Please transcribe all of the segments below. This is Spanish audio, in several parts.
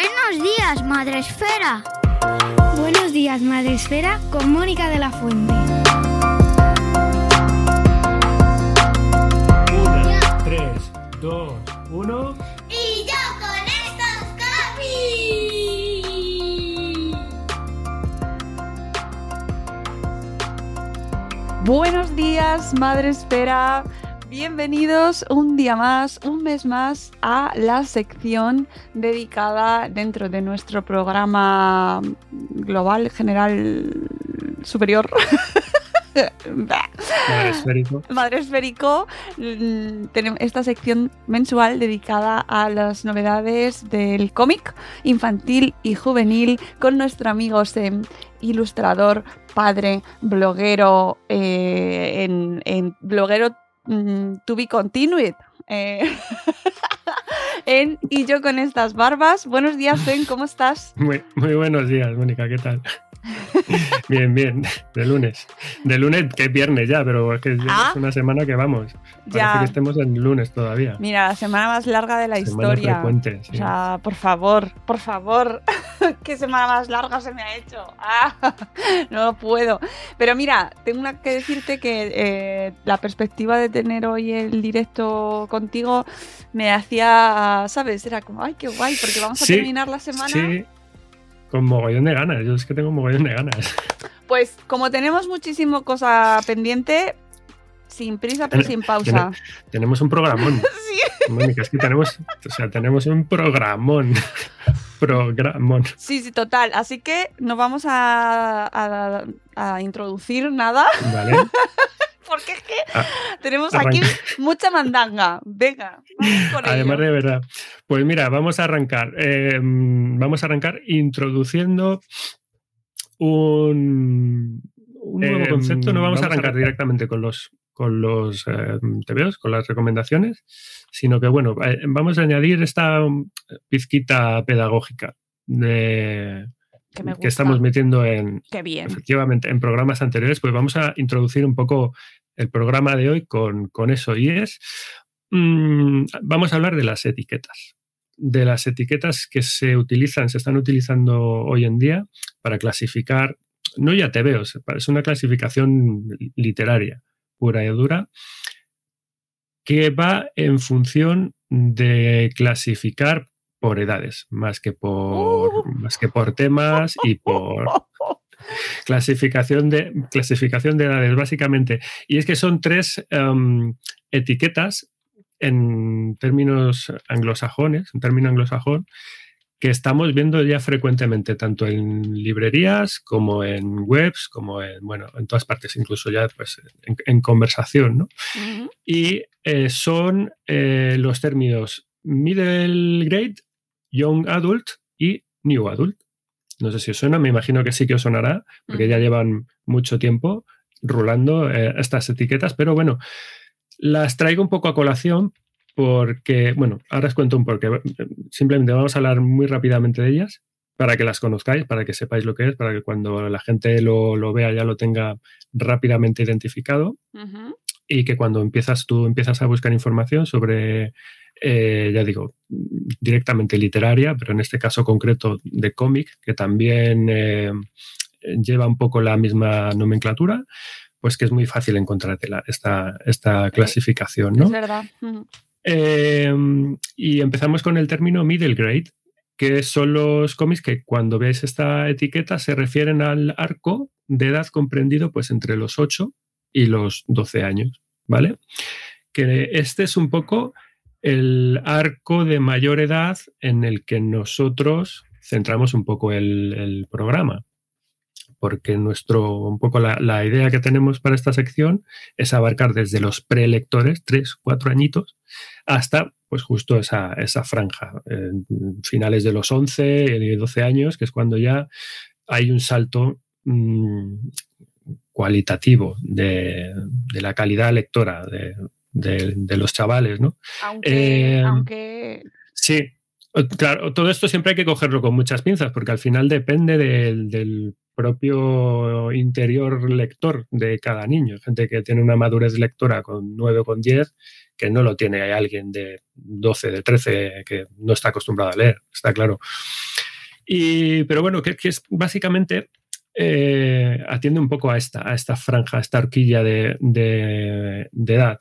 Buenos días, Madre Esfera. Buenos días, Madre Esfera, con Mónica de la Fuente. Una, tres, dos, uno. Y yo con estos Capi. Buenos días, Madre Esfera. Bienvenidos un día más, un mes más a la sección dedicada dentro de nuestro programa global general superior. Madre esférico. Madre esférico. Tenemos esta sección mensual dedicada a las novedades del cómic infantil y juvenil con nuestro amigo Sem, ilustrador, padre, bloguero, eh, en, en bloguero mm, to be continued. eh, en Y yo con estas barbas. Buenos días, Sem, ¿cómo estás? Muy, muy buenos días, Mónica, ¿qué tal? bien, bien, de lunes. De lunes, que es viernes ya, pero es que Ah. es una semana que vamos. Parece Ya. que estemos en lunes todavía. Mira, la semana más larga de la Semana historia. frecuente, sí. O sea, por favor, por favor. Qué semana más larga se me ha hecho. Ah, no puedo. Pero mira, tengo que decirte que eh, la perspectiva de tener hoy el directo contigo me hacía, ¿sabes? Era como, ay, qué guay, porque vamos a Sí, terminar la semana. Sí, con mogollón de ganas. Yo es que tengo mogollón de ganas. Pues como tenemos muchísimo cosa pendiente, sin prisa pero sin pausa. Tenemos un programón. Sí. Mónica, es que tenemos, o sea, tenemos un programón. Programón. Sí, sí, total. Así que no vamos a, a- a introducir nada, ¿Vale? porque es que Ah, tenemos arranca. aquí mucha mandanga. Venga, vamos con Además ello. de verdad. Pues mira, vamos a arrancar. eh, vamos a arrancar introduciendo un, un nuevo Em, concepto. No vamos, a vamos a arrancar arrancar. directamente con los con los eh, TVOs, con las recomendaciones, sino que bueno, eh, vamos a añadir esta um, pizquita pedagógica de, Que me que estamos gusta. metiendo en, Qué bien. efectivamente, en programas anteriores, pues vamos a introducir un poco el programa de hoy con, con eso. Y es, mm, vamos a hablar de las etiquetas. De las etiquetas que se utilizan, se están utilizando hoy en día para clasificar, no ya te veo, es una clasificación literaria pura y dura, que va en función de clasificar por edades, más que por, más que por temas y por, clasificación de, clasificación de edades, básicamente. Y es que son tres um, etiquetas en términos anglosajones, en término anglosajón, que estamos viendo ya frecuentemente, tanto en librerías como en webs, como en, bueno, en todas partes, incluso ya pues, en, en conversación. ¿no? Y eh, son eh, los términos middle grade, young adult y new adult. No sé si os suena, me imagino que sí que os sonará, porque ya llevan mucho tiempo rulando eh, estas etiquetas, pero bueno, las traigo un poco a colación porque, bueno, ahora os cuento un porqué. Simplemente vamos a hablar muy rápidamente de ellas para que las conozcáis, para que sepáis lo que es, para que cuando la gente lo, lo vea ya lo tenga rápidamente identificado y que cuando empiezas tú empiezas a buscar información sobre, eh, ya digo, directamente literaria, pero en este caso concreto de cómic, que también eh, lleva un poco la misma nomenclatura, pues que es muy fácil encontrártela, esta, esta clasificación, ¿no? Es verdad. Eh, y empezamos con el término middle grade, que son los cómics que cuando veis esta etiqueta se refieren al arco de edad comprendido pues entre los 8 y los 12 años, ¿vale? Que este es un poco el arco de mayor edad en el que nosotros centramos un poco el, el programa. Porque nuestro, un poco la, la idea que tenemos para esta sección es abarcar desde los prelectores, 3, 4 añitos, hasta pues justo esa, esa franja, eh, finales de los 11 y 12 años, que es cuando ya hay un salto mm, cualitativo de, de la calidad lectora de, de- de los chavales, ¿no? Aunque, Eh, aunque Sí, o- claro, todo esto siempre hay que cogerlo con muchas pinzas, porque al final depende del, del propio interior lector de cada niño. Gente que tiene una madurez lectora con 9 o con 10, que no lo tiene hay alguien de 12, de 13, que no está acostumbrado a leer, está claro. Y, pero bueno, que, que es básicamente eh, atiende un poco a esta, a esta franja, a esta horquilla de, de- de edad.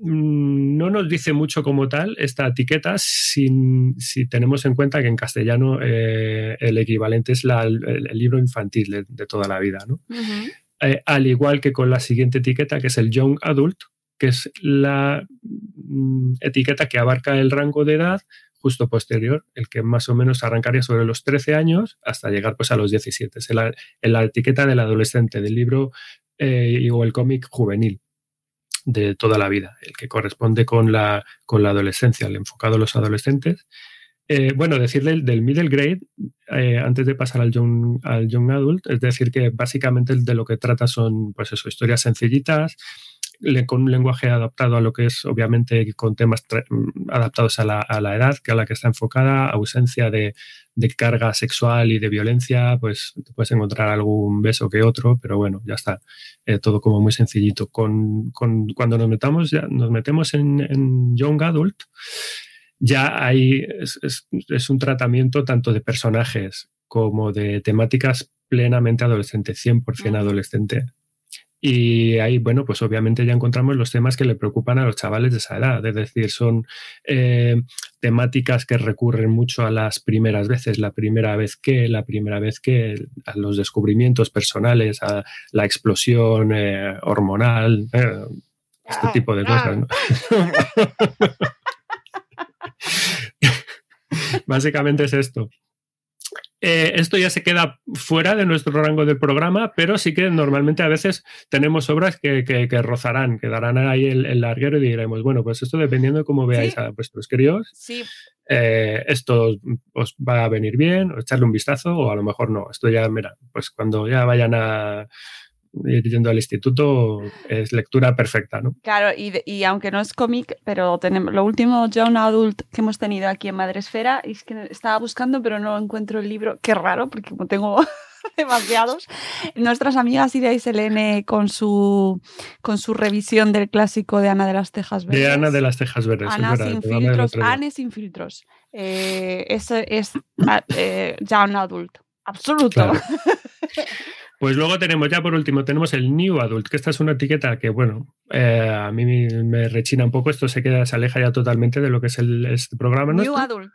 Mm, No nos dice mucho como tal esta etiqueta sin- si tenemos en cuenta que en castellano eh, el equivalente es la- el, el libro infantil de, de toda la vida. ¿no? Eh, al igual que con la siguiente etiqueta, que es el Young Adult, que es la mm, etiqueta que abarca el rango de edad justo posterior, el que más o menos arrancaría sobre los 13 años hasta llegar pues, a los 17. Es la, la etiqueta del adolescente, del libro eh, y- o el cómic juvenil de toda la vida, el que corresponde con la, con la adolescencia, el enfocado a los adolescentes. Eh, bueno, decirle el del middle grade, eh, antes de pasar al young, al young adult, es decir, que básicamente de lo que trata son, pues eso, historias sencillitas, con un lenguaje adaptado a lo que es, obviamente, con temas mm, adaptados a la, a la edad, que a la que está enfocada, ausencia de, de carga sexual y de violencia, pues te puedes encontrar algún beso que otro, pero bueno, ya está, eh, todo como muy sencillito. Con, con- cuando nos metamos, ya, nos metemos en, en Young Adult, ya hay, es, es- es un tratamiento tanto de personajes como de temáticas plenamente adolescente, 100% Ujú. adolescente. Y ahí, bueno, pues obviamente ya encontramos los temas que le preocupan a los chavales de esa edad. Es decir, son eh, temáticas que recurren mucho a las primeras veces, la primera vez que, la primera vez que, a los descubrimientos personales, a la explosión eh, hormonal, eh, este tipo de cosas. ¿no? Básicamente es esto. Eh, esto ya se queda fuera de nuestro rango del programa, pero sí que normalmente a veces tenemos obras que, que- que rozarán, que darán ahí el, el larguero y diremos, bueno, pues esto dependiendo de cómo veáis Sí. a vuestros críos, Sí, eh, esto os, va a venir bien, o echarle un vistazo, o a lo mejor no. Esto ya, mira, pues cuando ya vayan a yendo al instituto, es lectura perfecta, ¿no? claro, y, y aunque no es cómic, pero tenemos lo último Young Adult que hemos tenido aquí en Madresfera, y es que estaba buscando, pero no encuentro el libro. Qué raro, porque como tengo demasiados. Nuestras amigas Ida y Selene con su con su revisión del clásico de Ana de las Tejas Verdes. De Ana de las Tejas Verdes. es Ana sin filtros. Anne sin filtros. Eh, eso es ah, eh, Young Adult. Absoluto. Claro. Pues luego tenemos, ya por último, tenemos el New Adult, que esta es una etiqueta que, bueno, eh, a mí me- rechina un poco, esto se queda, se aleja ya totalmente de lo que es el, este programa New nuestro. Adult.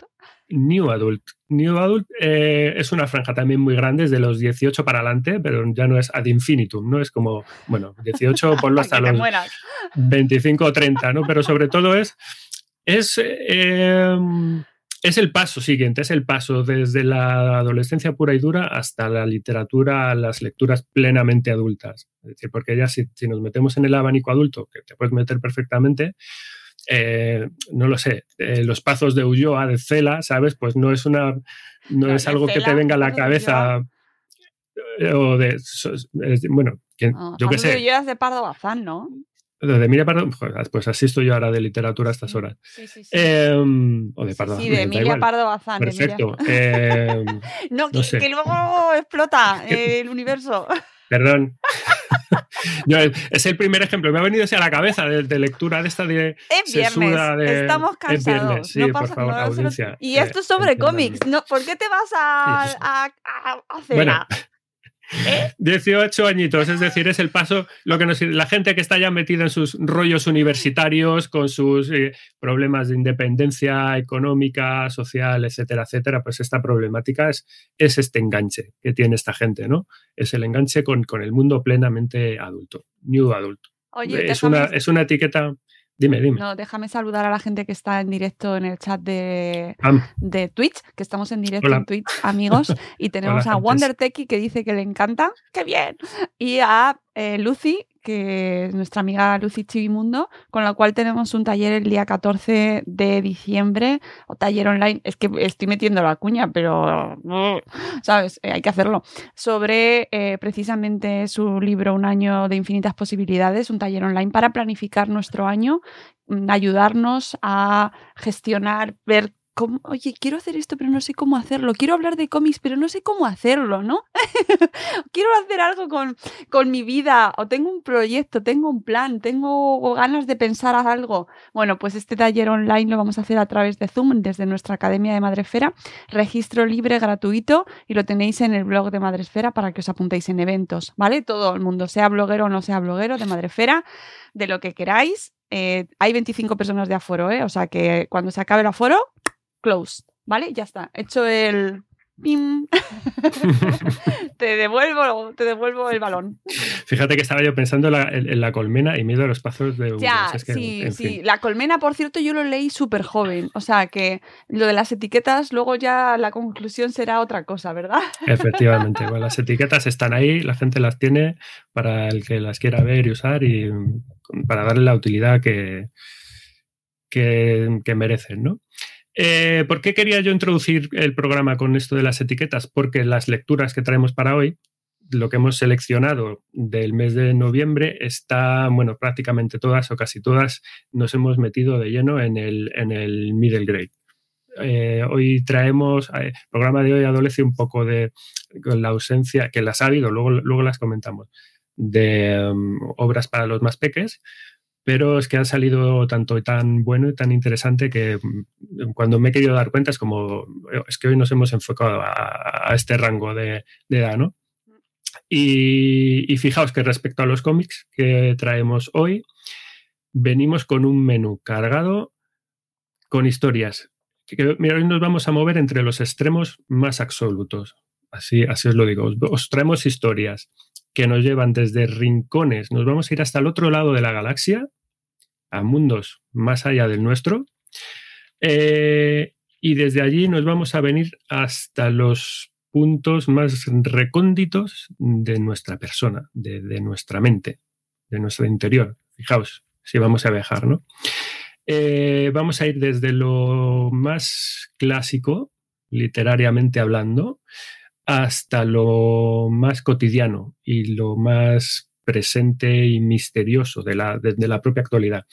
New Adult. New Adult eh, es una franja también muy grande, es de los 18 para adelante, pero ya no es ad infinitum, ¿no? Es como, bueno, 18 ponlo hasta los mueras. 25 o 30, ¿no? Pero sobre todo es, es, eh, es el paso siguiente, es el paso desde la adolescencia pura y dura hasta la literatura, las lecturas plenamente adultas. Es decir, porque ya si, si nos metemos en el abanico adulto, que te puedes meter perfectamente, eh, no lo sé, eh, los pazos de Ulloa, de Cela, ¿sabes? Pues no es una no es algo que te venga a la de cabeza eh, o de, bueno, que- Ah, yo qué sé, Ulloa es de Pardo Bazán, ¿no? De Emilia Pardo, pues asisto yo ahora de literatura a estas horas. Sí, sí, sí. Eh, o de Pardo. sí, de Emilia. Pardo Bazán. Perfecto. Eh, No, que, sé. que luego explota el universo. perdón. Yo, es el primer ejemplo. Me ha venido así a la cabeza de, de lectura de esta de. Es viernes, de- estamos es cansados. viernes, sí, no por pasa, favor, no audiencia, Y eh, esto es sobre entiéndame. cómics. No, ¿Por qué te vas a, a, a, a Bueno, Cela? 18 añitos, es decir, es el paso, lo que nos, la gente que está ya metida en sus rollos universitarios, con sus eh, problemas de independencia económica, social, etcétera, etcétera, pues esta problemática es, es este enganche que tiene esta gente, ¿no? Es el enganche con, con el mundo plenamente adulto, new adulto. Oye, es, una, es una etiqueta Dime, dime. No, déjame saludar a la gente que está en directo en el chat de, de Twitch, que estamos en directo Hola. en Twitch, amigos. Y tenemos Hola, a gentes. Wonder Techie que dice que le encanta. ¡Qué bien! Y a eh, Lucy, que es nuestra amiga Lucy Chivimundo, con la cual tenemos un taller el día 14 de diciembre, o taller online. Es que estoy metiendo la cuña, pero. uh, ¿Sabes? Eh, hay que hacerlo. Sobre eh, precisamente su libro Un año de infinitas posibilidades, un taller online para planificar nuestro año mm, ayudarnos a gestionar, ver oye, quiero hacer esto, pero no sé cómo hacerlo. Quiero hablar de cómics, pero no sé cómo hacerlo, ¿no? quiero hacer algo con, con mi vida, o tengo un proyecto, tengo un plan, tengo ganas de pensar algo. Bueno, pues este taller online lo vamos a hacer a través de Zoom desde nuestra Academia de Madresfera. Registro libre, gratuito, y lo tenéis en el blog de Madresfera para que os apuntéis en eventos, ¿vale? Todo el mundo, sea bloguero o no sea bloguero de Madresfera, de lo que queráis. Eh, hay 25 personas de aforo, ¿eh? O sea que cuando se acabe el aforo, close, ¿vale? Ya está. Hecho el... pim. te, devuelvo, te devuelvo el balón. Fíjate que estaba yo pensando en la, en- la colmena y miedo a los pasos de Ya. Es que, sí, en sí. fin. La colmena, por cierto, yo lo leí súper joven. O sea que lo de las etiquetas, luego ya la conclusión será otra cosa, ¿verdad? Efectivamente, bueno, las etiquetas están ahí, la gente las tiene para el que las quiera ver y usar y para darle la utilidad que, que, que merecen, ¿no? Eh, ¿Por qué quería yo introducir el programa con esto de las etiquetas? Porque las lecturas que traemos para hoy, lo que hemos seleccionado del mes de noviembre, está, bueno, prácticamente todas o casi todas nos hemos metido de lleno en el, en el middle grade. Eh, hoy traemos, eh, el programa de hoy adolece un poco de la ausencia, que las ha habido, luego, luego las comentamos, de um, obras para los más peques, pero es que han salido tanto tan bueno y tan interesante que mm, cuando me he querido dar cuenta es como, es que hoy nos hemos enfocado a, a este rango de, de edad, ¿no? Y, y fijaos que respecto a los cómics que traemos hoy, venimos con un menú cargado con historias. Que, mira, hoy nos vamos a mover entre los extremos más absolutos. Así, así os lo digo. Os, os traemos historias que nos llevan desde rincones, nos vamos a ir hasta el otro lado de la galaxia, a mundos más allá del nuestro, eh, y desde allí nos vamos a venir hasta los puntos más recónditos de nuestra persona, de, nuestra mente, de nuestro interior. Fijaos, si vamos a viajar, ¿no? Eh, vamos a ir desde lo más clásico, literariamente hablando, hasta lo más cotidiano y lo más presente y misterioso de la, de, de la propia actualidad.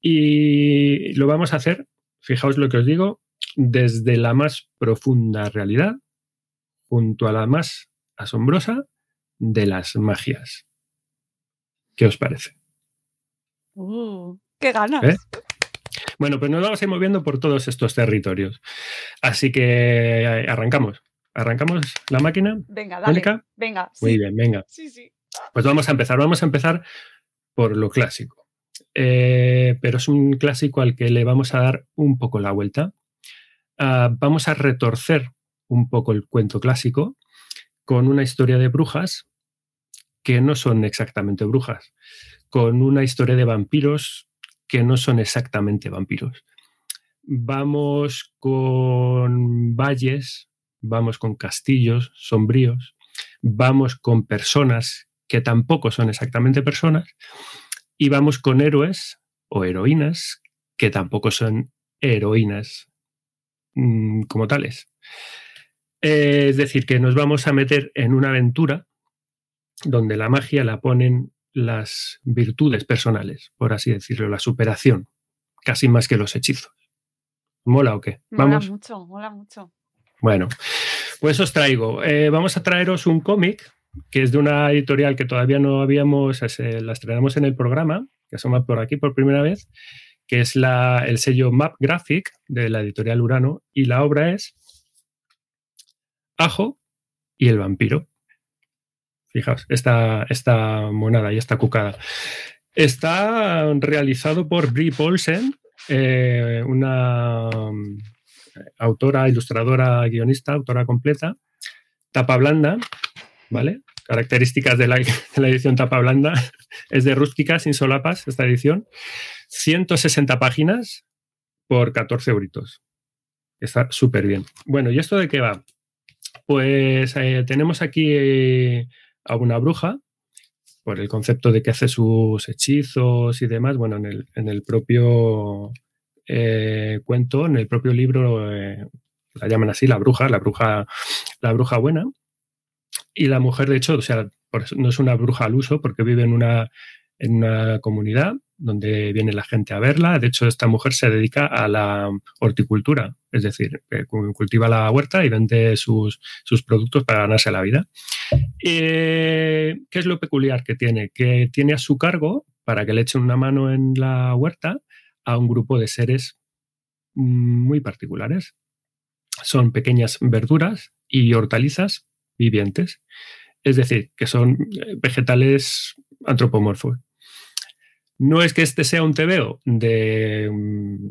Y lo vamos a hacer, fijaos lo que os digo, desde la más profunda realidad junto a la más asombrosa de las magias. ¿Qué os parece? Uh, ¡Qué ganas! ¿Eh? Bueno, pues nos vamos a ir moviendo por todos estos territorios. Así que eh, arrancamos. ¿Arrancamos la máquina? Venga, dale. ¿Mónica? Venga. Muy sí. bien, venga. Sí, sí. Pues vamos a empezar. Vamos a empezar por lo clásico. Eh, pero es un clásico al que le vamos a dar un poco la vuelta. Uh, vamos a retorcer un poco el cuento clásico con una historia de brujas que no son exactamente brujas, con una historia de vampiros que no son exactamente vampiros. Vamos con valles, vamos con castillos sombríos, vamos con personas que tampoco son exactamente personas y vamos con héroes o heroínas que tampoco son heroínas mmm, como tales. Eh, es decir, que nos vamos a meter en una aventura donde la magia la ponen las virtudes personales, por así decirlo, la superación, casi más que los hechizos. ¿Mola o qué? Mola ¿Vamos? mucho, mola mucho. Bueno, pues os traigo. Eh, vamos a traeros un cómic que es de una editorial que todavía no habíamos, eh, la estrenamos en el programa, que asoma por aquí por primera vez, que es la, el sello Map Graphic de la editorial Urano, y la obra es Ajo y el vampiro. Fijaos, esta, esta monada y esta cucada. Está realizado por Brie Paulsen, eh, una autora, ilustradora, guionista, autora completa, tapa blanda, ¿vale? Características de la, edición tapa blanda. Es de rústica, sin solapas, esta edición. 160 páginas por 14 euritos. Está súper bien. Bueno, ¿y esto de qué va? Pues eh, tenemos aquí eh, a una bruja, por el concepto de que hace sus hechizos y demás. Bueno, en el, en el propio eh, cuento, en el propio libro, la llaman así, la bruja, la bruja, la bruja buena. Y la mujer, de hecho, o sea, no es una bruja al uso porque vive en una, en una comunidad donde viene la gente a verla. De hecho, esta mujer se dedica a la horticultura, es decir, cultiva la huerta y vende sus, productos para ganarse la vida. Eh, ¿Qué es lo peculiar que tiene? Que tiene a su cargo, para que le echen una mano en la huerta, a un grupo de seres muy particulares. Son pequeñas verduras y hortalizas vivientes, es decir, que son vegetales antropomorfos. No es que este sea un tebeo de mm,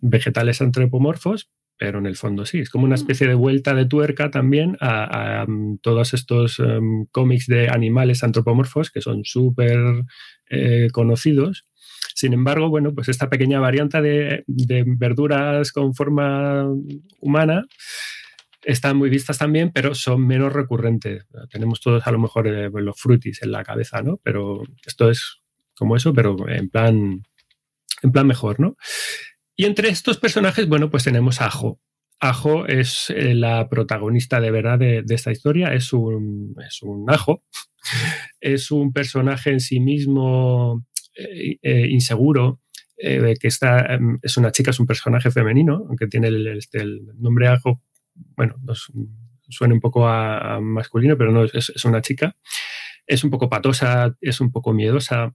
vegetales antropomorfos, pero en el fondo sí, es como una mm. especie de vuelta de tuerca también a, mm, todos estos em, cómics de animales antropomorfos que son súper eh, conocidos. Sin embargo, bueno, pues esta pequeña variante de, verduras con forma humana están muy vistas también, pero son menos recurrentes. Tenemos todos a lo mejor eh, los frutis en la cabeza, ¿no? Pero esto es como eso, pero en plan, en plan mejor, ¿no? Y entre estos personajes, bueno, pues tenemos a Ajo. Ajo es eh, la protagonista de verdad de, esta historia, es un, es un ajo, es un personaje en sí mismo eh, eh, inseguro, que está, em, es una chica, es un personaje femenino, aunque tiene el, este, nombre Ajo, bueno, suena un poco a, masculino, pero no, es, es, una chica. Es un poco patosa, es un poco miedosa,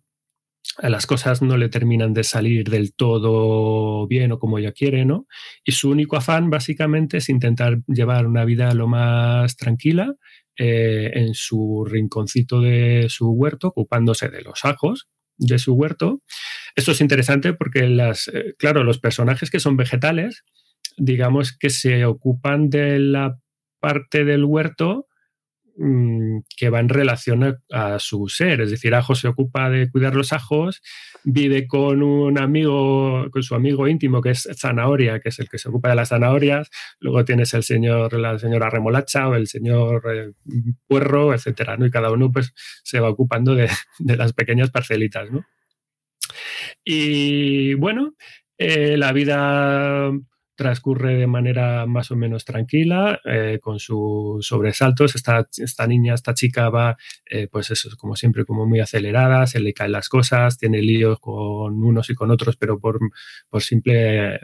las cosas no le terminan de salir del todo bien o como ella quiere, ¿no? Y su único afán básicamente es intentar llevar una vida lo más tranquila eh, en su rinconcito de su huerto, ocupándose de los ajos de su huerto. Esto es interesante porque, las, eh, claro, los personajes que son vegetales, digamos que se ocupan de la parte del huerto Mm, que va en relación a, su ser. Es decir, Ajo se ocupa de cuidar los ajos, vive con un amigo, con su amigo íntimo, que es Zanahoria, que es el que se ocupa de las zanahorias. Luego tienes el señor, la señora Remolacha o el señor eh, Puerro, etcétera, ¿no? Y cada uno pues, se va ocupando de, las pequeñas parcelitas, ¿no? Y bueno, eh, la vida transcurre de manera más o menos tranquila, eh, con sus sobresaltos. Esta, esta, niña, esta chica va, eh, pues eso, como siempre, como muy acelerada, se le caen las cosas, tiene líos con unos y con otros, pero por, por simple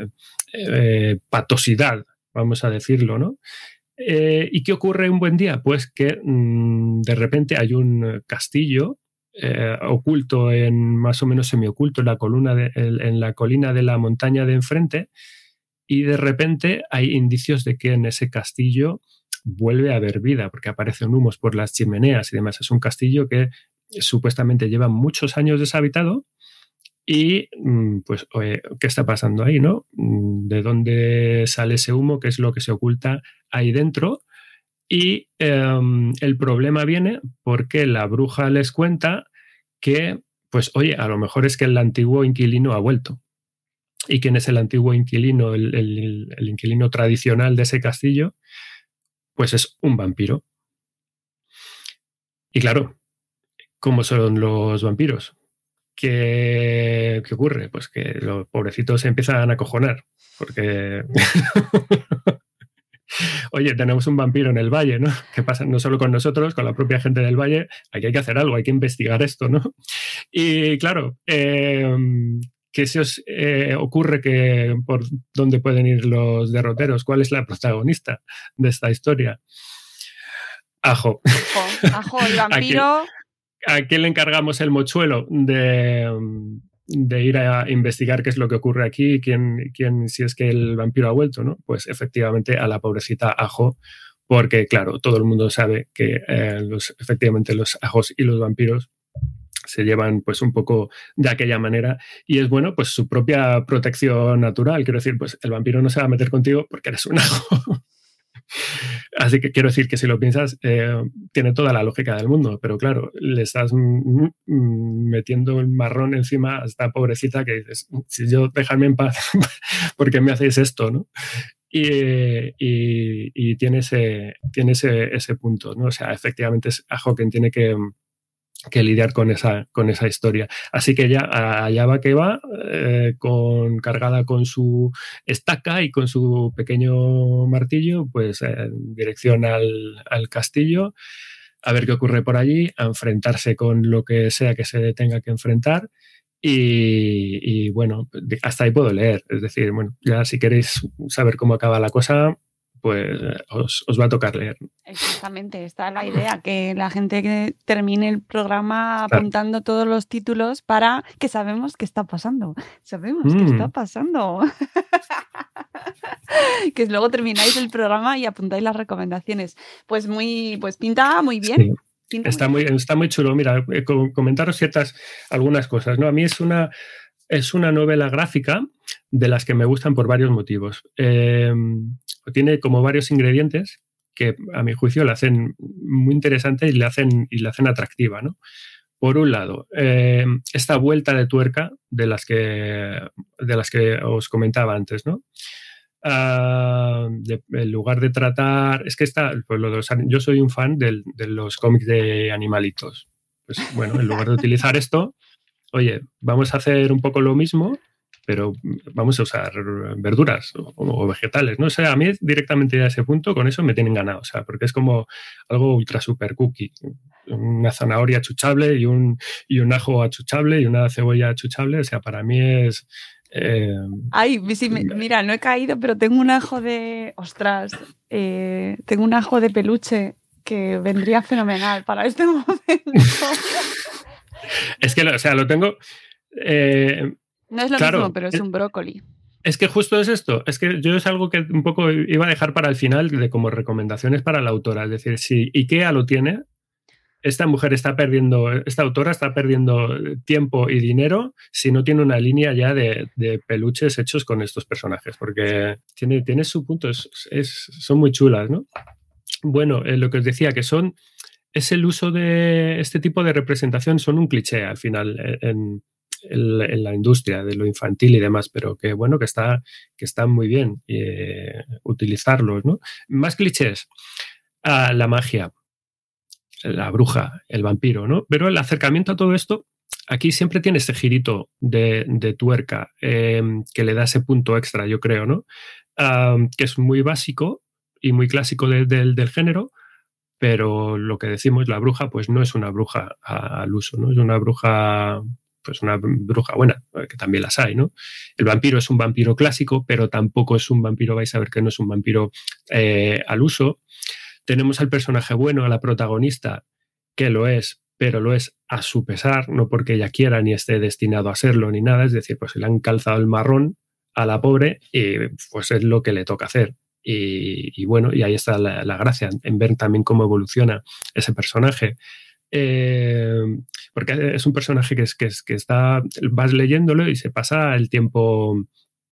eh, patosidad, vamos a decirlo, ¿no? ¿Y qué ocurre un buen día? Pues que mm, de repente hay un castillo oculto, en más o menos semioculto, en la, columna en la colina de la montaña de enfrente, y de repente hay indicios de que en ese castillo vuelve a haber vida, porque aparecen humos por las chimeneas y demás. Es un castillo que supuestamente lleva muchos años deshabitado y mm, pues, ¿qué está pasando ahí, no? Mm, ¿De dónde sale ese humo? ¿Qué es lo que se oculta ahí dentro? Y em, el problema viene porque la bruja les cuenta que, pues, oye, a lo mejor es que el antiguo inquilino ha vuelto y quién es el antiguo inquilino, el, inquilino tradicional de ese castillo, pues es un vampiro. Y claro, ¿cómo son los vampiros? ¿Qué, ¿Qué, ocurre? Pues que los pobrecitos se empiezan a cojonar, porque... Oye, tenemos un vampiro en el valle, ¿no? ¿Qué pasa? No solo con nosotros, con la propia gente del valle, aquí hay que hacer algo, hay que investigar esto, ¿no? Y claro, eh, ¿Qué se os eh, ocurre que por dónde pueden ir los derroteros? ¿Cuál es la protagonista de esta historia? Ajo. Ajo, el vampiro. ¿A quién, le encargamos el mochuelo de, ir a investigar qué es lo que ocurre aquí, quién, quién, si es que el vampiro ha vuelto, ¿no? Pues efectivamente a la pobrecita Ajo, porque claro, todo el mundo sabe que eh, los, efectivamente los ajos y los vampiros se llevan pues un poco de aquella manera y es bueno pues su propia protección natural. Quiero decir, pues el vampiro no se va a meter contigo porque eres un ajo. Así que quiero decir que si lo piensas, eh, tiene toda la lógica del mundo, pero claro, le estás metiendo el marrón encima a esta pobrecita que dices, si yo déjame en paz, porque me hacéis esto? ¿no? Y, tiene, ese, tiene ese, punto, ¿no? O sea, efectivamente es a quien tiene que, que lidiar con esa, con esa historia. Así que ya allá va que va, eh, con, cargada con su estaca y con su pequeño martillo, pues en dirección al, al, castillo, a ver qué ocurre por allí, a enfrentarse con lo que sea que se tenga que enfrentar. Y, y, bueno, hasta ahí puedo leer. Es decir, bueno, ya si queréis saber cómo acaba la cosa, pues os, va a tocar leer. Exactamente, está la idea, que la gente termine el programa apuntando todos los títulos para que sabemos qué está pasando. Sabemos qué está mm. pasando. que luego termináis el programa y apuntáis las recomendaciones. Pues muy, pues pinta muy bien. está muy, está muy chulo. Mira, eh, comentaros ciertas, algunas cosas. ¿no? A mí es una, es una novela gráfica de las que me gustan por varios motivos. Eh, tiene como varios ingredientes que a mi juicio la hacen muy interesante y le hacen, y le hacen atractiva, ¿no? Por un lado, eh, esta vuelta de tuerca de las que, de las que os comentaba antes, ¿no? Ah, en lugar de tratar, es que está, pues yo soy un fan de los cómics de animalitos. Pues bueno, en lugar de utilizar esto, oye, vamos a hacer un poco lo mismo, pero vamos a usar verduras o, vegetales. No sé, a mí directamente a ese punto con eso me tienen ganado, o sea, porque es como algo ultra super cookie. Una zanahoria achuchable y un, y un ajo achuchable y una cebolla achuchable, o sea, para mí es... Eh, Ay, mira, no he caído, pero tengo un ajo de... Ostras, eh, tengo un ajo de peluche que vendría fenomenal para este momento. es que, o sea, lo tengo... Eh, no es lo mismo, pero es, un brócoli. Es que justo es esto, es que yo es algo que un poco iba a dejar para el final de como recomendaciones para la autora. Es decir, si IKEA lo tiene, esta mujer está perdiendo, esta autora está perdiendo tiempo y dinero si no tiene una línea ya de, peluches hechos con estos personajes, porque tiene, tiene su punto, es, son muy chulas, ¿no? Bueno, eh, lo que os decía, que son, es el uso de este tipo de representación, son un cliché al final eh, en, la industria de lo infantil y demás, pero que bueno, que está, que muy bien eh, utilizarlos, ¿no? Más clichés, la magia, la bruja, el vampiro, ¿no? Pero el acercamiento a todo esto, aquí siempre tiene ese girito de, tuerca em, que le da ese punto extra, yo creo, ¿no? que es muy básico y muy clásico del género, pero lo que decimos, la bruja, pues no es una bruja al uso, ¿no? Es una bruja pues una bruja buena, que también las hay, ¿no? El vampiro es un vampiro clásico, pero tampoco es un vampiro, vais a ver que no es un vampiro eh, al uso. Tenemos al personaje bueno, a la protagonista, que lo es, pero lo es a su pesar, no porque ella quiera ni esté destinado a serlo ni nada, es decir, pues le han calzado el marrón a la pobre y pues es lo que le toca hacer. Y, bueno, y ahí está la, la, gracia, en ver también cómo evoluciona ese personaje. Eh, porque es un personaje que, es, que, es, que está, vas leyéndolo y se pasa el tiempo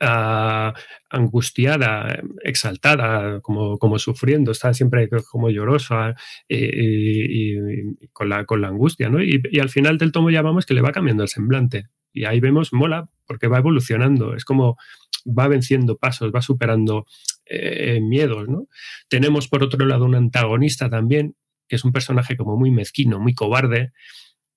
angustiada, exaltada, como, como, sufriendo, está siempre como llorosa y, con, la, con la angustia, ¿no? Y, al final del tomo ya vamos que le va cambiando el semblante. Y ahí vemos, mola, porque va evolucionando, es como va venciendo pasos, va superando eh, miedos, ¿no? Tenemos por otro lado un antagonista también, que es un personaje como muy mezquino, muy cobarde,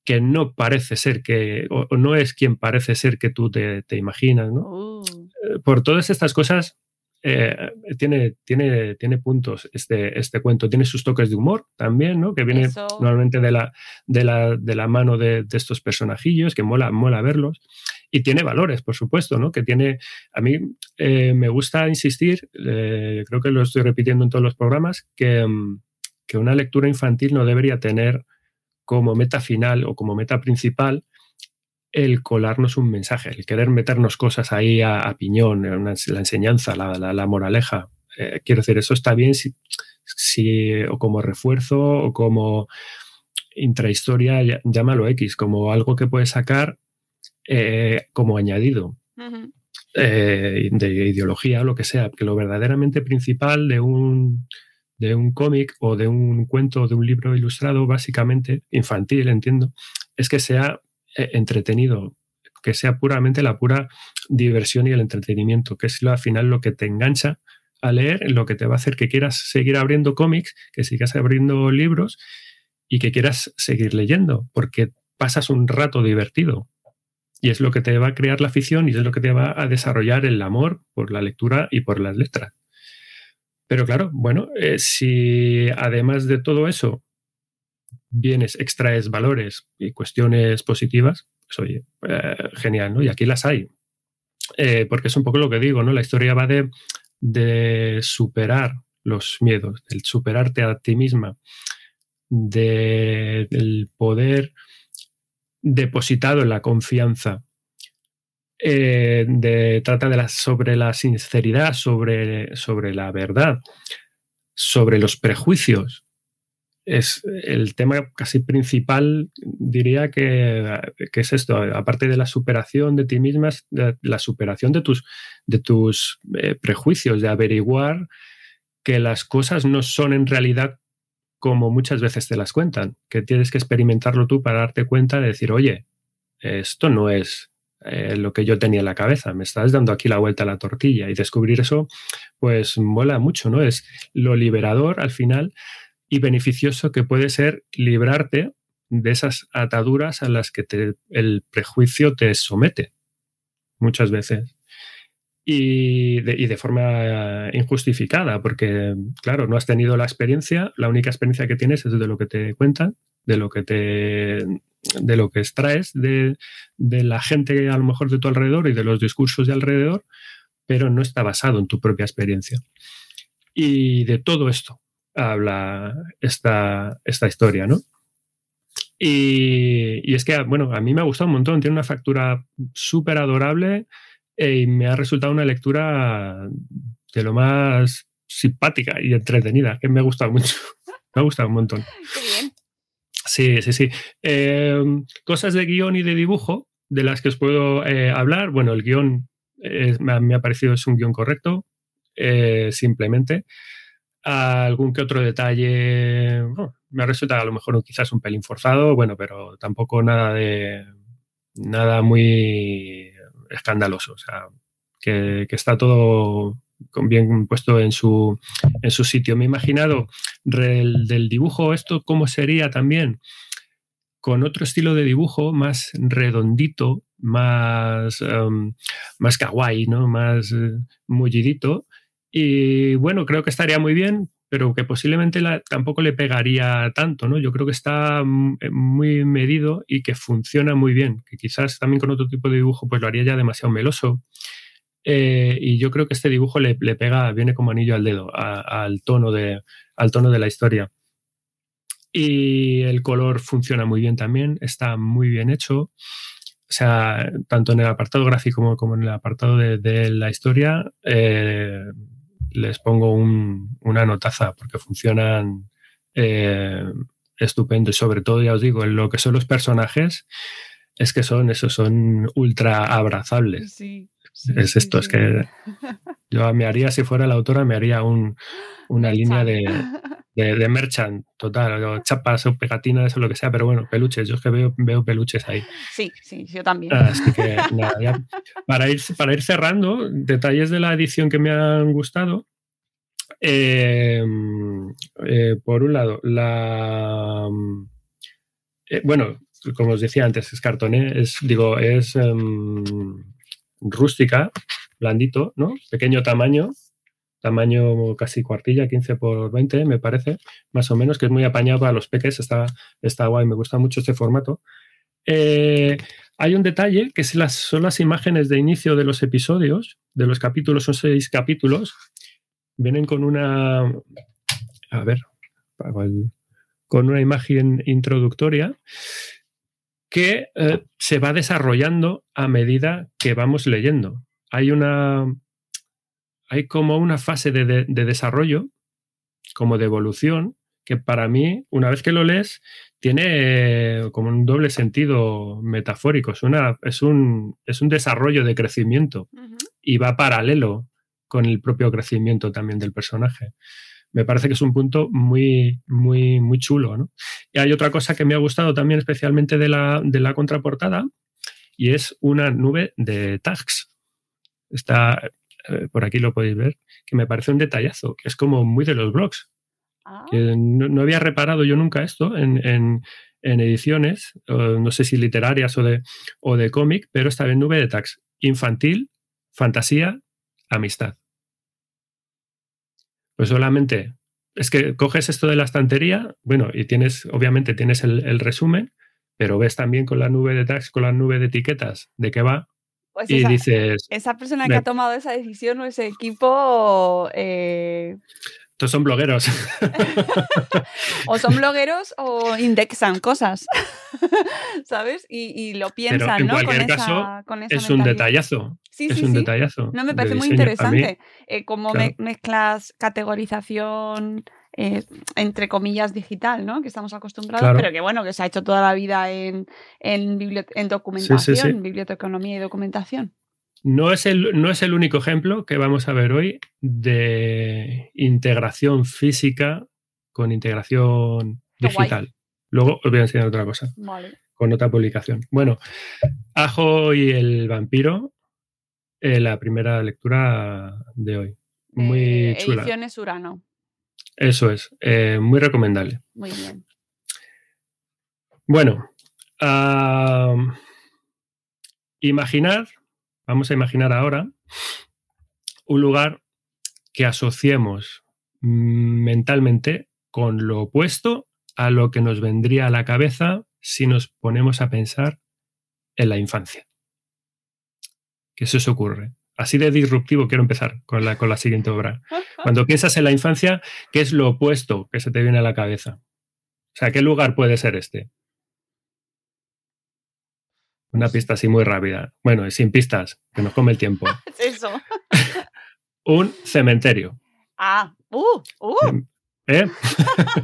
que no parece ser que, o, no es quien parece ser que tú te, imaginas, ¿no? Uh. Eh, por todas estas cosas, eh, tiene, tiene, tiene puntos este, este cuento. Tiene sus toques de humor también, ¿no? Que viene normalmente de la, de la, de la mano de, estos personajillos, que mola, mola verlos. Y tiene valores, por supuesto, ¿no? Que tiene. A mí eh, me gusta insistir, creo que lo estoy repitiendo en todos los programas, que, mm, que una lectura infantil no debería tener como meta final o como meta principal el colarnos un mensaje, el querer meternos cosas ahí a, piñón, la enseñanza, la, moraleja. Eh, quiero decir, eso está bien si, si, o como refuerzo o como intrahistoria, llámalo X, como algo que puedes sacar eh, como añadido. Eh, de ideología o lo que sea, que lo verdaderamente principal de un, de un cómic o de un cuento, de un libro ilustrado, básicamente, infantil, entiendo, es que sea eh, entretenido, que sea puramente la pura diversión y el entretenimiento, que es al final lo que te engancha a leer, lo que te va a hacer que quieras seguir abriendo cómics, que sigas abriendo libros y que quieras seguir leyendo, porque pasas un rato divertido. Y es lo que te va a crear la afición y es lo que te va a desarrollar el amor por la lectura y por las letras. Pero claro, bueno, eh, si además de todo eso vienes, extraes valores y cuestiones positivas, pues oye, eh, genial, ¿no? Y aquí las hay. Eh, porque es un poco lo que digo, ¿no? La historia va de, de superar los miedos, del superarte a ti misma, del poder depositado en la confianza eh, de, trata de la, sobre la sinceridad, sobre, sobre la verdad, sobre los prejuicios. Es el tema casi principal, diría que, es esto, aparte de la superación de ti misma, la superación de tus, de tus eh, prejuicios, de averiguar que las cosas no son en realidad como muchas veces te las cuentan, que tienes que experimentarlo tú para darte cuenta de decir, oye, esto no es eh, lo que yo tenía en la cabeza. Me estás dando aquí la vuelta a la tortilla y descubrir eso, pues mola mucho, ¿no? Es lo liberador al final y beneficioso que puede ser librarte de esas ataduras a las que el prejuicio te somete muchas veces. Y de, y de, forma injustificada, porque, claro, no has tenido la experiencia, la única experiencia que tienes es de lo que te cuentan, de lo que te de lo que extraes de, la gente a lo mejor de tu alrededor y de los discursos de alrededor, pero no está basado en tu propia experiencia. Y de todo esto habla esta, esta historia, ¿no? Y, es que, bueno, a mí me ha gustado un montón, tiene una factura súper adorable y me ha resultado una lectura de lo más simpática y entretenida, que me ha gustado mucho. Me ha gustado un montón. Sí, sí, sí. Em, cosas de guion y de dibujo de las que os puedo eh, hablar. Bueno, el guion me, ha, parecido es un guion correcto, eh, simplemente. Algún que otro detalle me ha resultado a lo mejor quizás un pelín forzado, bueno, pero tampoco nada de nada muy escandaloso. O sea, que, está todo bien puesto en su, en su sitio. Me he imaginado del dibujo esto cómo sería también con otro estilo de dibujo más redondito, más, em, más kawaii, ¿no? más eh. Y bueno, creo que estaría muy bien, pero que posiblemente tampoco le pegaría tanto, ¿no? Yo creo que está eh, muy medido y que funciona muy bien, que quizás también con otro tipo de dibujo pues lo haría ya demasiado meloso eh, y yo creo que este dibujo le, pega, viene como anillo al dedo, al, tono de, al tono de la historia. Y el color funciona muy bien también, está muy bien hecho. O sea, tanto en el apartado gráfico como, en el apartado de, la historia, eh, les pongo una notaza porque funcionan eh, estupendo. Y sobre todo, ya os digo, en lo que son los personajes, es que son eso, son ultra abrazables. Sí es esto, es que yo me haría, si fuera la autora, me haría un, una línea de, de, merchant total, chapas o pegatinas o lo que sea, pero bueno, peluches, yo es que veo, veo peluches ahí. Sí, sí, yo también. Así que nada, ya, para, ir, para ir cerrando, detalles de la edición que me han gustado. Eh, eh, por un lado, la... Eh, bueno, como os decía antes, es cartón, es, digo, es em, rústica, blandito, ¿no? Pequeño tamaño, tamaño casi cuartilla, 15 por 20, me parece, más o menos, que es muy apañado para los peques, está, está guay, me gusta mucho este formato. Eh, hay un detalle que las, son las imágenes de inicio de los episodios, de los capítulos, son seis capítulos, vienen con una, a ver, con una imagen introductoria que eh, se va desarrollando a medida que vamos leyendo. Hay una, hay como una fase de, desarrollo, como de evolución, que para mí, una vez que lo lees, tiene eh, como un doble sentido metafórico. Es, una, es, un, es un desarrollo de crecimiento y va paralelo con el propio crecimiento también del personaje. Me parece que es un punto muy, muy, muy chulo. Y hay otra cosa que me ha gustado también especialmente de la, de la contraportada y es una nube de tags. Está, eh, por aquí lo podéis ver, que me parece un detallazo, que es como muy de los blogs. Ah. no, había reparado yo nunca esto en, ediciones, no sé si literarias o de, o de cómic, pero está en nube de tags. Infantil, fantasía, amistad. Pues solamente es que coges esto de la estantería, bueno, y tienes, obviamente tienes el, el resumen, pero ves también con la nube de tags, con la nube de etiquetas, de qué va, pues y dices. Esa persona que ha tomado esa decisión o ese equipo. Eh... Estos son blogueros. o son blogueros o indexan cosas. ¿Sabes? Y, lo piensan, en ¿no? Cualquier caso, es un detallazo. Sí, es un detallazo. No, me parece muy interesante. Eh, cómo mezclas categorización eh, entre comillas, digital, ¿no? Que estamos acostumbrados, pero que bueno, que se ha hecho toda la vida en, en, en documentación, biblioteconomía y documentación. No es, el, no es el único ejemplo que vamos a ver hoy de integración física con integración digital. Luego os voy a enseñar otra cosa. Con otra publicación. Bueno, Ajo y el vampiro, eh, la primera lectura de hoy. Muy eh, chula. Ediciones Urano. Eso es, eh, muy recomendable. Muy bien. Bueno, imaginar, vamos a imaginar ahora un lugar que asociemos mentalmente con lo opuesto a lo que nos vendría a la cabeza si nos ponemos a pensar en la infancia. ¿Qué se os ocurre? Así de disruptivo quiero empezar con la, con la siguiente obra. Cuando piensas en la infancia, ¿qué es lo opuesto que se te viene a la cabeza? O sea, ¿qué lugar puede ser este? Una pista así muy rápida. Bueno, sin pistas, que nos come el tiempo. eso. Un cementerio. Ah, uh, uh. ¿Eh?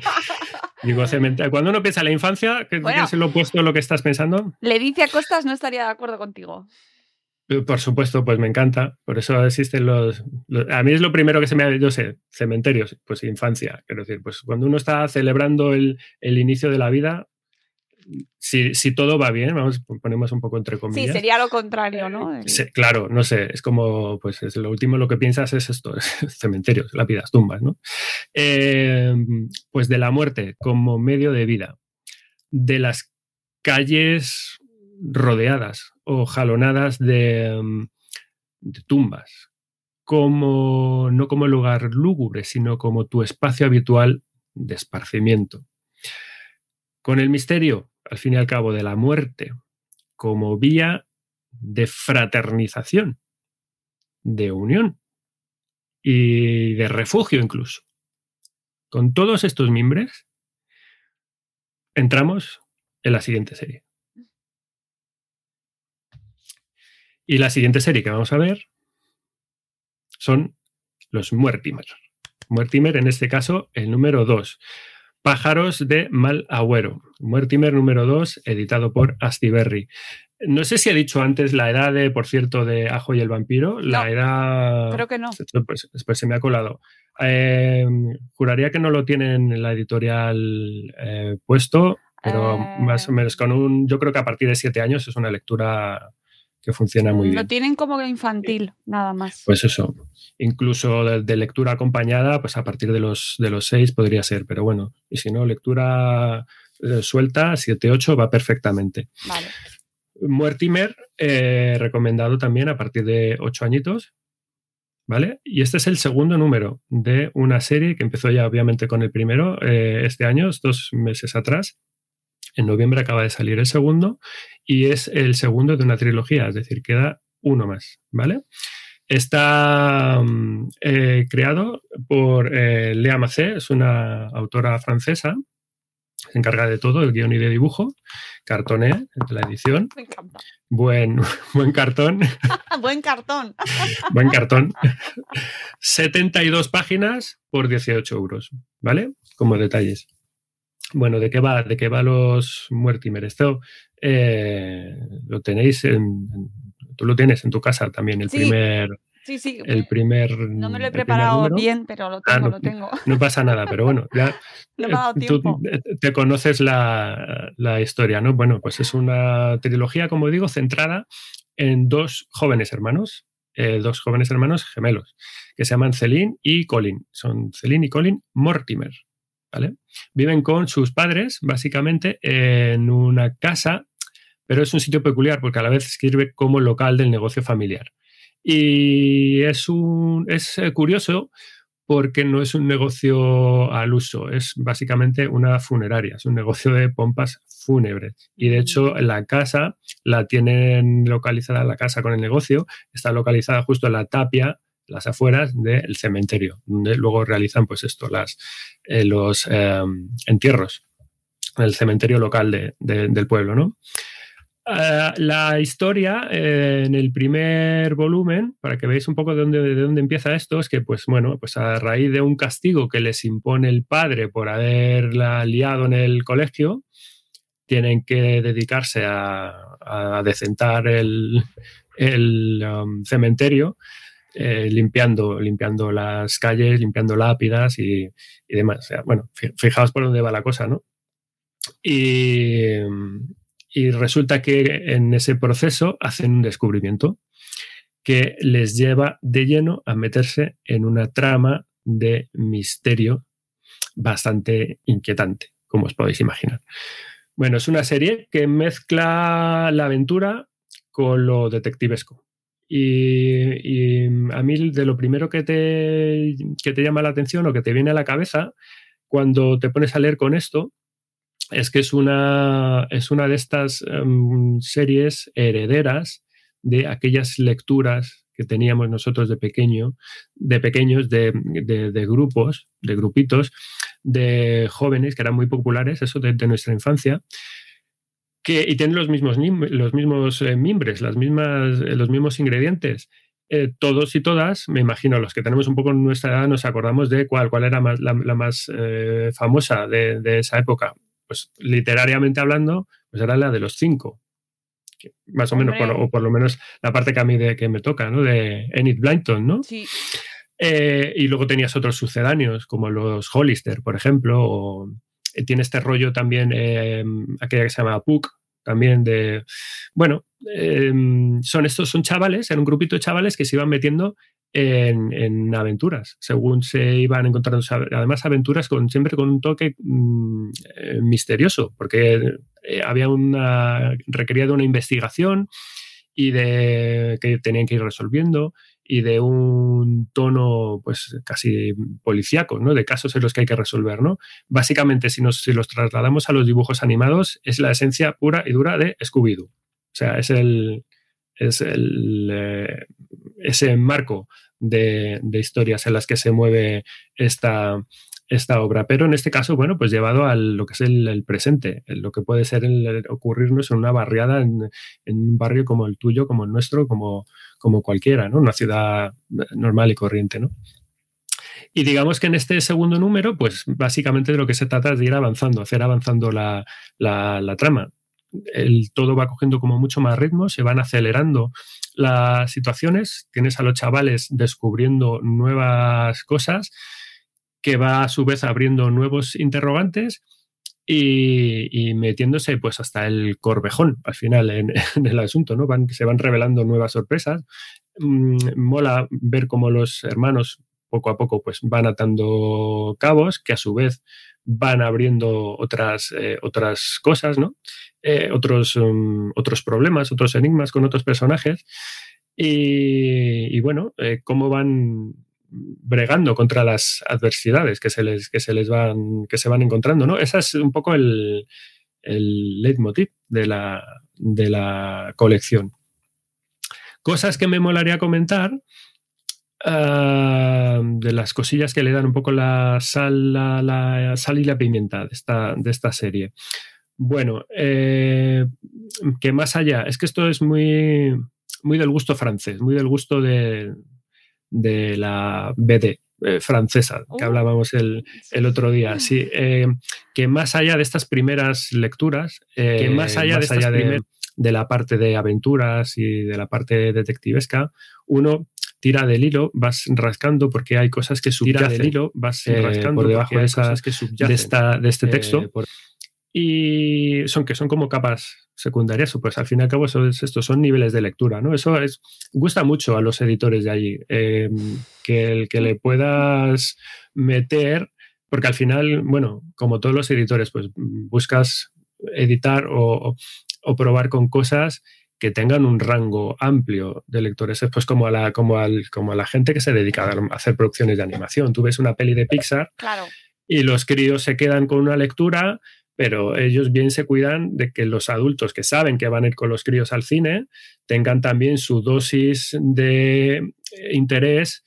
Digo, cementerio. Cuando uno piensa en la infancia, ¿qué, es lo opuesto a lo que estás pensando? Le dice a Costas no estaría de acuerdo contigo. Eh, por supuesto, pues me encanta. Por eso existen los, A mí es lo primero que se me ha. Yo sé, cementerios, pues infancia. Quiero decir, pues cuando uno está celebrando el, inicio de la vida, si, si, todo va bien, vamos, ponemos un poco entre comillas. Sí, sería lo contrario, ¿no? claro, no sé, es como, pues es lo último lo que piensas es esto, cementerios, lápidas, tumbas, ¿no? Eh, pues de la muerte como medio de vida, de las calles rodeadas o jalonadas mm, de, tumbas, como, no como lugar lúgubre, sino como tu espacio habitual de esparcimiento. Con el misterio, al fin y al cabo, de la muerte como vía de fraternización, de unión y de refugio incluso. Con todos estos mimbres, entramos en la siguiente serie. Y la siguiente serie que vamos a ver son los Muertimer. Muertimer, en este caso, el número 2. Pájaros de Mal Agüero. Muertimer número 2, editado por Astiberri. No sé si he dicho antes la edad de, por cierto, de Ajo y el vampiro. La No, edad. Creo que no. Pues, pues se me ha colado. Eh, juraría que no lo tienen en la editorial eh, puesto, pero Eh. más o menos con un. Yo creo que a partir de siete años es una lectura que funciona muy Lo bien. tienen como infantil, nada más. Pues eso. Incluso de, de lectura acompañada, pues a partir de los, de los seis podría ser, pero bueno, y si no, lectura eh, suelta, siete, ocho, va perfectamente. Vale. Mortimer, eh, recomendado también a partir de ocho añitos, ¿vale? Y este es el segundo número de una serie que empezó ya obviamente con el primero eh, este año, dos meses atrás. En noviembre acaba de salir el segundo y es el segundo de una trilogía, es decir, queda uno más, ¿vale? Está mm, eh, creado por eh, Lea Macé, es una autora francesa, se encarga de todo, el guion y de dibujo, cartoné, la edición, Me encanta. buen, buen cartón, Buen cartón. buen cartón. 72 páginas por 18 euros, ¿vale? Como detalles. Bueno, ¿de qué va? ¿De qué va los Muertimer? Esto eh, lo tenéis en, Tú lo tienes en tu casa también, el Sí, primer... Sí, sí. El primer no me lo he preparado bien, pero lo Ah, tengo, no. lo tengo. No pasa nada, pero bueno, ya No me ha dado eh, tú tiempo. te conoces la, la historia, ¿no? Bueno, pues es una trilogía, como digo, centrada en dos jóvenes hermanos, eh, dos jóvenes hermanos gemelos, que se llaman Celine y Colin. Son Celine y Colin Mortimer, ¿vale? Viven con sus padres, básicamente, en una casa, pero es un sitio peculiar porque a la vez sirve como local del negocio familiar. Y es, un, es eh, curioso porque no es un negocio al uso, es básicamente una funeraria, es un negocio de pompas fúnebres. Y de hecho, la casa la tienen localizada, la casa con el negocio está localizada justo en la tapia, las afueras del cementerio, donde luego realizan pues esto, las, eh, los eh, entierros, en el cementerio local de- de- del pueblo, ¿no? Ah, la historia eh, en el primer volumen, para que veáis un poco de dónde, de dónde empieza esto, es que, pues bueno, pues a raíz de un castigo que les impone el padre por haberla liado en el colegio, tienen que dedicarse a, a decentar el, el, um, cementerio, eh, limpiando, limpiando las calles, limpiando lápidas y, y demás. Bueno, fi- fijaos por dónde va la cosa, ¿no? Y, y resulta que en ese proceso hacen un descubrimiento que les lleva de lleno a meterse en una trama de misterio bastante inquietante, como os podéis imaginar. Bueno, es una serie que mezcla la aventura con lo detectivesco. Y, a mí de lo primero que te, que te llama la atención o que te viene a la cabeza cuando te pones a leer con esto es que es una, es una de estas em, series herederas de aquellas lecturas que teníamos nosotros de pequeño, de pequeños, de, de- de grupos, de grupitos, de jóvenes que eran muy populares, eso de, de nuestra infancia, que, y tienen los mismos, los mismos eh, mimbres, las mismas, eh, los mismos ingredientes. Eh, todos y todas, me imagino, los que tenemos un poco nuestra edad, nos acordamos de cuál, cuál era más, la, la más famosa de, de esa época. Pues literariamente hablando, pues era la de los cinco. Que más o menos, por, o por lo menos la parte que a mí de, que me toca, ¿no? De Enid Blyton, ¿no? Sí, y luego tenías otros sucedáneos, como los Hollister, por ejemplo, o tiene este rollo también, eh, aquella que se llama Puck, también de, bueno, eh, son estos, son chavales, era un grupito de chavales que se iban metiendo en, en aventuras, según se iban encontrando, además aventuras con, siempre con un toque mm, misterioso, porque eh, había una, requería de una investigación y de que tenían que ir resolviendo y de un tono pues casi policíaco, ¿no? De casos en los que hay que resolver, ¿no? Básicamente, si, nos, si los trasladamos a los dibujos animados, es la esencia pura y dura de Scooby-Doo. O sea, es el, es el eh, ese marco de, de, historias en las que se mueve esta, esta obra. Pero en este caso, bueno, pues llevado a lo que es el, presente, lo que puede ser ocurrirnos en una barriada, en, un barrio como el tuyo, como el nuestro, como, como cualquiera, ¿no? Una ciudad normal y corriente, ¿no? Y digamos que en este segundo número, pues básicamente de lo que se trata es de ir avanzando, hacer avanzando la, la, la trama. el, todo va cogiendo como mucho más ritmo, se van acelerando las situaciones, tienes a los chavales descubriendo nuevas cosas que va a su vez abriendo nuevos interrogantes y, metiéndose pues hasta el corvejón al final en, el asunto, ¿no? Van, se van revelando nuevas sorpresas. Mm, mola ver cómo los hermanos poco a poco pues van atando cabos que a su vez van abriendo otras, eh, otras cosas, ¿no? Eh, otros, um, otros problemas, otros enigmas con otros personajes. Y, bueno, eh, cómo van bregando contra las adversidades que se les, que se les van, que se van encontrando, ¿no? Ese es un poco el, el leitmotiv de la, de la colección. Cosas que me molaría comentar, ah, de las cosillas que le dan un poco la sal, la, sal y la pimienta de esta, de esta serie. Bueno, eh, que más allá, es que esto es muy, muy del gusto francés, muy del gusto de, de la BD eh, francesa, que oh. hablábamos el, otro día. Sí, eh, que más allá de estas primeras lecturas, que más allá, de, de, la parte de aventuras y de la parte detectivesca, uno tira del hilo, vas rascando porque hay cosas que subyacen. Tira del hilo, vas rascando por debajo de, esas, que de, esta, de este texto y son que son como capas secundarias, pues al fin y al cabo eso estos son niveles de lectura, ¿no? Eso es, gusta mucho a los editores de allí, em, que, el, que le puedas meter, porque al final, bueno, como todos los editores, pues buscas editar o, probar con cosas que tengan un rango amplio de lectores. Es pues como a la, como al, como a la gente que se dedica a hacer producciones de animación. Tú ves una peli de Pixar y los críos se quedan con una lectura pero ellos bien se cuidan de que los adultos que saben que van a ir con los críos al cine tengan también su dosis de eh, interés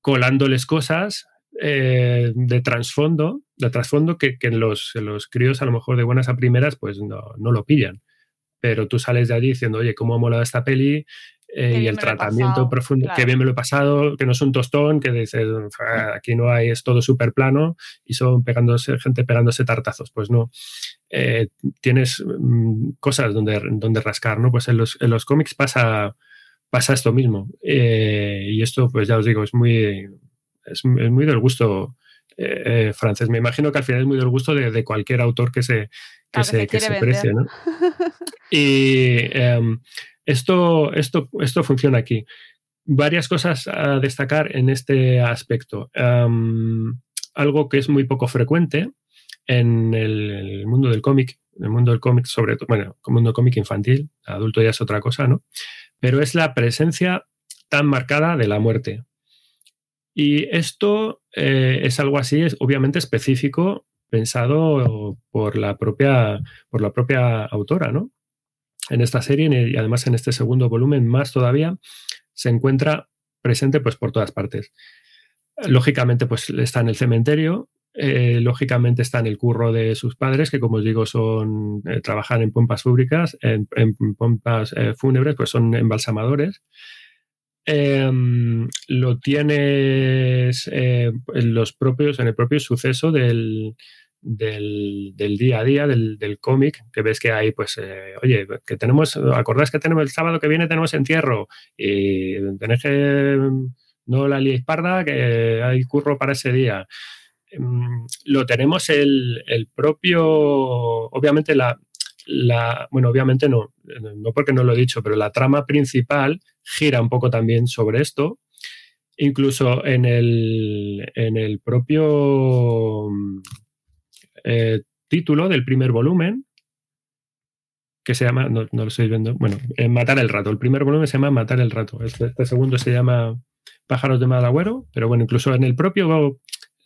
colándoles cosas eh, de trasfondo, de trasfondo que, los, los, críos a lo mejor de buenas a primeras pues no, no lo pillan. Pero tú sales de allí diciendo, oye, ¿cómo ha molado esta peli? Eh, y el tratamiento profundo, que bien me lo he pasado, que no es un tostón, que dices, aquí no hay, es todo súper plano y son pegándose, gente pegándose tartazos. Pues no. Eh, tienes mm, cosas donde, donde rascar, ¿no? Pues en los, en los cómics pasa, pasa esto mismo. Eh, y esto, pues ya os digo, es muy, es, muy del gusto francés. Me imagino que al final es muy del gusto de, cualquier autor que se, que se, que se precie, ¿no? y em, esto, esto, esto funciona aquí. Varias cosas a destacar en este aspecto. algo que es muy poco frecuente en el, mundo del cómic, en el mundo del cómic, sobre todo, bueno, el mundo cómic infantil, adulto ya es otra cosa, ¿no? Pero es la presencia tan marcada de la muerte. Y esto eh, es algo así, es obviamente específico, pensado por la propia, por la propia autora, ¿no? En esta serie y además en este segundo volumen más todavía, se encuentra presente pues por todas partes. Lógicamente pues está en el cementerio, eh, lógicamente está en el curro de sus padres, que como os digo son, eh, trabajan en pompas fúbricas, en, pompas eh, fúnebres, pues son embalsamadores. Em, lo tienes en los propios, en el propio suceso del, del, día a día, del, cómic, que ves que hay, pues, eh, oye, que tenemos, acordáis que tenemos el sábado que viene tenemos entierro y tenéis que, no la liéis parda, que hay curro para ese día. Mm, lo tenemos el, propio, obviamente la, la, bueno, obviamente no, no porque no lo he dicho, pero la trama principal gira un poco también sobre esto. Incluso en el, en el propio eh, título del primer volumen, que se llama, no, lo estoy viendo, bueno, eh, Matar el rato. El primer volumen se llama Matar el rato. Este, este segundo se llama Pájaros de Madagüero, pero bueno, incluso en el propio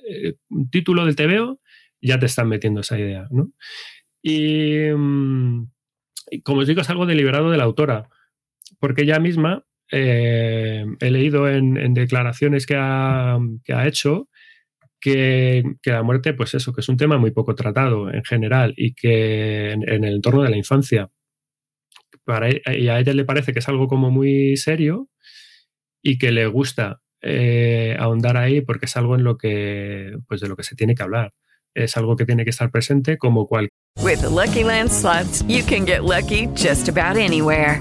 eh, título del TVO ya te están metiendo esa idea, ¿no? Y, mm, como os digo, es algo deliberado de la autora, porque ella misma, he leído en, declaraciones que ha, que ha hecho, que, la muerte, pues eso, que es un tema muy poco tratado en general y que en, el entorno de la infancia. Para, e, y a ella le parece que es algo como muy serio y que le gusta eh, ahondar ahí porque es algo en lo que, pues de lo que se tiene que hablar. es algo que tiene que estar presente como cual. With the Lucky Land slots, you can get lucky just about anywhere.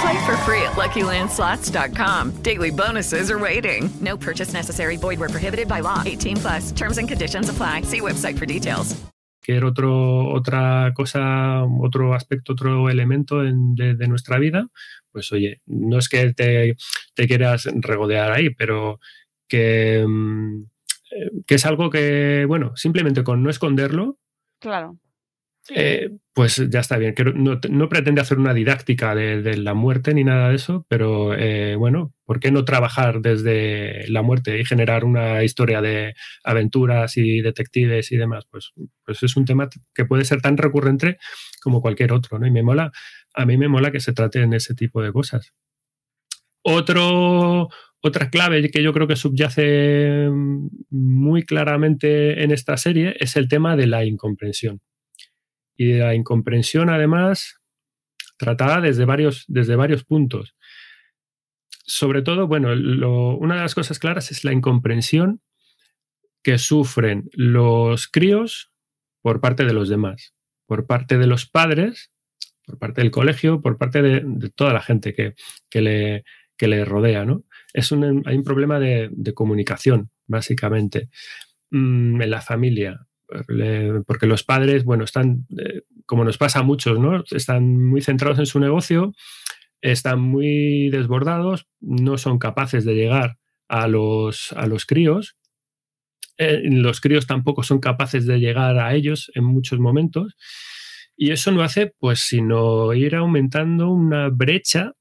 Play for free at LuckyLandSlots.com. Daily bonuses are waiting. No purchase necessary. Void where prohibited by law. 18 plus. Terms and conditions apply. See website for details. Cualquier otro, otra cosa, otro aspecto, otro elemento en, de, de, nuestra vida, pues oye, no es que te, te quieras regodear ahí, pero que, que es algo que, bueno, simplemente con no esconderlo. Claro. Eh, pues ya está bien. No, no pretende hacer una didáctica de, la muerte ni nada de eso, pero eh, bueno, ¿por qué no trabajar desde la muerte y generar una historia de aventuras y detectives y demás? Pues, pues es un tema que puede ser tan recurrente como cualquier otro, ¿no? Y me mola, a mí me mola que se trate en ese tipo de cosas. Otra clave que yo creo que subyace muy claramente en esta serie es el tema de la incomprensión y la incomprensión, además, tratada desde varios, desde varios puntos. Sobre todo, bueno, lo, una de las cosas claras es la incomprensión que sufren los críos por parte de los demás, por parte de los padres, por parte del colegio, por parte de, toda la gente que, que, le, que, le, rodea. ¿no? Es un, hay un problema de, comunicación, básicamente, mmm, en la familia porque los padres, bueno, están, eh, como nos pasa a muchos, ¿no? Están muy centrados en su negocio, están muy desbordados, no son capaces de llegar a los, a los críos. Eh, los críos tampoco son capaces de llegar a ellos en muchos momentos. Y eso no hace, pues, sino ir aumentando una brecha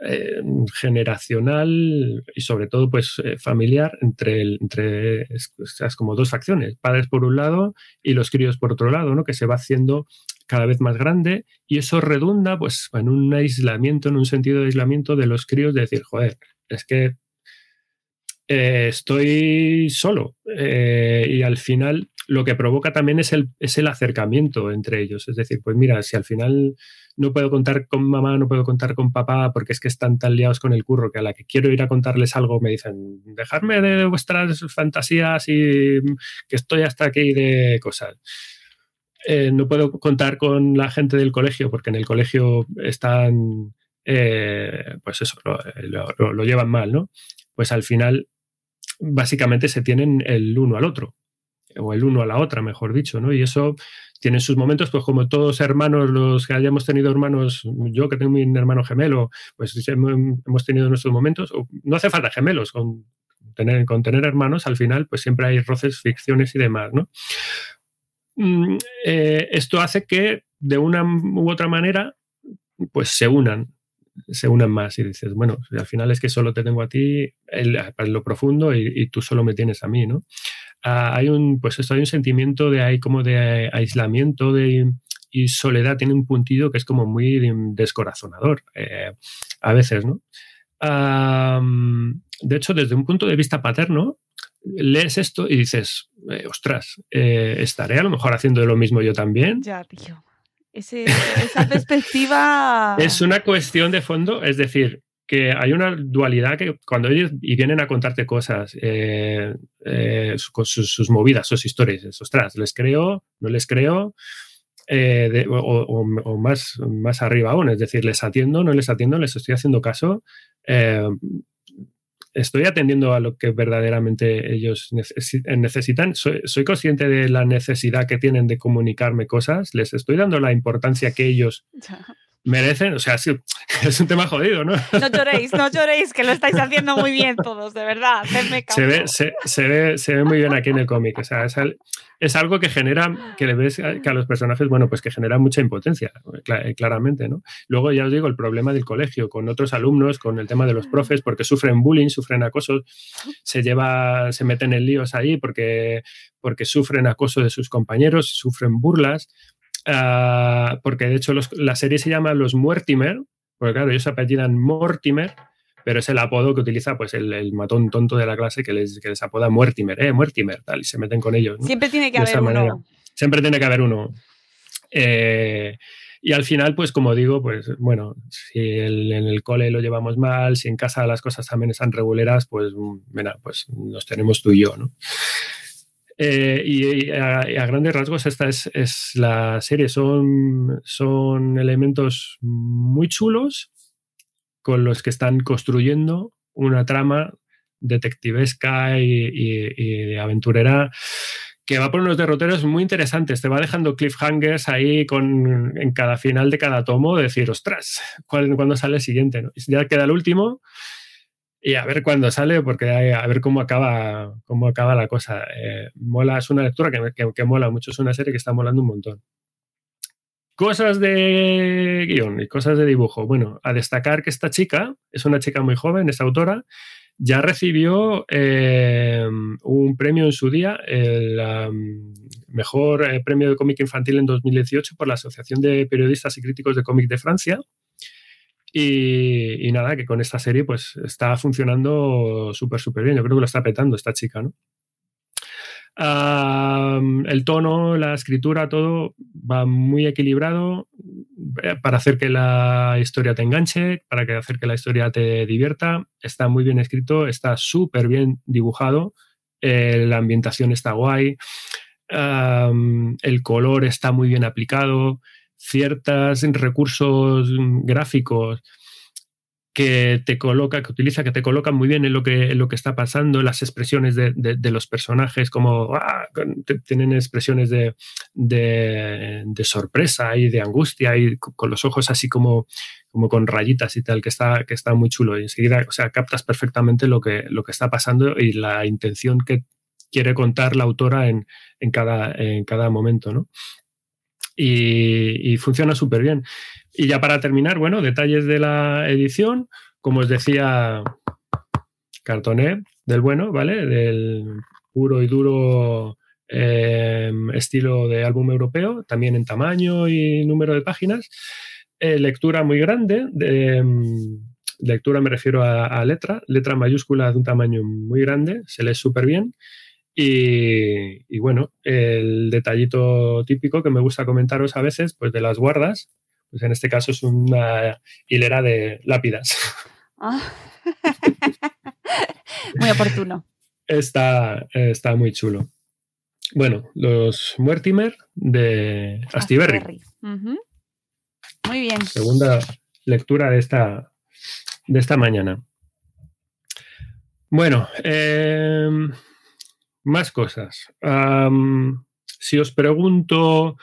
eh, generacional y sobre todo pues eh, familiar entre, el, entre esas como dos facciones, padres por un lado y los críos por otro lado, ¿no? que se va haciendo cada vez más grande y eso redunda pues en un aislamiento, en un sentido de aislamiento de los críos de decir, joder, es que eh, estoy solo y al final lo que provoca también es el, es el acercamiento entre ellos. Es decir, pues mira, si al final no puedo contar con mamá, no puedo contar con papá porque es que están tan liados con el curro que a la que quiero ir a contarles algo me dicen, dejadme de vuestras fantasías y que estoy hasta aquí de cosas. Eh, no puedo contar con la gente del colegio porque en el colegio están, eh, pues eso, lo, lo, llevan mal, ¿no? Pues al final, básicamente se tienen el uno al otro, o el uno a la otra, mejor dicho, ¿no? Y eso tienen sus momentos, pues como todos hermanos, los que hayamos tenido hermanos, yo que tengo mi hermano gemelo, pues hemos tenido nuestros momentos, no hace falta gemelos, con tener, con tener hermanos al final, pues siempre hay roces, ficciones y demás, ¿no? Mm, eh, esto hace que de una u otra manera, pues se unan, se unan más y dices, bueno, al final es que solo te tengo a ti en lo profundo y, y tú solo me tienes a mí, ¿no? Hay un, pues esto hay un sentimiento de hay como de aislamiento de, y soledad, tiene un puntillo que es como muy descorazonador eh, a veces, ¿no? De hecho, desde un punto de vista paterno, lees esto y dices, eh, ostras, eh, estaré a lo mejor haciendo lo mismo yo también. Ya, tío. Ese, esa perspectiva. es una cuestión de fondo, es decir, que hay una dualidad que cuando ellos y vienen a contarte cosas eh, eh, con sus, movidas, sus historias, ostras, les creo, no les creo, eh, o, más, más arriba aún, es decir, les atiendo, no les atiendo, les estoy haciendo caso, estoy atendiendo a lo que verdaderamente ellos necesitan, soy consciente de la necesidad que tienen de comunicarme cosas, les estoy dando la importancia que ellos... merecen, o sea, es un tema jodido, ¿no? No lloréis, no lloréis, que lo estáis haciendo muy bien todos, de verdad. Se ve, se, se, ve, se ve muy bien aquí en el cómic. O sea, es, es, algo que genera, que le ves que a los personajes, bueno, pues que genera mucha impotencia, claramente, ¿no? Luego ya os digo, el problema del colegio, con otros alumnos, con el tema de los profes, porque sufren bullying, sufren acoso, se lleva, se meten en líos ahí porque, porque sufren acoso de sus compañeros, sufren burlas. Uh, porque de hecho los, la serie se llama Los Muertimer, porque claro, ellos se apellidan Mortimer, pero es el apodo que utiliza pues el, el matón tonto de la clase que les, que les apoda Muertimer, eh, Muertimer, tal, y se meten con ellos. ¿no? Siempre tiene que de haber uno. Siempre tiene que haber uno. Eh, y al final, pues como digo, pues bueno, si el, en el cole lo llevamos mal, si en casa las cosas también están reguleras, pues, mira, pues nos tenemos tú y yo, ¿no? Eh, y, a, a, grandes rasgos esta es, es, la serie. Son, son elementos muy chulos con los que están construyendo una trama detectivesca y, y, y aventurera que va por unos derroteros muy interesantes. Te va dejando cliffhangers ahí con, en cada final de cada tomo, decir, ostras, ¿cuándo sale el siguiente? ¿no? Y ya queda el último y a ver cuándo sale, porque a ver cómo acaba, cómo acaba la cosa. Eh, mola, es una lectura que, que, mola mucho, es una serie que está molando un montón. Cosas de guion y cosas de dibujo. Bueno, a destacar que esta chica es una chica muy joven, es autora, ya recibió eh, un premio en su día, el mejor eh, premio de cómic infantil en 2018 por la Asociación de Periodistas y Críticos de Cómic de Francia. Y, nada, que con esta serie pues está funcionando súper, súper bien. Yo creo que lo está petando esta chica, ¿no? El tono, la escritura, todo va muy equilibrado eh, para hacer que la historia te enganche, para hacer que la historia te divierta. Está muy bien escrito, está súper bien dibujado, eh, la ambientación está guay, el color está muy bien aplicado, ciertos recursos gráficos que te coloca, que utiliza, que te colocan muy bien en lo que, en lo que está pasando, las expresiones de, de, los personajes, como ah, tienen expresiones de, de, sorpresa y de angustia y con los ojos así como, como con rayitas y tal, que está, que está muy chulo. Y enseguida, o sea, captas perfectamente lo que, lo que está pasando y la intención que quiere contar la autora en, en, cada, en cada momento, ¿no? Y, funciona súper bien. Y ya para terminar, bueno, detalles de la edición, como os decía, cartoné del bueno, ¿vale? Del puro y duro eh, estilo de álbum europeo, también en tamaño y número de páginas. Eh, lectura muy grande, de, lectura me refiero a, a, letra, letra mayúscula de un tamaño muy grande, se lee súper bien. Y, y, bueno, el detallito típico que me gusta comentaros a veces, pues de las guardas, pues en este caso es una hilera de lápidas. Ah. muy oportuno. Está, está muy chulo. Bueno, los Muertimer de Astiberri. Astiberri. Uh -huh. Muy bien. Segunda lectura de esta, de esta mañana. Bueno, eh, más cosas. Um, si os pregunto,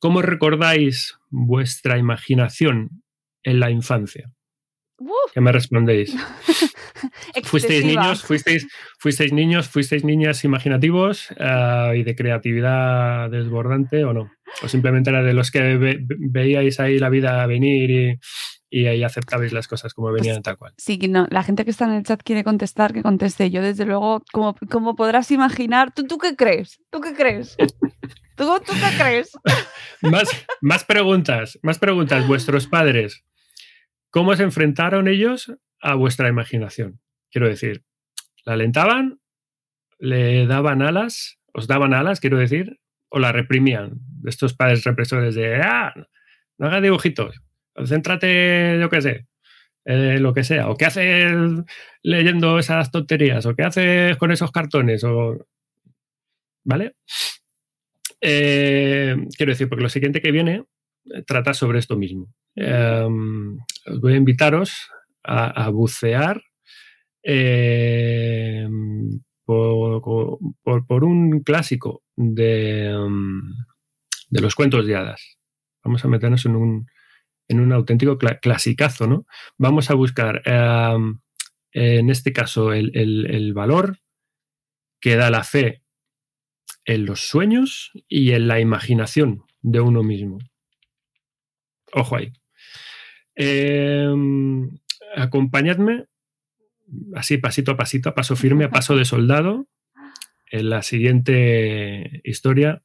¿cómo recordáis vuestra imaginación en la infancia? ¿Qué me respondéis? ¿Fuisteis niños, fuisteis, fuisteis niños, fuisteis niñas imaginativos uh, y de creatividad desbordante o no? ¿O simplemente era de los que ve, veíais ahí la vida venir y, y ahí aceptabais las cosas como venían pues, tal cual. Sí, no, la gente que está en el chat quiere contestar, que conteste. Yo, desde luego, como, como podrás imaginar, ¿tú, ¿tú qué crees? ¿Tú qué crees? ¿Tú, tú qué crees? más, más preguntas, más preguntas. Vuestros padres, ¿cómo se enfrentaron ellos a vuestra imaginación? Quiero decir, ¿la alentaban? ¿Le daban alas? ¿Os daban alas, quiero decir? ¿O la reprimían? Estos padres represores de, ah, no hagas dibujitos, céntrate, yo qué sé, eh, lo que sea. ¿O qué haces leyendo esas tonterías? ¿O qué haces con esos cartones? O... ¿Vale? Eh, quiero decir, porque lo siguiente que viene eh, trata sobre esto mismo. Eh, os voy a invitaros a, bucear eh, por, un clásico de, um, de los cuentos de hadas. Vamos a meternos en un, en un auténtico clasicazo, ¿no? Vamos a buscar, em, en este caso, el, valor que da la fe en los sueños y en la imaginación de uno mismo. Ojo ahí. Em, acompañadme así pasito a pasito, a paso firme, a paso de soldado, en la siguiente historia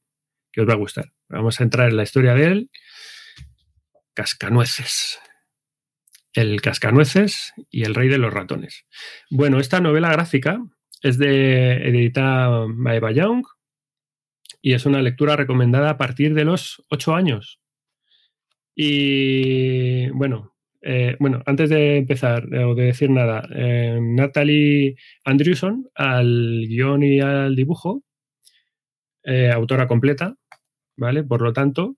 que os va a gustar. Vamos a entrar en la historia de él. Cascanueces. El cascanueces y el rey de los ratones. Bueno, esta novela gráfica es de editada by Eva Young y es una lectura recomendada a partir de los ocho años. Y bueno, eh, bueno, antes de empezar eh, o de decir nada, eh, Natalie Andrewson al guion y al dibujo, autora completa, ¿vale? Por lo tanto,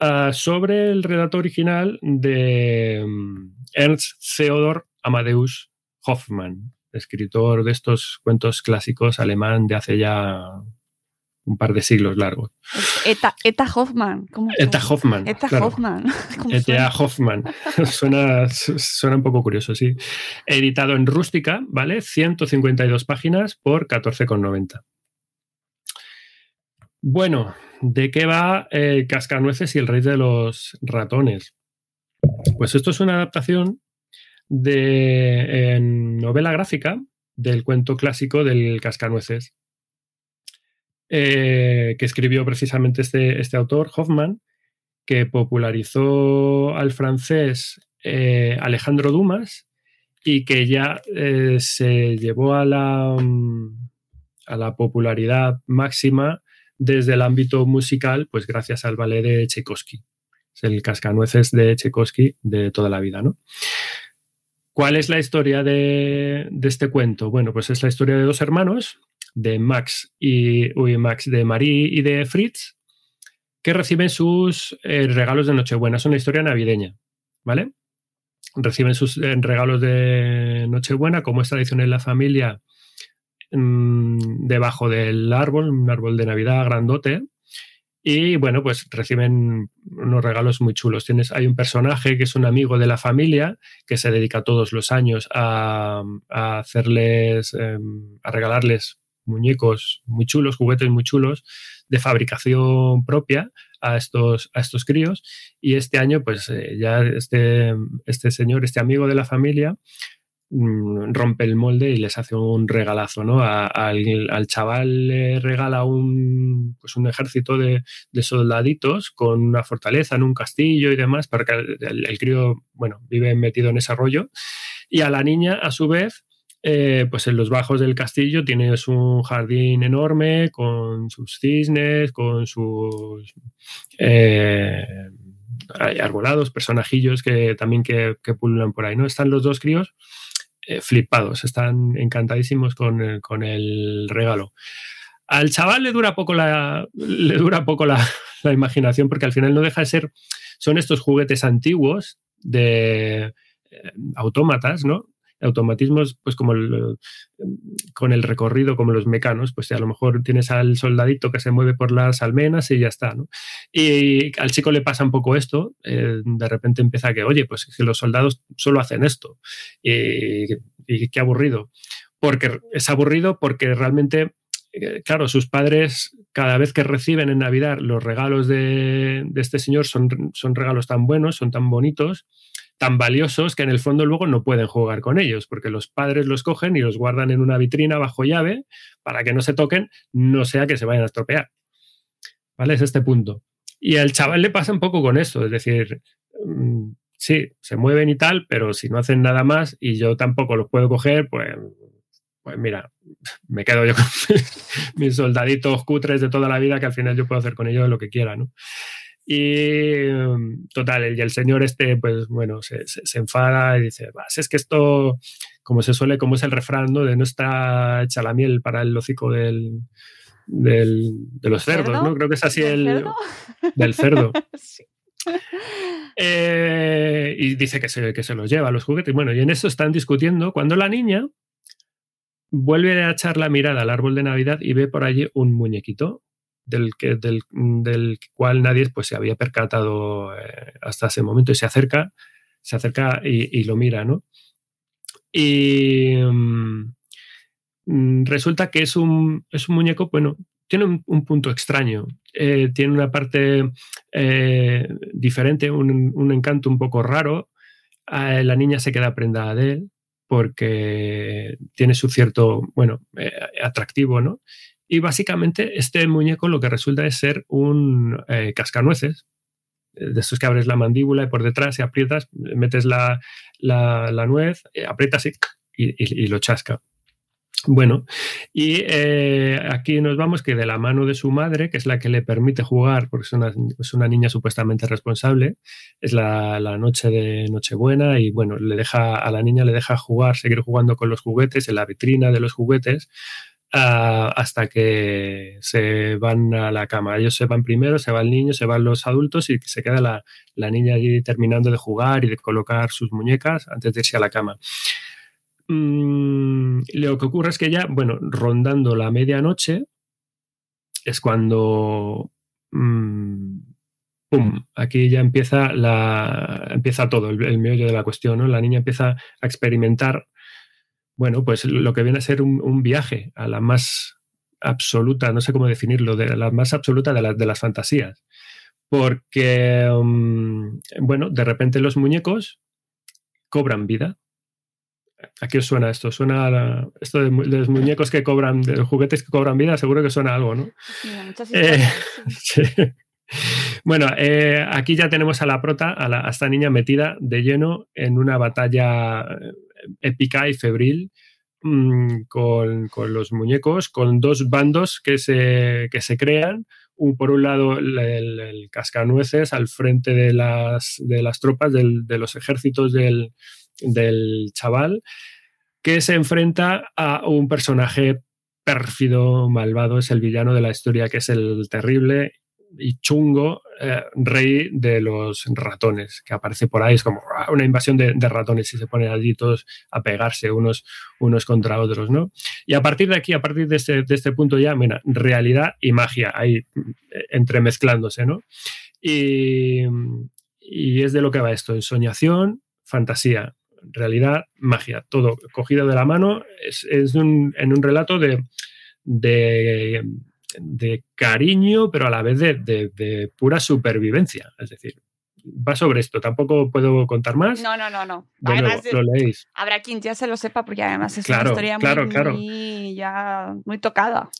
ah, sobre el relato original de mm, Ernst Theodor Amadeus Hoffmann, escritor de estos cuentos clásicos alemán de hace ya un par de siglos largos. Eta, Eta Hoffman. ¿cómo Eta Hoffman. Eta Hoffman. Eta Hoffman. suena, suena un poco curioso, sí. Editado en rústica, ¿vale? 152 páginas por 14,90. Bueno, ¿de qué va Cascanueces y el Rey de los Ratones? Pues esto es una adaptación de novela gráfica del cuento clásico del Cascanueces eh, que escribió precisamente este, este, autor, Hoffman, que popularizó al francés eh, Alejandro Dumas y que ya eh, se llevó a la, mm, a la popularidad máxima desde el ámbito musical, pues gracias al ballet de Tchaikovsky. Es el cascanueces de Tchaikovsky de toda la vida, ¿no? ¿Cuál es la historia de, este cuento? Bueno, pues es la historia de dos hermanos de Max y Max de Marie y de Fritz que reciben sus eh, regalos de Nochebuena. Es una historia navideña, ¿vale? Reciben sus eh, regalos de Nochebuena, como es tradición en la familia, mm, debajo del árbol, un árbol de Navidad grandote. Y bueno, pues reciben unos regalos muy chulos. Tienes, hay un personaje que es un amigo de la familia que se dedica todos los años a, hacerles, em, a regalarles muñecos muy chulos, juguetes muy chulos de fabricación propia a estos, a estos críos. Y este año, pues eh, ya este, este señor, este amigo de la familia, rompe el molde y les hace un regalazo, ¿no? al, chaval le regala un, pues un ejército de, soldaditos con una fortaleza en un castillo y demás, para que el, el, crío, bueno, vive metido en ese rollo. Y a la niña, a su vez, eh, pues en los bajos del castillo tienes un jardín enorme con sus cisnes, con sus eh, arbolados, personajillos que también que, pululan por ahí, ¿no? Están los dos críos eh, flipados, están encantadísimos con, el regalo. Al chaval le dura poco la, le dura poco la, la imaginación porque al final no deja de ser, son estos juguetes antiguos de autómatas, ¿no? Automatismos, pues como con el recorrido, como los mecanos, pues a lo mejor tienes al soldadito que se mueve por las almenas y ya está, ¿no? Y al chico le pasa un poco esto, eh, de repente empieza que, oye, pues que los soldados solo hacen esto, y, qué aburrido. Porque es aburrido porque realmente, eh, claro, sus padres cada vez que reciben en Navidad los regalos de, de este señor son, son regalos tan buenos, son tan bonitos, tan valiosos que en el fondo luego no pueden jugar con ellos, porque los padres los cogen y los guardan en una vitrina bajo llave para que no se toquen, no sea que se vayan a estropear. ¿Vale? Es este punto. Y al chaval le pasa un poco con eso, es decir, mm, sí, se mueven y tal, pero si no hacen nada más y yo tampoco los puedo coger, pues, pues mira, me quedo yo con mis soldaditos cutres de toda la vida que al final yo puedo hacer con ellos lo que quiera, ¿no? Y mm, total, y el señor este, pues bueno, se, enfada y dice, es que esto, como se suele, como es el refrán, ¿no? De no está hecha la miel para el hocico del, del de los cerdos, ¿no? Creo que es así el... Cerdo? Del cerdo. Eh, y dice que se, que se los lleva los juguetes. Bueno, y en eso están discutiendo cuando la niña vuelve a echar la mirada al árbol de Navidad y ve por allí un muñequito del, que, del, del cual nadie pues, se había percatado eh, hasta ese momento y se acerca, se acerca y, y lo mira, ¿no? Y mm, mm, resulta que es un, es un muñeco, bueno, tiene un, un punto extraño, eh, tiene una parte eh, diferente, un, un, encanto un poco raro. Eh, la niña se queda prendada de él porque tiene su cierto, bueno, eh, atractivo, ¿no? Y básicamente este muñeco lo que resulta es ser un eh, cascanueces, de estos que abres la mandíbula y por detrás y aprietas, metes la, la, nuez, eh, aprietas y, y, y, lo chasca. Bueno, y eh, aquí nos vamos que de la mano de su madre, que es la que le permite jugar, porque es una, es una niña supuestamente responsable, es la, la, noche de Nochebuena y bueno, le deja a la niña le deja jugar, seguir jugando con los juguetes en la vitrina de los juguetes, Uh, hasta que se van a la cama. Ellos se van primero, se va el niño, se van los adultos y se queda la, la, niña allí terminando de jugar y de colocar sus muñecas antes de irse a la cama. Mm, lo que ocurre es que ya, bueno, rondando la medianoche es cuando... Mm, ¡Pum! Aquí ya empieza, la, empieza todo, el, el meollo de la cuestión. La niña empieza a experimentar bueno, pues lo que viene a ser un, un, viaje a la más absoluta, no sé cómo definirlo, de la más absoluta de, la, de las fantasías. Porque, um, bueno, de repente los muñecos cobran vida. ¿A qué os suena esto? Suena a, esto de, de, los muñecos que cobran, de los juguetes que cobran vida, seguro que suena algo, ¿no? Eh, sí. Bueno, eh, aquí ya tenemos a la prota, a, la, a, esta niña metida de lleno en una batalla épica y febril mmm, con, con, los muñecos, con dos bandos que se, que se crean. Un, por un lado, el, cascanueces al frente de las, de las tropas, del, de los ejércitos del, del chaval, que se enfrenta a un personaje pérfido, malvado, es el villano de la historia, que es el terrible y chungo eh, rey de los ratones, que aparece por ahí, es como una invasión de, ratones y se ponen allí todos a pegarse unos, unos contra otros, ¿no? Y a partir de aquí, a partir de este, de este punto ya, mira, realidad y magia ahí eh, entremezclándose, ¿no? Y, y es de lo que va esto, ensoñación, fantasía, realidad, magia, todo cogido de la mano, es, es un, en un relato de, de de cariño, pero a la vez de, de, de, pura supervivencia. Es decir, va sobre esto. Tampoco puedo contar más. No, no, no, no. Además, lo, lo, leéis. Habrá quien ya se lo sepa, porque además es claro, una historia claro, muy, claro. muy, ya muy tocada.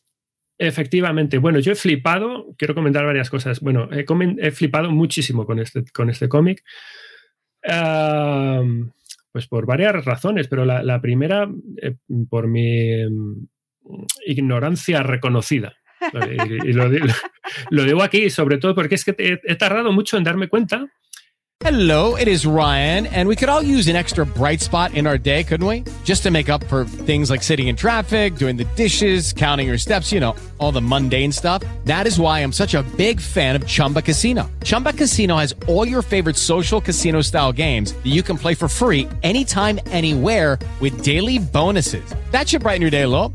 Efectivamente. Bueno, yo he flipado, quiero comentar varias cosas. Bueno, he, he flipado muchísimo con este, con este cómic. Uh, pues por varias razones, pero la, la primera, eh, por mi um, ignorancia reconocida. Y, lo, lo, digo aquí sobre todo porque es que he, he tardado mucho en darme cuenta. Hello, it is Ryan, and we could all use an extra bright spot in our day, couldn't we? Just to make up for things like sitting in traffic, doing the dishes, counting your steps, you know, all the mundane stuff. That is why I'm such a big fan of Chumba Casino. Chumba Casino has all your favorite social casino style games that you can play for free anytime, anywhere with daily bonuses. That should brighten your day a little.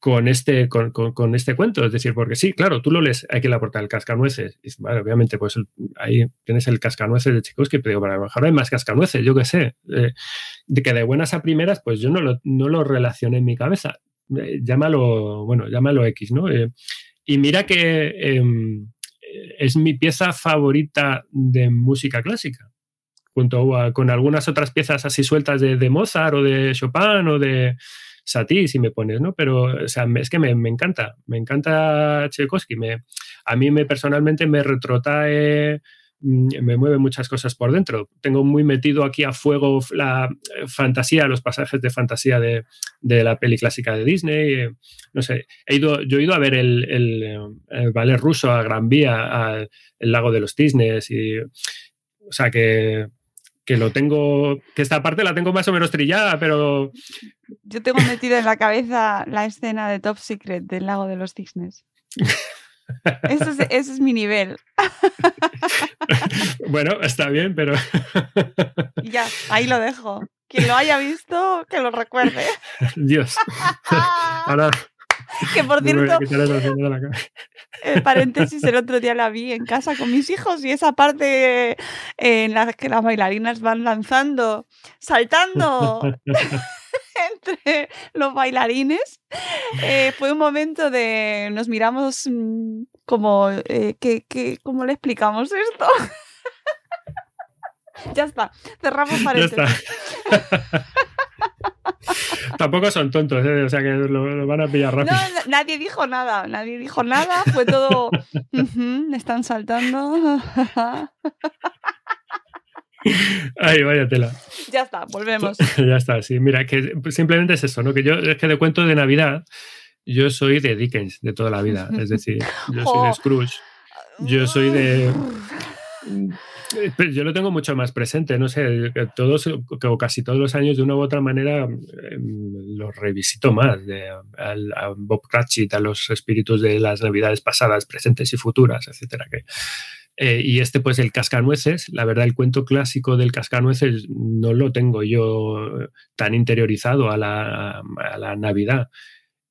con este, con, con, con, este cuento. Es decir, porque sí, claro, tú lo lees aquí en la portada, el cascanueces. Y, vale, obviamente, pues ahí tienes el cascanueces de chicos que digo, para lo mejor hay más cascanueces, yo qué sé. Eh, de que de buenas a primeras, pues yo no lo, no lo relacioné en mi cabeza. Eh, llámalo, bueno, llámalo X, ¿no? Eh, y mira que em, es mi pieza favorita de música clásica. Junto a, con algunas otras piezas así sueltas de, de Mozart o de Chopin o de Satie si me pones, ¿no? Pero, o sea, es que me, me encanta, me encanta Tchaikovsky. Me, a mí me personalmente me retrotrae Mm, me mueve muchas cosas por dentro. Tengo muy metido aquí a fuego la eh, fantasía, los pasajes de fantasía de, la peli clásica de Disney. Eh, no sé, he ido, yo he ido a ver el, el, ballet ruso a Gran Vía, al lago de los cisnes, y, o sea que, que lo tengo, que esta parte la tengo más o menos trillada, pero... Yo tengo metido en la cabeza la escena de Top Secret del lago de los cisnes. Ese es, mi nivel. bueno, está bien, pero. ya, ahí lo dejo. Quien lo haya visto, que lo recuerde. Dios. Ahora. Que por cierto. Eh, paréntesis, el otro día la vi en casa con mis hijos y esa parte en la que las bailarinas van lanzando, saltando entre los bailarines. Eh, fue un momento de nos miramos mm, como, eh, que, ¿cómo le explicamos esto? ya está, cerramos paréntesis. Tampoco son tontos, ¿eh? o sea que lo, van a pillar rápido. No, nadie dijo nada, nadie dijo nada, fue todo. están saltando. Ay, vaya tela. Ya está, volvemos. ya está, sí. Mira, que simplemente es eso, ¿no? Que yo, es que de cuento de Navidad, yo soy de Dickens de toda la vida. Es decir, yo soy de Scrooge. Yo soy de. Yo lo tengo mucho más presente, no sé, todos o casi todos los años de una u otra manera em, lo revisito más, de, a, Bob Cratchit, a los espíritus de las navidades pasadas, presentes y futuras, etcétera. Que, eh, y este, pues, el cascanueces, la verdad, el cuento clásico del cascanueces no lo tengo yo tan interiorizado a la, a la Navidad.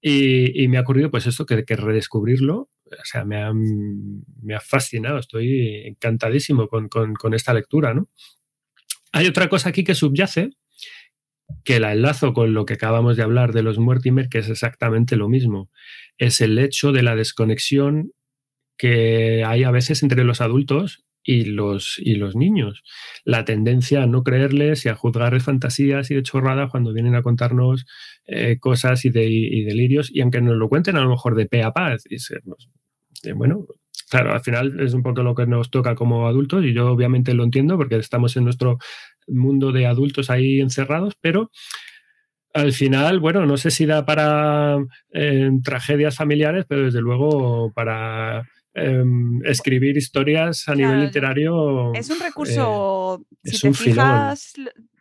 Y, me ha ocurrido, pues, esto, que, redescubrirlo, o sea, me ha, me ha fascinado, estoy encantadísimo con, con, con, esta lectura, ¿no? Hay otra cosa aquí que subyace, que la enlazo con lo que acabamos de hablar de los Mortimer, que es exactamente lo mismo. Es el hecho de la desconexión que hay a veces entre los adultos y los, y los niños. La tendencia a no creerles y a juzgar fantasías y de chorradas cuando vienen a contarnos eh, cosas y, de, delirios, y aunque nos lo cuenten a lo mejor de pe a pa, eh, bueno, claro, al final es un poco lo que nos toca como adultos y yo obviamente lo entiendo porque estamos en nuestro mundo de adultos ahí encerrados, pero al final, bueno, no sé si da para eh, tragedias familiares, pero desde luego para Em, escribir historias a nivel literario. Es un recurso, eh, si te fijas,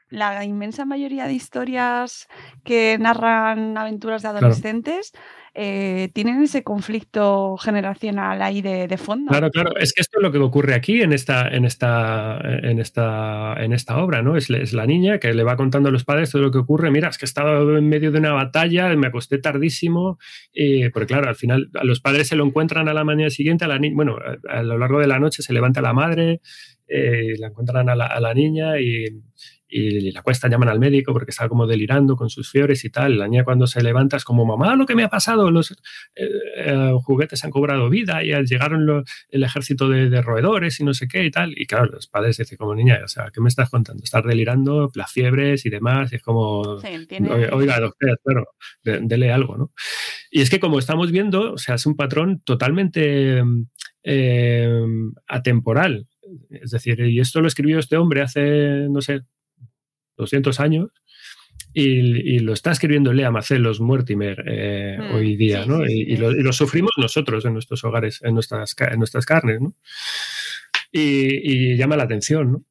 la inmensa mayoría de historias que narran aventuras de adolescentes eh, tienen ese conflicto generacional ahí de, fondo. Claro, claro. Es que esto es lo que ocurre aquí en esta, en esta, en esta, en esta obra, ¿no? Es, la niña que le va contando a los padres todo lo que ocurre. Mira, es que he estado en medio de una batalla, me acosté tardísimo. Eh, porque claro, al final a los padres se lo encuentran a la mañana siguiente, a la bueno, a, lo largo de la noche se levanta la madre, eh, la encuentran a la, a la niña y y la cuesta llaman al médico porque está como delirando con sus fiebres y tal. La niña cuando se levanta es como, mamá, lo que me ha pasado, los eh, eh, juguetes han cobrado vida y llegaron el ejército de, roedores y no sé qué y tal. Y claro, los padres dicen como, niña, o sea, ¿qué me estás contando? Estás delirando, las fiebres y demás. Y es como, oiga, doctor, claro, dele algo, ¿no? Y es que como estamos viendo, o sea, es un patrón totalmente eh, atemporal. Es decir, y esto lo escribió este hombre hace, no sé, 200 años, y, lo está escribiendo Lea Macelos Mortimer eh, mm, hoy día, ¿no? y, lo, sufrimos nosotros en nuestros hogares, en nuestras, en nuestras carnes, ¿no? Y, llama la atención, ¿no?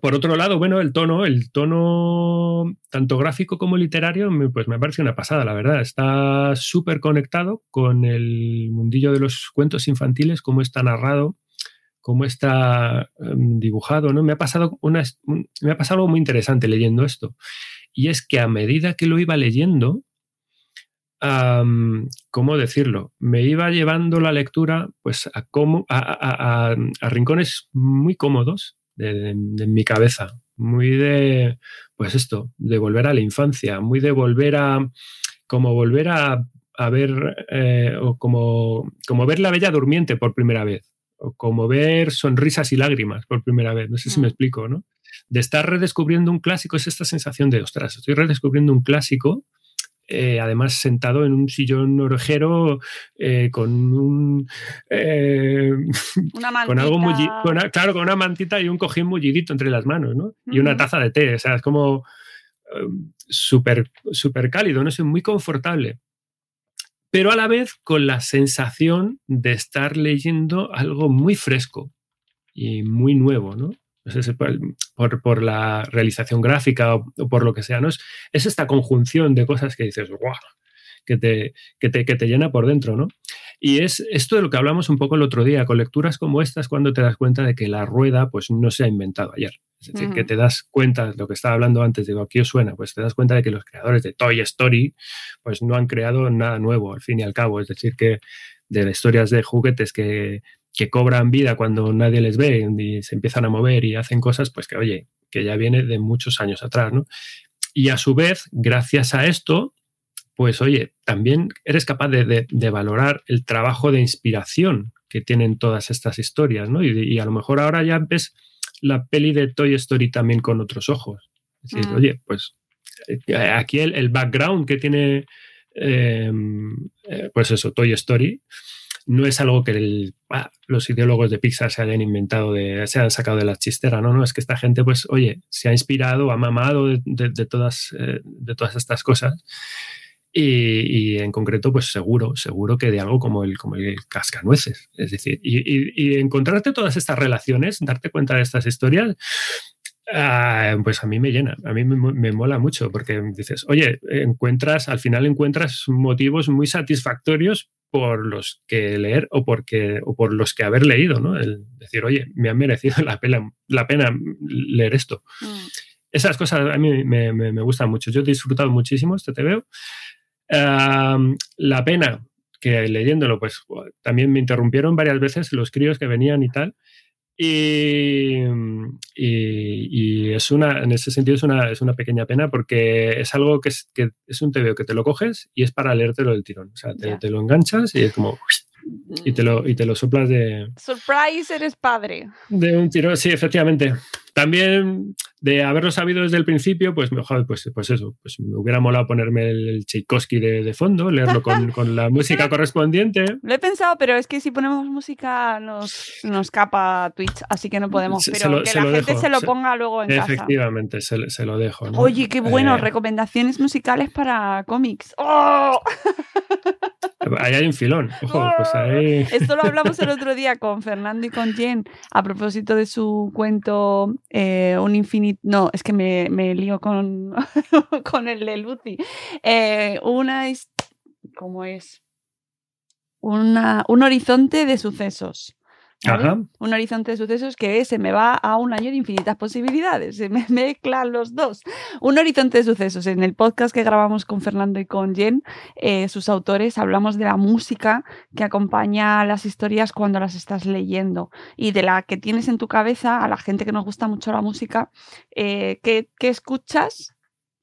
Por otro lado, bueno, el tono, el tono tanto gráfico como literario, pues me parece una pasada, la verdad. Está súper conectado con el mundillo de los cuentos infantiles, cómo está narrado, cómo está em, dibujado, ¿no? Me ha, pasado una, me ha pasado algo muy interesante leyendo esto. Y es que a medida que lo iba leyendo, ¿cómo decirlo? Me iba llevando la lectura pues, a, a, rincones muy cómodos de, mi cabeza, muy de, pues esto, de volver a la infancia, muy de volver a, como volver a, ver, eh, o como, como ver la Bella Durmiente por primera vez como ver sonrisas y lágrimas por primera vez. No sé si me mm. explico, ¿no? De estar redescubriendo un clásico es esta sensación de, ostras, estoy redescubriendo un clásico eh, además sentado en un sillón orejero eh, con un eh, con algo muy claro con una mantita y un cojín mullidito entre las manos ¿no? y una taza de té o sea es como súper súper cálido no sé muy confortable pero a la vez con la sensación de estar leyendo algo muy fresco y muy nuevo no por, por, la realización gráfica o, por lo que sea, ¿no? Es, es, esta conjunción de cosas que dices, ¡guau! Que te, que te, que te llena por dentro, ¿no? Y es esto de lo que hablamos un poco el otro día, con lecturas como estas, cuando te das cuenta de que la rueda pues no se ha inventado ayer. Es decir, que te das cuenta, lo que estaba hablando antes, digo, aquí os suena, pues te das cuenta de que los creadores de Toy Story pues no han creado nada nuevo, al fin y al cabo. Es decir, que de historias de juguetes que, que cobran vida cuando nadie les ve y se empiezan a mover y hacen cosas, pues que oye, que ya viene de muchos años atrás, ¿no? Y a su vez, gracias a esto, pues oye, también eres capaz de, valorar el trabajo de inspiración que tienen todas estas historias, ¿no? Y, a lo mejor ahora ya ves la peli de Toy Story también con otros ojos. Es decir, mm. oye, pues eh, aquí el, background que tiene, em, eh, pues eso, Toy Story, no es algo que ah, los ideólogos de Pixar se hayan inventado, de, se hayan sacado de la chistera, no, no, es que esta gente, pues, oye, se ha inspirado, ha mamado de, todas, eh, de todas estas cosas. Y, en concreto, pues seguro, seguro que de algo como el, como el cascanueces. Es decir, y, encontrarte todas estas relaciones, darte cuenta de estas historias, ah, pues a mí me llena, a mí me, me, mola mucho, porque dices, oye, encuentras, al final encuentras motivos muy satisfactorios por los que leer o, porque, o por los que haber leído, ¿no? El decir, oye, me ha merecido la pena, la pena leer esto. Mm. Esas cosas a mí me, me, gustan mucho. Yo he disfrutado muchísimo este La pena que leyéndolo, pues también me interrumpieron varias veces los críos que venían y tal. Y, y, es una, en ese sentido es una, es una pequeña pena porque es algo que es, que es un TVO que te lo coges y es para leértelo del tirón. O sea, te, te lo enganchas y es como y te lo, y te lo soplas de. Surprise, eres padre. De un tiro, sí, efectivamente. También de haberlo sabido desde el principio, pues mejor, pues, pues eso, pues me hubiera molado ponerme el Tchaikovsky de, de fondo, leerlo con, con, la música correspondiente. Lo he pensado, pero es que si ponemos música nos, nos capa Twitch, así que no podemos. Pero que la gente se lo ponga luego en casa. Efectivamente, se, se, lo dejo. Oye, qué bueno, eh, recomendaciones musicales para cómics. ¡Oh! Ahí hay un filón. Ojo, pues ahí... Esto lo hablamos el otro día con Fernando y con Jen a propósito de su cuento eh, Un infinito. No, es que me, me lío con, con el de Lucy. Eh, una. ¿Cómo es? Una, un horizonte de sucesos. Un horizonte de sucesos que se me va a un año de infinitas posibilidades, se me mezclan los dos. Un horizonte de sucesos. En el podcast que grabamos con Fernando y con Jen, eh, sus autores, hablamos de la música que acompaña las historias cuando las estás leyendo y de la que tienes en tu cabeza, a la gente que nos gusta mucho la música, eh, ¿qué, ¿qué escuchas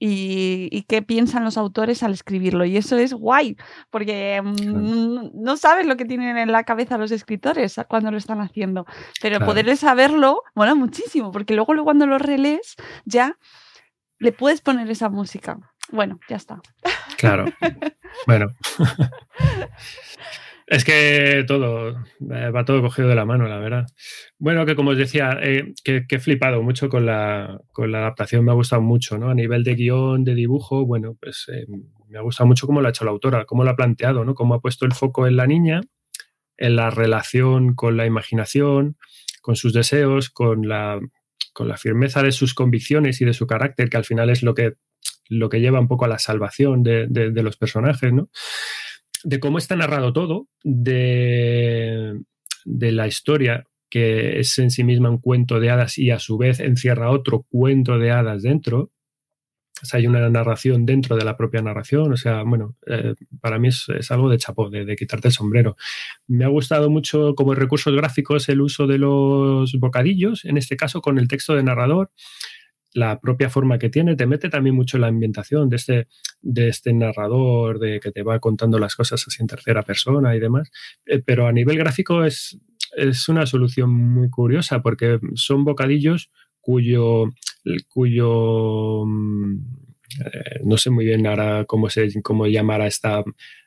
y, qué piensan los autores al escribirlo. Y eso es guay, porque mm, no sabes lo que tienen en la cabeza los escritores cuando lo están haciendo. Pero poderles saberlo, bueno, muchísimo, porque luego cuando lo relees ya le puedes poner esa música. Bueno, ya está. Claro. bueno. Es que todo, eh, va todo cogido de la mano, la verdad. Bueno, que como os decía, eh, que, he flipado mucho con la, con la, adaptación, me ha gustado mucho, ¿no? A nivel de guion, de dibujo, bueno, pues eh, me ha gustado mucho cómo lo ha hecho la autora, cómo lo ha planteado, ¿no? Cómo ha puesto el foco en la niña, en la relación con la imaginación, con sus deseos, con la, con la firmeza de sus convicciones y de su carácter, que al final es lo que, lo que lleva un poco a la salvación de, de los personajes, ¿no? De cómo está narrado todo, de, la historia que es en sí misma un cuento de hadas y a su vez encierra otro cuento de hadas dentro. O sea, hay una narración dentro de la propia narración. O sea, bueno, eh, para mí es, algo de chapo, de, de, quitarte el sombrero. Me ha gustado mucho como recursos gráficos el uso de los bocadillos, en este caso con el texto de narrador la propia forma que tiene, te mete también mucho la ambientación de este, de este narrador, de que te va contando las cosas así en tercera persona y demás. Eh, pero a nivel gráfico es, es una solución muy curiosa porque son bocadillos cuyo, cuyo mm, eh, no sé muy bien ahora cómo, se, cómo llamar a esta,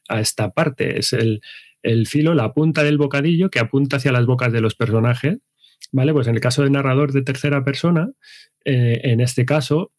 a esta parte. Es el, el filo, la punta del bocadillo que apunta hacia las bocas de los personajes. ¿Vale? Pues en el caso de narrador de tercera persona, eh, en este caso,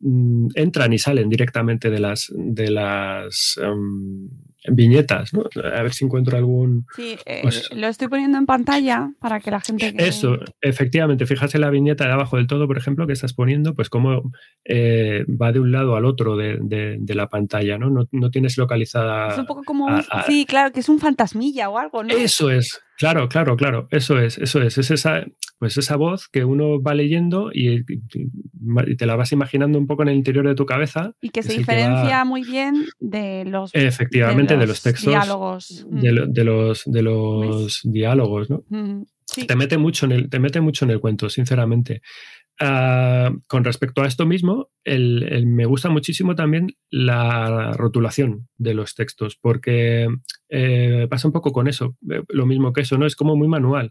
mm, entran y salen directamente de las, de las um, viñetas, ¿no? A ver si encuentro algún... Sí, eh, pues- lo estoy poniendo en pantalla para que la gente... que- Eso, efectivamente, fíjate en la viñeta de abajo del todo, por ejemplo, que estás poniendo, pues cómo eh, va de un lado al otro de, de- de la pantalla, ¿no? No, no tienes localizada... Es un poco como... a- sí, claro, que es un fantasmilla o algo, ¿no? Eso es, claro, claro, claro, eso es, eso es, es esa, pues esa voz que uno va leyendo y, y te la vas imaginando un poco en el interior de tu cabeza. Y que se que va- diferencia muy bien de los... Efectivamente, de los textos, Diálogos. de, lo- de los, de los diálogos, ¿no? Mm, sí. Te mete mucho en el, te mete mucho en el cuento, sinceramente. Ah, con respecto a esto mismo, el- el- me gusta muchísimo también la rotulación de los textos, porque eh, pasa un poco con eso, eh, lo mismo que eso, ¿no? Es como muy manual.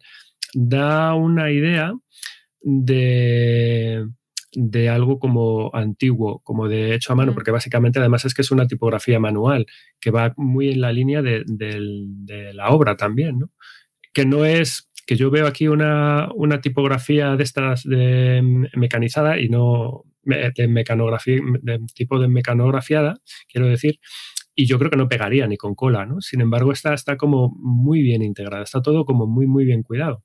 Da una idea de, de algo como antiguo, como de hecho a mano, porque básicamente además es que es una tipografía manual, que va muy en la línea de, la obra también, ¿no? Que no es, que yo veo aquí una, una tipografía de estas de mecanizada y no de mecanografía, de tipo de mecanografiada, quiero decir, y yo creo que no pegaría ni con cola, ¿no? Sin embargo, está, está como muy bien integrada, está todo como muy, muy bien cuidado.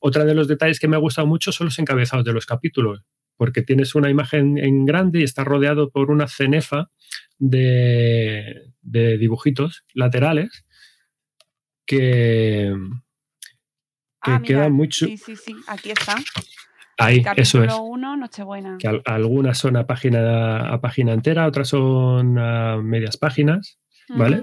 Otra de los detalles que me ha gustado mucho son los encabezados de los capítulos, porque tienes una imagen en grande y está rodeado por una cenefa de, de dibujitos laterales que, que Ah, quedan muy chu- Sí, sí, sí, aquí está. Ahí, eso es. 1, Nochebuena. Que al- algunas son a página, a página entera, otras son a medias páginas, ¿vale?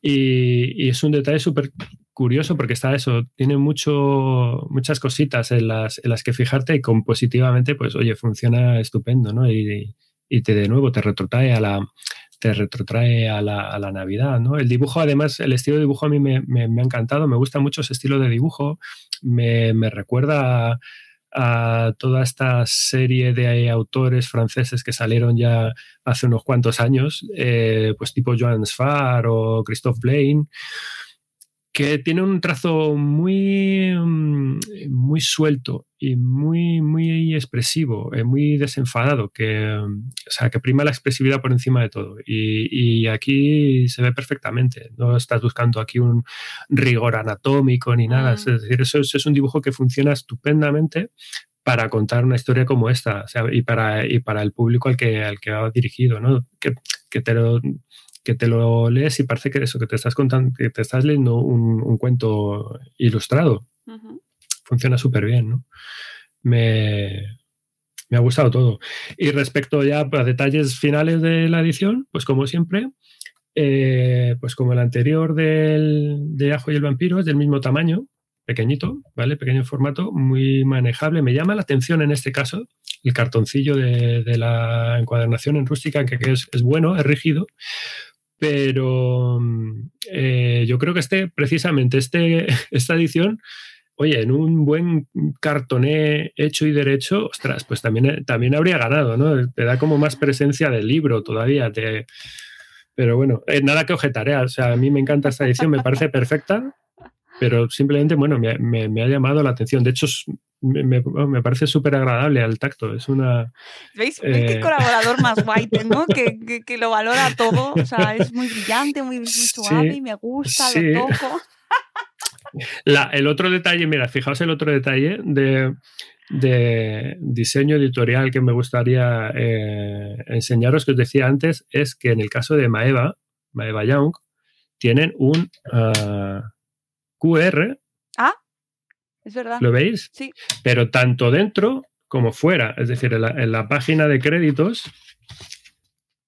Y, y es un detalle súper curioso porque está eso, tiene mucho, muchas cositas en las, en las que fijarte y compositivamente, pues oye, funciona estupendo, ¿no? Y, y te de nuevo te retrotrae a la te retrotrae a la, a la Navidad, ¿no? El dibujo, además, el estilo de dibujo a mí me, me- me ha encantado, me gusta mucho ese estilo de dibujo, me, me recuerda a, a toda esta serie de autores franceses que salieron ya hace unos cuantos años, eh, pues tipo Joan Sfar o Christophe Blaine, que tiene un trazo muy, mm, muy suelto y muy, muy expresivo, eh, muy desenfadado, que, mm, o sea, que prima la expresividad por encima de todo. Y, y aquí se ve perfectamente. No estás buscando aquí un rigor anatómico ni nada. Es decir, eso es, es un dibujo que funciona estupendamente para contar una historia como esta o sea, y, para, y para el público al que, al que va dirigido, ¿no? Que, que te lo que te lo lees y parece que eso, que te estás contando, que te estás leyendo un, un cuento ilustrado. Funciona súper bien, ¿no? Me, me ha gustado todo. Y respecto ya a detalles finales de la edición, pues como siempre, eh, pues como el anterior del, de Ajo y el Vampiro, es del mismo tamaño, pequeñito, ¿vale? Pequeño formato, muy manejable. Me llama la atención en este caso el cartoncillo de, de la encuadernación en rústica, que, que es, es bueno, es rígido, pero mm, eh, yo creo que este, precisamente este, esta edición, oye, en un buen cartoné hecho y derecho, ostras, pues también, también habría ganado, ¿no? Te da como más presencia del libro todavía. Te... Pero bueno, eh, nada que objetar, ¿eh? O sea, a mí me encanta esta edición, me parece perfecta, pero simplemente, bueno, me, me- me ha llamado la atención. De hecho, me, parece súper agradable al tacto. Es una... ¿Veis? ¿Veis qué eh, colaborador más guay tengo? Que, que, que lo valora todo. O sea, es muy brillante, muy, muy suave, me gusta, sí. lo toco. La- el otro detalle, mira, fijaos el otro detalle de, de diseño editorial que me gustaría eh, enseñaros, que os decía antes, es que en el caso de Maeva, Maeva Young, tienen un ah, QR, Ah, es verdad. ¿lo veis? Sí. Pero tanto dentro como fuera, es decir, en la, en la página de créditos,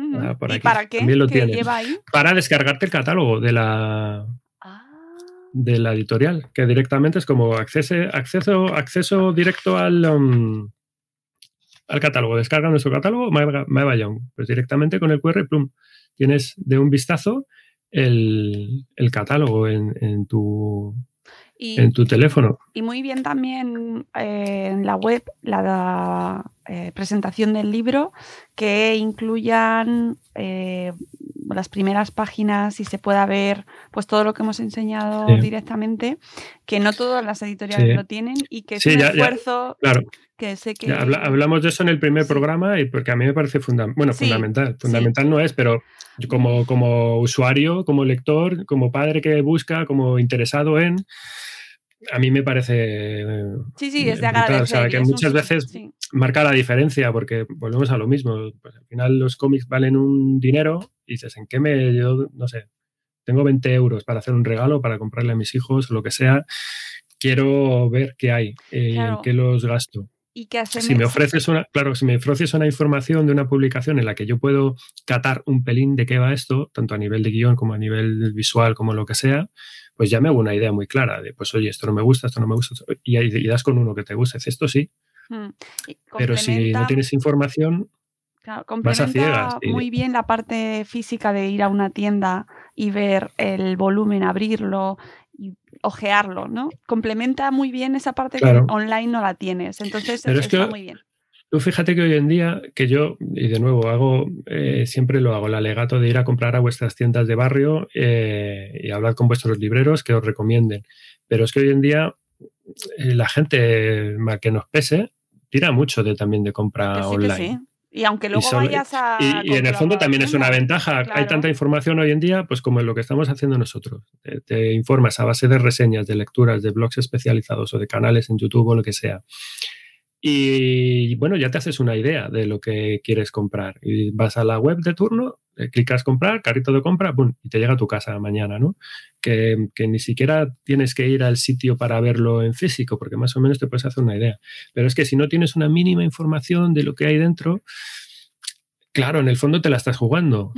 Ah, ¿Y aquí. para qué? Lo ¿Qué lleva ahí? Para descargarte el catálogo de la Ah. de la editorial, que directamente es como acceso, acceso, acceso directo al, um, al catálogo. Descarga nuestro catálogo, Maeva Young. Pues directamente con el QR, plum, tienes de un vistazo el, el catálogo en, en tu, Y, en tu teléfono. y muy bien también eh, en la web la eh, presentación del libro que incluyan eh, las primeras páginas y se pueda ver pues todo lo que hemos enseñado Sí. directamente, que no todas las editoriales Sí. lo tienen y que es un ya- ya, esfuerzo claro. que sé que... Ya habla- hablamos de eso en el primer programa y porque a mí me parece funda- bueno, fundamental. Fundamental no es, pero como, como usuario, como lector, como padre que busca, como interesado en, a mí me parece... Sí, sí, es de agradecer. O sea, que muchas veces sí. marca la diferencia porque volvemos a lo mismo. Pues al final los cómics valen un dinero y dices, ¿en qué me... Yo, no sé, tengo 20 euros para hacer un regalo, para comprarle a mis hijos lo que sea. Quiero ver qué hay eh, Claro. en qué los gasto. Y hace Si me ofreces una, claro, si me ofreces una información de una publicación en la que yo puedo catar un pelín de qué va esto, tanto a nivel de guion como a nivel visual, como lo que sea, pues ya me hago una idea muy clara de, pues oye, esto no me gusta, esto no me gusta, y, y das con uno que te guste, esto sí, Mm. Pero si no complementa- tienes información, Claro, Vas a complementa ciegas, y- muy bien la parte física de ir a una tienda y ver el volumen, abrirlo y ojearlo, ¿no? Complementa muy bien esa parte Claro. que online no la tienes. Entonces Pero es está que- muy bien. Tú fíjate que hoy en día, que yo, y de nuevo, hago, eh, siempre lo hago, el alegato de ir a comprar a vuestras tiendas de barrio eh, y hablar con vuestros libreros que os recomienden. Pero es que hoy en día eh, la gente, mal que nos pese, tira mucho de, también de compra Que sí, que online. sí. Y aunque luego vayas a. Y, y en el fondo también es una ventaja. Hay tanta información hoy en día, pues como en lo que estamos haciendo nosotros. Te, te informas a base de reseñas, de lecturas, de blogs especializados o de canales en YouTube o lo que sea. Y bueno, ya te haces una idea de lo que quieres comprar. Y vas a la web de turno, eh, clicas comprar, carrito de compra, ¡pum! y te llega a tu casa mañana, ¿no? Que, ni siquiera tienes que ir al sitio para verlo en físico, porque más o menos te puedes hacer una idea. Pero es que si no tienes una mínima información de lo que hay dentro, claro, en el fondo te la estás jugando.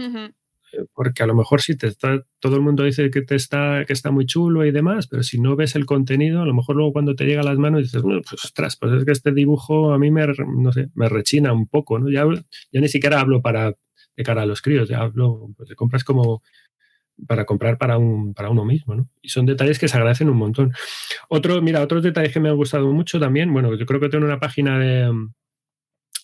Porque a lo mejor sí te está, todo el mundo dice que te está, que está muy chulo y demás, pero si no ves el contenido, a lo mejor luego cuando te llega a las manos dices, "Bueno, pues ostras, pues es que este dibujo a mí me, no sé, me rechina un poco, ¿no? Ya, ya ni siquiera hablo para de cara a los críos, ya hablo, pues de compras como para comprar para, un, para uno mismo, ¿no? Y son detalles que se agradecen un montón. Otro, mira, otros detalles que me han gustado mucho también, bueno, yo creo que tengo una página de,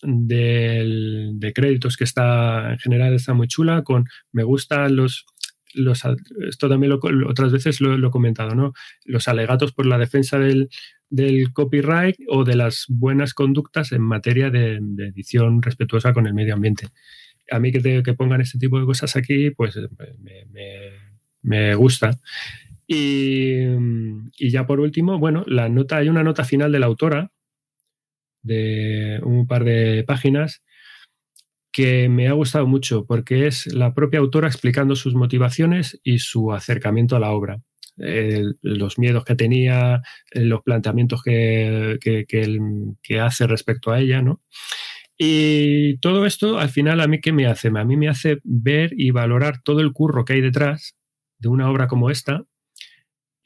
del- de créditos que está en general está muy chula con me gustan los los esto también lo, otras veces lo, he comentado no los alegatos por la defensa del, del copyright o de las buenas conductas en materia de, edición respetuosa con el medio ambiente. A mí que pongan este tipo de cosas aquí pues eh, me, me- me gusta. Y, y ya por último bueno la nota hay una nota final de la autora de un par de páginas que me ha gustado mucho porque es la propia autora explicando sus motivaciones y su acercamiento a la obra. Los miedos que tenía, eh, los planteamientos que, que hace respecto a ella, ¿no? Y todo esto, al final, a mí, ¿qué me hace? A mí me hace ver y valorar todo el curro que hay detrás de una obra como esta,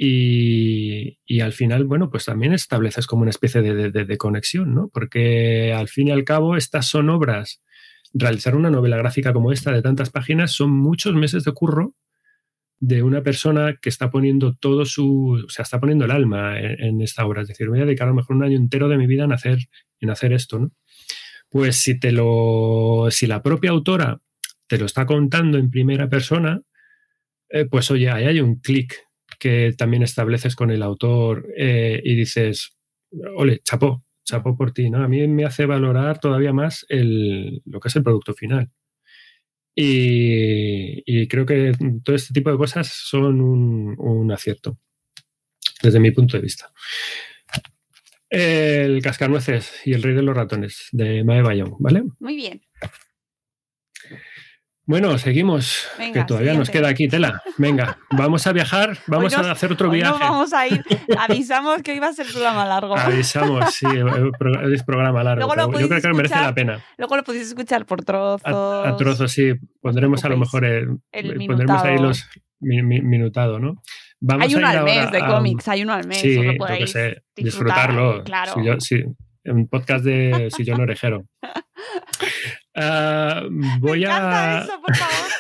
y, al final, bueno, pues también estableces como una especie de, conexión, ¿no? Porque al fin y al cabo estas son obras, realizar una novela gráfica como esta de tantas páginas son muchos meses de curro de una persona que está poniendo todo su, o sea, está poniendo el alma en, en esta obra. Es decir, voy a dedicar a lo mejor un año entero de mi vida en hacer, en hacer esto, ¿no? Pues si te lo, si la propia autora te lo está contando en primera persona, eh, pues oye, ahí hay un clic que también estableces con el autor eh, y dices, ole, chapó, chapó por ti, ¿no? A mí me hace valorar todavía más el, lo que es el producto final. Y, creo que todo este tipo de cosas son un, un acierto, desde mi punto de vista. El cascanueces y el rey de los ratones, de Mae Bayón, ¿vale? Muy bien. Bueno, seguimos, Venga, que todavía nos queda aquí tela. Venga, vamos a viajar, vamos nos- a hacer otro viaje. vamos a ir. Avisamos que iba a ser programa largo. Avisamos, sí, eh, es programa largo. Luego lo yo creo que merece escuchar la pena. Luego lo podéis escuchar por trozos. A, a trozos, sí. Pondremos a lo mejor el, El pondremos ahí minutado. los mi- mi- minutado, ¿no? Vamos hay uno al mes de cómics, hay uno al mes. Sí, que sé, disfrutar, disfrutarlo. Claro. Si yo- sí, un podcast de Sillón Orejero. Ah, voy a. Eso, por favor.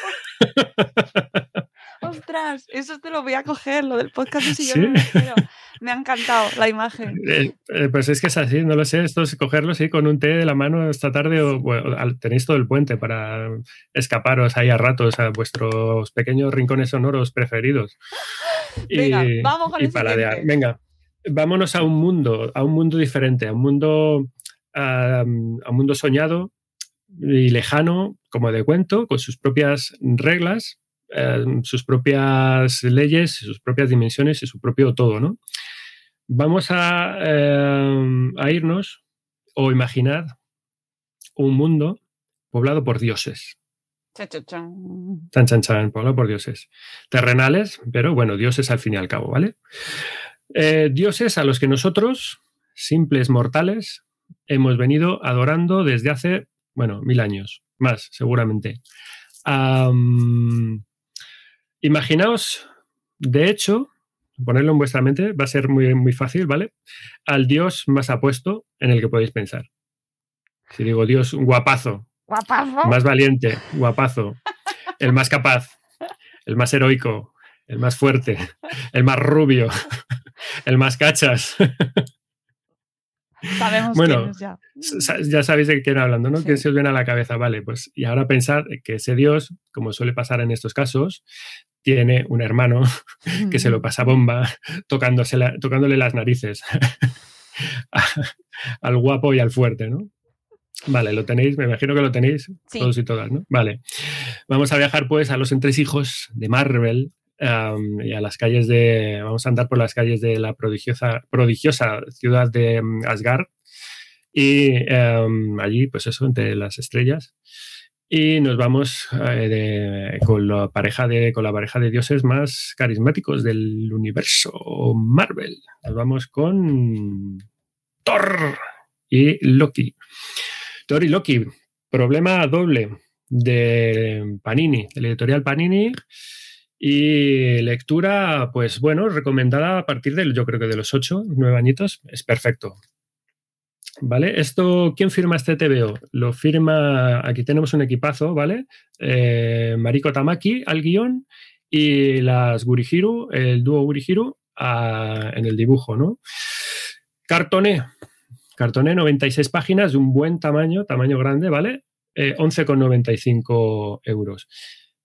Ostras, eso te lo voy a coger, lo del podcast. ¿Sí? orejero. Me ha encantado la imagen. Eh, eh, pues es que es así, no lo sé, esto es cogerlo así con un té de la mano esta tarde o bueno, tenéis todo el puente para escaparos ahí a ratos a vuestros pequeños rincones sonoros preferidos. Venga, vamos con y el paladear. Venga, vámonos a un mundo, a un mundo diferente, a un mundo, a un mundo soñado y lejano, como de cuento, con sus propias reglas, eh, sus propias leyes, sus propias dimensiones y su propio todo, ¿no? Vamos a, eh, a irnos o imaginar un mundo poblado por dioses. Cha, cha, chan. Chan, chan, chan, poblado por dioses. Terrenales, pero bueno, dioses al fin y al cabo, ¿vale? Eh, dioses a los que nosotros, simples mortales, hemos venido adorando desde hace, bueno, mil años, más seguramente. Am, imaginaos, de hecho, ponerlo en vuestra mente va a ser muy, muy fácil, ¿vale? Al dios más apuesto en el que podéis pensar. Si digo dios guapazo, Guapazo. más valiente, guapazo, el más capaz, el más heroico, el más fuerte, el más rubio, el más cachas. Sabemos Bueno, quién es ya. Ya sabéis de quién hablando, ¿no? ¿Quién se os viene a la cabeza? Vale, pues y ahora pensad que ese Dios, como suele pasar en estos casos, tiene un hermano que se lo pasa bomba tocándose la- tocándole las narices al guapo y al fuerte, ¿no? Vale, lo tenéis, me imagino que lo tenéis Sí. todos y todas, ¿no? Vale. Vamos a viajar pues a los entresijos de Marvel y a las calles de. Vamos a andar por las calles de la prodigiosa, prodigiosa ciudad de mm, Asgard. Y am, allí, pues eso, entre las estrellas. Y nos vamos eh, con, la pareja de, con la pareja de dioses más carismáticos del universo Marvel. Nos vamos con Thor y Loki. Thor y Loki, problema doble de Panini, de la editorial Panini. Y lectura, pues bueno, recomendada a partir del, yo creo que de los 8, 9 añitos, es perfecto. ¿Vale? Esto, ¿quién firma este TVO? Lo firma, aquí tenemos un equipazo, ¿vale? Eh, Mariko Tamaki al guion y las Gurihiru, el dúo Gurihiru a- en el dibujo, ¿no? Cartoné, cartoné 96 páginas de un buen tamaño, tamaño grande, ¿vale? Eh, 11,95 euros.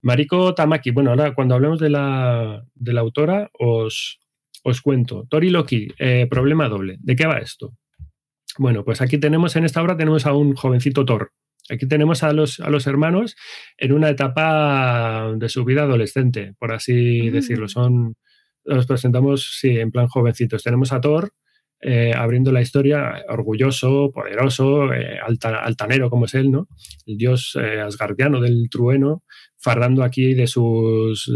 Mariko Tamaki, bueno, ahora cuando hablemos de la, de la autora os, os cuento. Tori Loki, eh, problema doble. ¿De qué va esto? Bueno, pues aquí tenemos en esta obra tenemos a un jovencito Thor. Aquí tenemos a los, a los hermanos en una etapa de su vida adolescente, por así Mm. decirlo. Son, los presentamos, sí, en plan jovencitos. Tenemos a Thor eh, abriendo la historia, orgulloso, poderoso, eh, alta- altanero como es él, ¿no? El dios eh, asgardiano del trueno, fardando aquí de sus,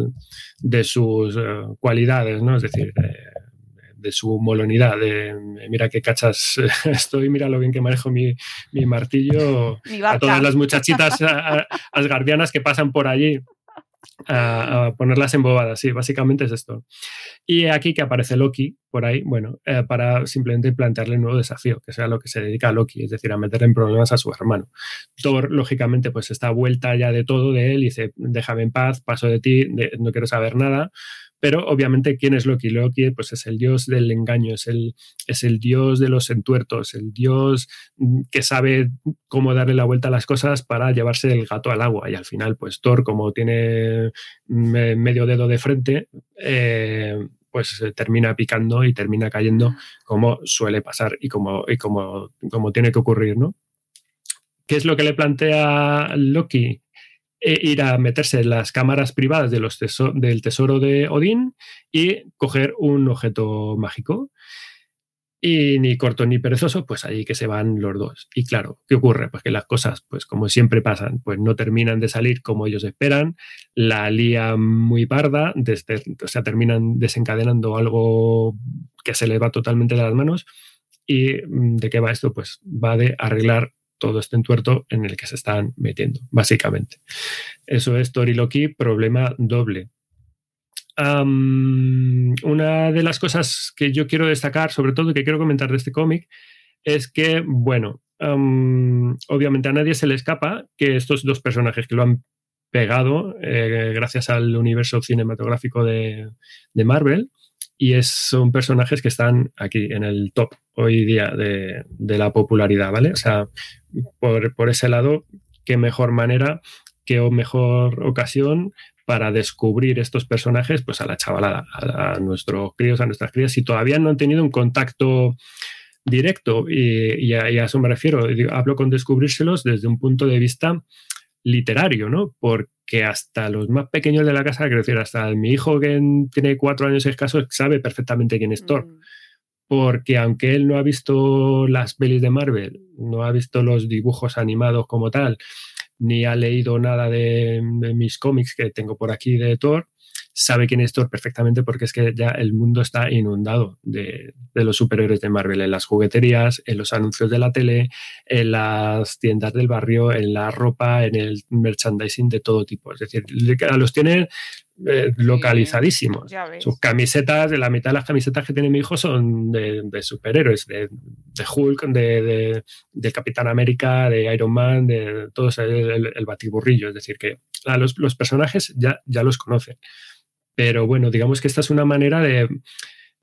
de sus cualidades, ¿no? Es decir, de, de su molonidad, de mira qué cachas estoy, mira lo bien que manejo mi, mi martillo Mi a todas las muchachitas asgardianas que pasan por allí a, ponerlas embobadas, sí, básicamente es esto. Y aquí que aparece Loki por ahí, bueno, eh, para simplemente plantearle un nuevo desafío, que sea lo que se dedica a Loki, es decir, a meter en problemas a su hermano. Thor, lógicamente, pues está vuelta ya de todo de él y dice, déjame en paz, paso de ti, no quiero saber nada. Pero obviamente, ¿quién es Loki? Loki pues, es el dios del engaño, es el, es el dios de los entuertos, el dios mm, que sabe cómo darle la vuelta a las cosas para llevarse el gato al agua. Y al final, pues Thor, como tiene me- medio dedo de frente, eh, pues se termina picando y termina cayendo como suele pasar y como, y como, como tiene que ocurrir, ¿no? ¿Qué es lo que le plantea Loki? Eh, ir a meterse en las cámaras privadas del tesoro de Odín y coger un objeto mágico. Y ni corto ni perezoso, pues ahí que se van los dos. Y claro, ¿qué ocurre? Pues que las cosas, pues como siempre pasan, pues no terminan de salir como ellos esperan, la lía muy parda, desde, o sea, terminan desencadenando algo que se les va totalmente de las manos. ¿Y mm, de qué va esto? Pues va de arreglar todo este entuerto en el que se están metiendo, básicamente. Eso es Tori Loki, problema doble. una de las cosas que yo quiero destacar, sobre todo que quiero comentar de este cómic, es que, bueno, obviamente a nadie se le escapa que estos dos personajes que lo han pegado eh, gracias al universo cinematográfico de Marvel, y es, son personajes que están aquí en el top hoy día de, la popularidad, ¿vale? O sea, por, ese lado, qué mejor manera, qué mejor ocasión para descubrir estos personajes, pues a la chavalada, a, nuestros críos, a nuestras crías, si todavía no han tenido un contacto directo, y, a, eso me refiero, hablo con descubrírselos desde un punto de vista literario, ¿no? Porque hasta los más pequeños de la casa, quiero decir, hasta mi hijo que tiene cuatro años escasos sabe perfectamente quién es Thor. Mm. Porque aunque él no ha visto las pelis de Marvel, no ha visto los dibujos animados como tal, ni ha leído nada de mis cómics que tengo por aquí de Thor, sabe quién es Thor perfectamente porque es que ya el mundo está inundado de, los superhéroes de Marvel en las jugueterías, en los anuncios de la tele, en las tiendas del barrio, en la ropa, en el merchandising de todo tipo. Es decir, los tiene eh, localizadísimos. Sus camisetas, de la mitad de las camisetas que tiene mi hijo son de, superhéroes, de, Hulk, de, Capitán América, de Iron Man, de todo el, el, batiburrillo. Es decir, que a los, los personajes ya, ya los conocen. Pero bueno, digamos que esta es una manera de,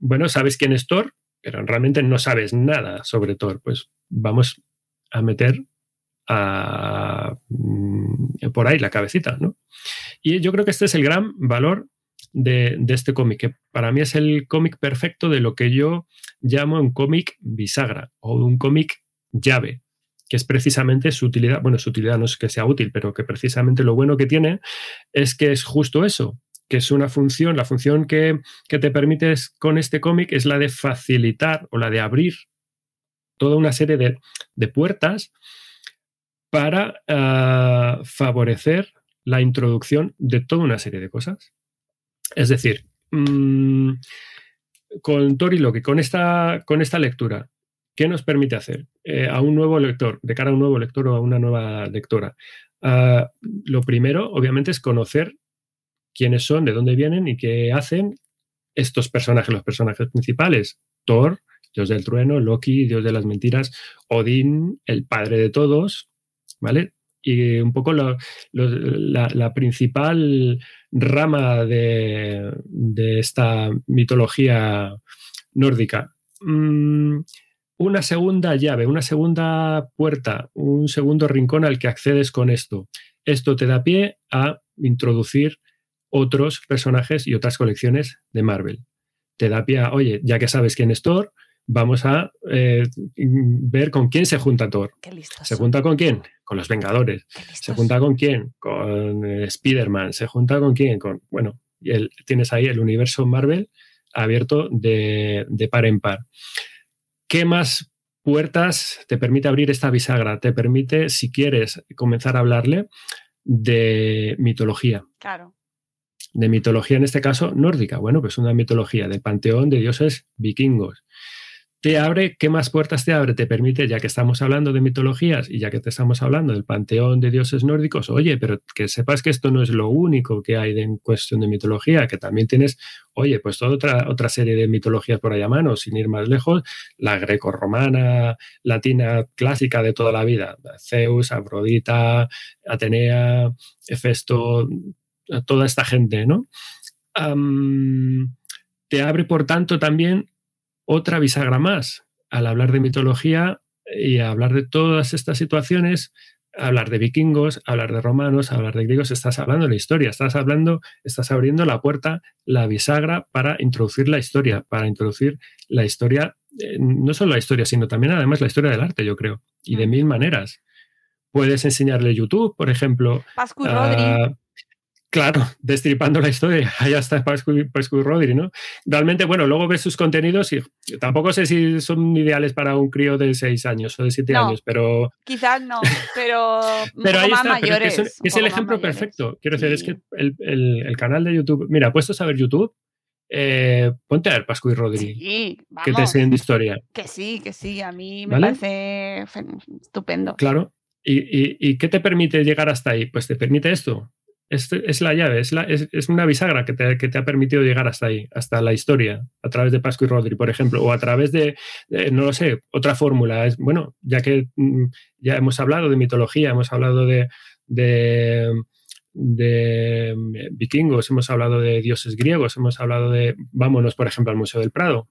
bueno, sabes quién es Thor, pero realmente no sabes nada sobre Thor. Pues vamos a meter a, mm, por ahí la cabecita, ¿no? Y yo creo que este es el gran valor de, de este cómic, que para mí es el cómic perfecto de lo que yo llamo un cómic bisagra o un cómic llave, que es precisamente su utilidad, bueno, su utilidad no es que sea útil, pero que precisamente lo bueno que tiene es que es justo eso, que es una función, la función que, te permites con este cómic es la de facilitar o la de abrir toda una serie de, puertas para ah, favorecer la introducción de toda una serie de cosas. Es decir, mm, con Tori Loki, con esta, con esta lectura, ¿qué nos permite hacer eh, a un nuevo lector, de cara a un nuevo lector o a una nueva lectora? Ah, lo primero, obviamente, es conocer quiénes son, de dónde vienen y qué hacen estos personajes, los personajes principales. Thor, Dios del trueno, Loki, Dios de las mentiras, Odín, el padre de todos, ¿vale? Y un poco la, principal rama de, esta mitología nórdica. Mm, una segunda llave, una segunda puerta, un segundo rincón al que accedes con esto. Esto te da pie a introducir otros personajes y otras colecciones de Marvel. Te da pie a, oye, ya que sabes quién es Thor, vamos a eh, ver con quién se junta Thor. ¿Se junta con quién? Con los Vengadores. ¿Se junta con quién? Con eh, Spider-Man. ¿Se junta con quién? Con, bueno, el, tienes ahí el universo Marvel abierto de, de par en par. ¿Qué más puertas te permite abrir esta bisagra? Te permite, si quieres, comenzar a hablarle de mitología. Claro de mitología, en este caso nórdica. Bueno, pues una mitología de panteón de dioses vikingos. Te abre, ¿qué más puertas te abre? Te permite, ya que estamos hablando de mitologías y ya que te estamos hablando del panteón de dioses nórdicos, oye, pero que sepas que esto no es lo único que hay en cuestión de mitología, que también tienes, oye, pues toda otra, otra serie de mitologías por ahí a mano, sin ir más lejos, la greco-romana, latina clásica de toda la vida, Zeus, Afrodita, Atenea, Hefesto, toda esta gente, ¿no? te abre, por tanto, también otra bisagra más. Al hablar de mitología y hablar de todas estas situaciones, hablar de vikingos, hablar de romanos, hablar de griegos, estás hablando de la historia, estás hablando, estás abriendo la puerta, la bisagra para introducir la historia, para introducir la historia, eh, no solo la historia, sino también además la historia del arte, yo creo, y de mil maneras. Puedes enseñarle YouTube, por ejemplo. Pascu Rodri. Claro, destripando la historia. Allá está Pascu, y Rodri, ¿no? Realmente, bueno, luego ves sus contenidos y tampoco sé si son ideales para un crío de 6 años o de 7 No. años, pero, Quizás no, pero, pero ahí está. pero mayores. es, el ejemplo mayores. perfecto. Quiero decir, es que el, el- el canal de YouTube. Mira, puestos a ver YouTube, eh, ponte a ver Pascu y Rodri, Sí, que te vamos. enseñen de historia. Que sí, que sí, a mí me ¿Vale? parece estupendo. Claro. ¿Y, y, y qué te permite llegar hasta ahí? Pues te permite esto. Este es la llave, es, una bisagra que te, ha permitido llegar hasta ahí, hasta la historia, a través de Pascu y Rodri, por ejemplo, o a través de, no lo sé, otra fórmula. Es, bueno, ya que mm, ya hemos hablado de mitología, hemos hablado de, de, de mm, vikingos, hemos hablado de dioses griegos, hemos hablado de, vámonos, por ejemplo, al Museo del Prado.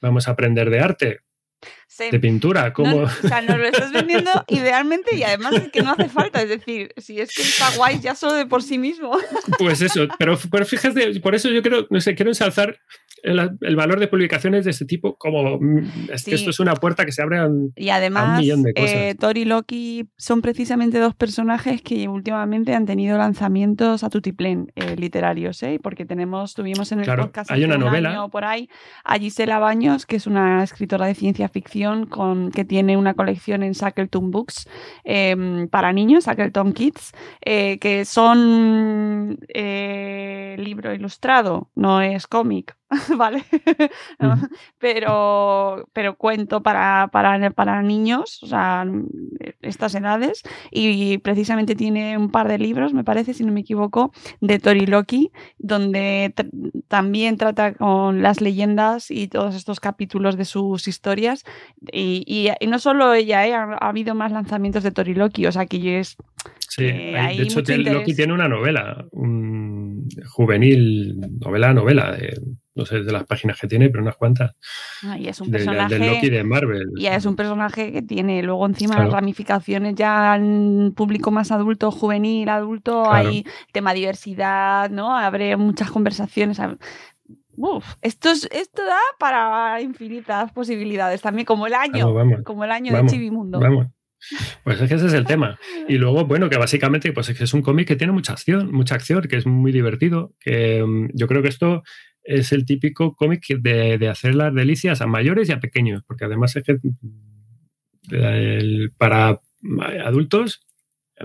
Vamos a aprender de arte, Sí. de pintura, cómo... No, o sea, nos lo estás vendiendo idealmente y además es que no hace falta. Es decir, si es que está guay ya solo de por sí mismo. Pues eso, pero, pero fíjate, por eso yo quiero, no sé, quiero ensalzar el, el valor de publicaciones de este tipo, como es Sí. que esto es una puerta que se abre a un, Y a un además, millón de cosas. eh, Thor y Loki son precisamente dos personajes que últimamente han tenido lanzamientos a tutiplén eh, literarios, ¿eh? porque tenemos, tuvimos en el Claro, podcast hay una un novela. año por ahí a Gisela Baños, que es una escritora de ciencia ficción con, que tiene una colección en Shackleton Books eh, para niños, Shackleton Kids, eh, que son eh, libro ilustrado, no es cómic, ¿vale? pero, pero cuento para, para, para niños, o sea, estas edades, y precisamente tiene un par de libros, me parece, si no me equivoco, de Tori Loki, donde también trata con las leyendas y todos estos capítulos de sus historias. Y, y- y no solo ella, ¿eh? ha, ha habido más lanzamientos de Tori Loki, o sea que es Sí, eh, hay- de hecho, Loki tiene una novela, un juvenil, novela, novela, de, no sé de las páginas que tiene, pero unas cuantas, ah, y es un de- de- personaje. del Loki de Marvel. Y es un personaje que tiene luego encima Claro. ramificaciones ya en público más adulto, juvenil, adulto, Claro. hay tema diversidad, ¿no? Abre muchas conversaciones. Uf, esto, es- esto da para infinitas posibilidades también, como el año, Vamos, vamos. como el año Vamos, de Chivimundo. Vamos. Pues es que ese es el tema. Y luego, bueno, que básicamente pues es que es un cómic que tiene mucha acción, mucha acción, que es muy divertido, que mm, yo creo que esto es el típico cómic de, de hacer las delicias a mayores y a pequeños, porque además es que el- para adultos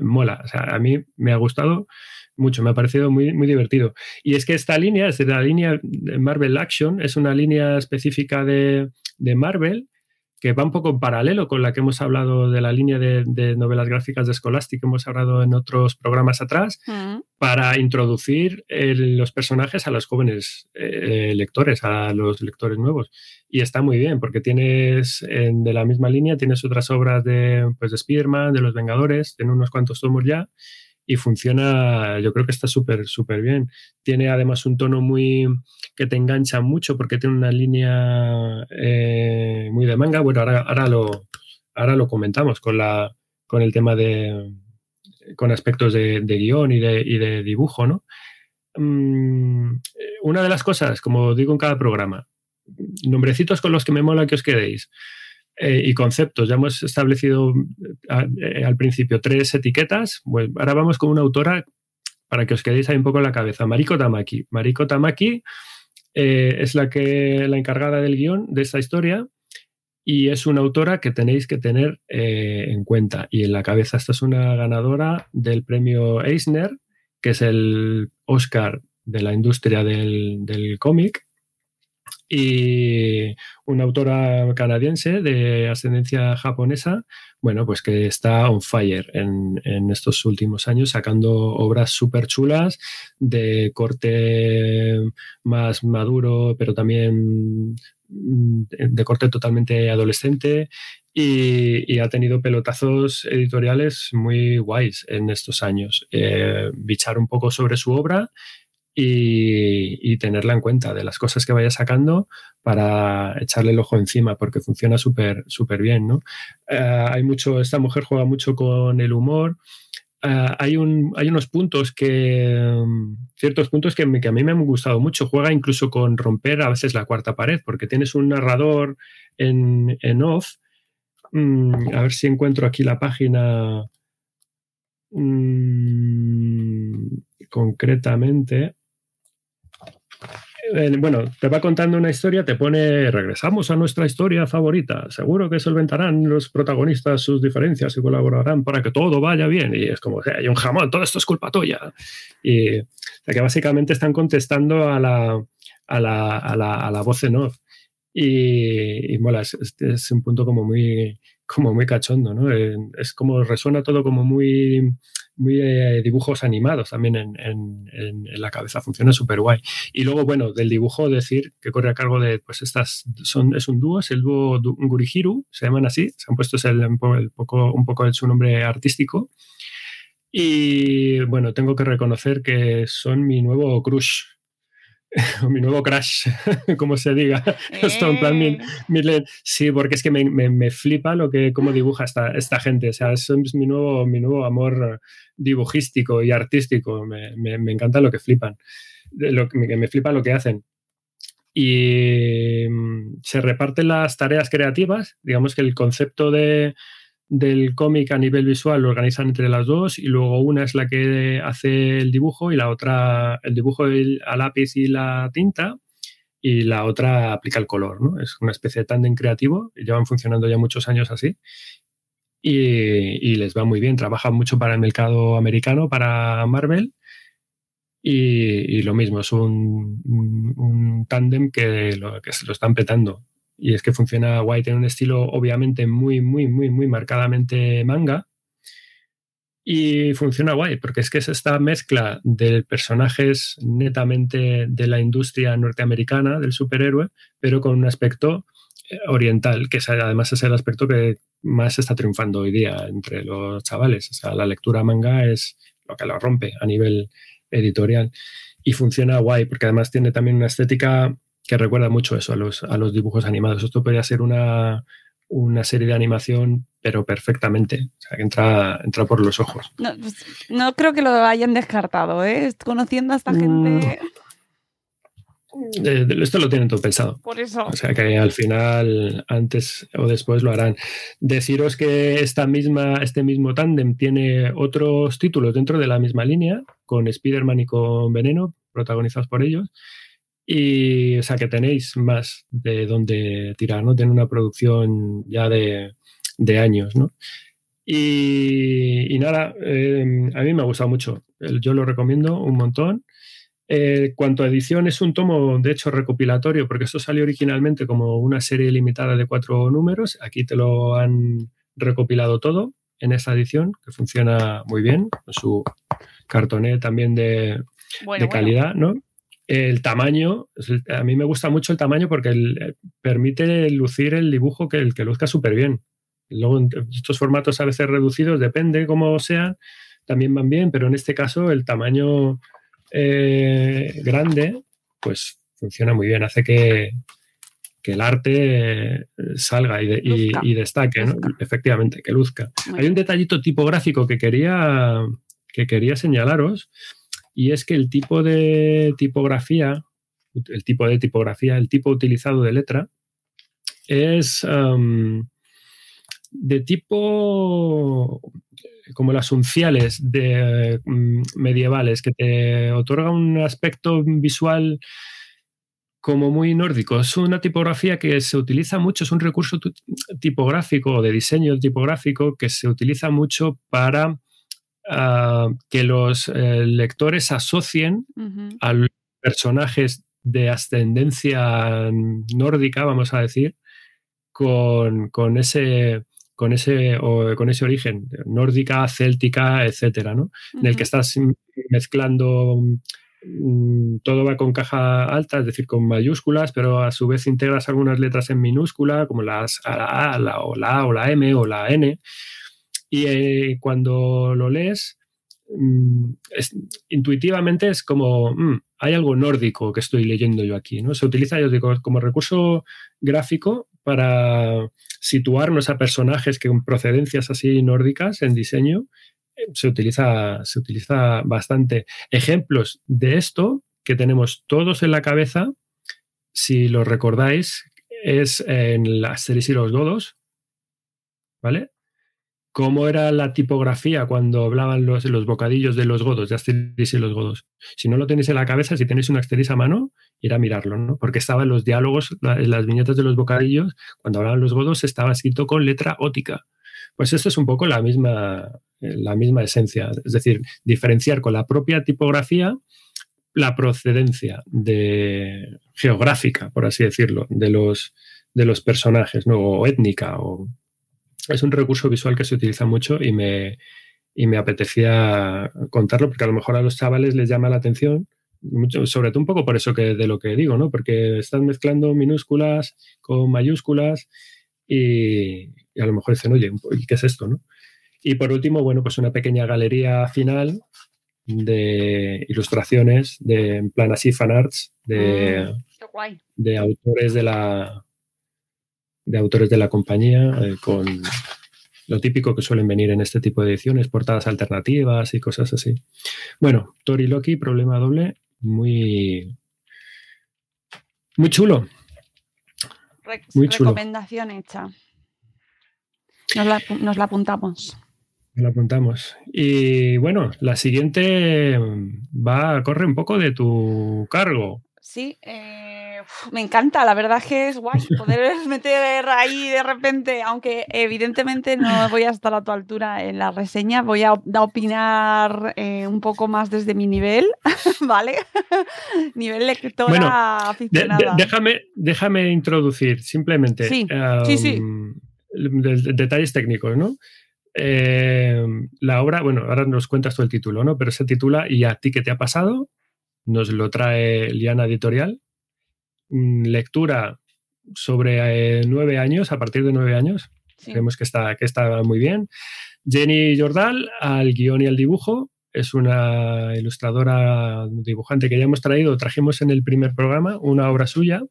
mola. O sea, a mí me ha gustado mucho, me ha parecido muy, muy divertido. Y es que esta línea es la línea de Marvel Action, es una línea específica de, de Marvel que va un poco en paralelo con la que hemos hablado de la línea de, de novelas gráficas de Scholastic que hemos hablado en otros programas atrás, Mm. para introducir el- los personajes a los jóvenes eh, lectores, a los lectores nuevos. Y está muy bien, porque tienes en- de la misma línea, tienes otras obras de, pues, de Spider-Man, de los Vengadores, tiene unos cuantos tomos ya, y funciona, yo creo que está súper, súper bien. Tiene además un tono muy que te engancha mucho porque tiene una línea eh, muy de manga. Bueno, ahora, ahora, lo, ahora lo comentamos con, la, con el tema de con aspectos de, de guion y de, y de dibujo, ¿no? Mm, una de las cosas, como digo en cada programa, nombrecitos con los que me mola que os quedéis. Eh, y conceptos. Ya hemos establecido eh, al principio tres etiquetas. Ahora vamos con una autora para que os quedéis ahí un poco en la cabeza. Mariko Tamaki. Mariko Tamaki eh, es la, que, la encargada del guion de esta historia y es una autora que tenéis que tener en cuenta y en la cabeza. Esta es una ganadora del premio Eisner, que es el Oscar de la industria del, del cómic y una autora canadiense de ascendencia japonesa, bueno, pues que está on fire en, estos últimos años, sacando obras súper chulas de corte más maduro, pero también mm, de corte totalmente adolescente y, ha tenido pelotazos editoriales muy guays en estos años. Eh, bichar un poco sobre su obra y, tenerla en cuenta de las cosas que vaya sacando para echarle el ojo encima porque funciona súper súper bien ¿no? Eh, hay mucho esta mujer juega mucho con el humor. Eh, hay, un, hay unos puntos que ciertos puntos que, que, a mí me han gustado mucho. Juega incluso con romper a veces la cuarta pared porque tienes un narrador en, en off. Mm, a ver si encuentro aquí la página mm, concretamente bueno, te va contando una historia, te pone, regresamos a nuestra historia favorita, seguro que solventarán los protagonistas sus diferencias y colaborarán para que todo vaya bien. Y es como, hay un jamón, todo esto es culpa tuya. Y que básicamente están contestando a la, a la, a la, voz en off. Y, mola, es, es, un punto como muy, como muy cachondo, ¿no? Eh, es como resuena todo como muy muy eh, dibujos animados también en, la cabeza, funciona súper guay. Y luego, bueno, del dibujo decir que corre a cargo de, pues estas, son, es un dúo, es el dúo Gurihiru, se llaman así, se han puesto el, poco, un poco su nombre artístico. Y bueno, tengo que reconocer que son mi nuevo crush mi nuevo crash, como se diga. Esto en plan, mi, eh. sí, porque es que me, me, flipa lo que, cómo dibuja esta, esta gente. O sea, es, mi nuevo, mi nuevo amor dibujístico y artístico. Me, me encanta lo que flipan, lo, me, me flipa lo que hacen. Y mm, se reparten las tareas creativas. Digamos que el concepto de, del cómic a nivel visual lo organizan entre las dos y luego una es la que hace el dibujo y la otra el dibujo a lápiz y la tinta y la otra aplica el color, ¿no? Es una especie de tándem creativo, llevan funcionando ya muchos años así y, les va muy bien, trabajan mucho para el mercado americano, para Marvel y, lo mismo, es un, un, tándem que lo, que se lo están petando y es que funciona guay, tiene un estilo obviamente muy, muy, muy, muy marcadamente manga. Y funciona guay, porque es que es esta mezcla de personajes netamente de la industria norteamericana, del superhéroe, pero con un aspecto eh, oriental, que además es el aspecto que más está triunfando hoy día entre los chavales. O sea, la lectura manga es lo que lo rompe a nivel editorial. Y funciona guay, porque además tiene también una estética que recuerda mucho eso a los, a los dibujos animados. Esto podría ser una, una serie de animación, pero perfectamente. O sea, que entra, entra por los ojos. No, pues, no creo que lo hayan descartado, ¿eh? Conociendo a esta gente. Mm. Eh, esto lo tienen todo pensado. Por eso. O sea que al final, antes o después lo harán. Deciros que esta misma, este mismo tándem tiene otros títulos dentro de la misma línea, con Spider-Man y con Veneno, protagonizados por ellos. Y, o sea, que tenéis más de dónde tirar, ¿no? Tiene una producción ya de, años, ¿no? Y, nada, em, a mí me ha gustado mucho. Yo lo recomiendo un montón. Eh, cuanto a edición, es un tomo, de hecho, recopilatorio, porque esto salió originalmente como una serie limitada de cuatro números. Aquí te lo han recopilado todo en esta edición, que funciona muy bien, con su cartoné también de, calidad, ¿no? El tamaño, a mí me gusta mucho el tamaño porque eh, permite lucir el dibujo que, el que luzca súper bien. Luego, estos formatos a veces reducidos, depende cómo sean, también van bien, pero en este caso el tamaño eh, grande, pues funciona muy bien, hace que, el arte eh, salga y, destaque, efectivamente, que luzca. Hay un detallito tipográfico que quería, que quería señalaros y es que el tipo de tipografía, el tipo de tipografía, el tipo utilizado de letra, es, de tipo como las unciales de, mm, medievales, que te otorga un aspecto visual como muy nórdico. Es una tipografía que se utiliza mucho, es un recurso tipográfico o de diseño tipográfico que se utiliza mucho para ah, que los eh, lectores asocien a los personajes de ascendencia nórdica, vamos a decir, con, ese con ese, con ese origen, nórdica, céltica, etcétera, ¿no? En el que estás mezclando Mm, todo va con caja alta, es decir, con mayúsculas, pero a su vez integras algunas letras en minúscula, como las A, la, o la A, o la M, o la N. Y eh, cuando lo lees, mm, intuitivamente es como, mm, hay algo nórdico que estoy leyendo yo aquí. ¿no? Se utiliza, yo digo, como recurso gráfico para situarnos a personajes que con procedencias así nórdicas en diseño se utiliza, se utiliza bastante. Ejemplos de esto que tenemos todos en la cabeza, si lo recordáis, es en la series y los godos, ¿vale? ¿Cómo era la tipografía cuando hablaban los, los bocadillos de los godos, de Asterix y los godos? Si no lo tenéis en la cabeza, si tenéis un Asterix a mano, ir a mirarlo, ¿no? Porque estaban los diálogos, las viñetas de los bocadillos, cuando hablaban los godos, estaba escrito con letra ótica. Pues esto es un poco la misma, la misma esencia, es decir, diferenciar con la propia tipografía la procedencia de, geográfica, por así decirlo, de los, de los personajes, ¿no? o étnica. O, es un recurso visual que se utiliza mucho y me, y me apetecía contarlo porque a lo mejor a los chavales les llama la atención, mucho, sobre todo un poco por eso que de lo que digo, ¿no? porque están mezclando minúsculas con mayúsculas y, y a lo mejor dicen, oye, ¿qué es esto? ¿no? Y por último, bueno, pues una pequeña galería final de ilustraciones de en plan así fanarts de, ah, de autores de la de autores de la compañía eh, con lo típico que suelen venir en este tipo de ediciones, portadas alternativas y cosas así. Bueno, Tori Loki, problema doble, muy muy chulo. muy chulo. Recomendación hecha. Nos la, nos la apuntamos. Lo apuntamos. Y bueno, la siguiente va a correr un poco de tu cargo. Sí, eh, me encanta, la verdad es que es guay poder meter ahí de repente, aunque evidentemente no voy a estar a tu altura en la reseña, voy a, opinar eh, un poco más desde mi nivel, ¿vale? nivel lectora bueno, aficionada. déjame, déjame introducir simplemente sí, sí, sí. detalles técnicos, ¿no? Eh, la obra, bueno, ahora nos cuentas tú el título, ¿no? Pero se titula ¿Y a ti qué te ha pasado? Nos lo trae Liana Editorial. Mm, lectura sobre eh, nueve años, a partir de nueve años. Creemos que está, que está muy bien. Jenny Jordal al guion y al dibujo. Es una ilustradora, dibujante que ya hemos traído, trajimos en el primer programa una obra suya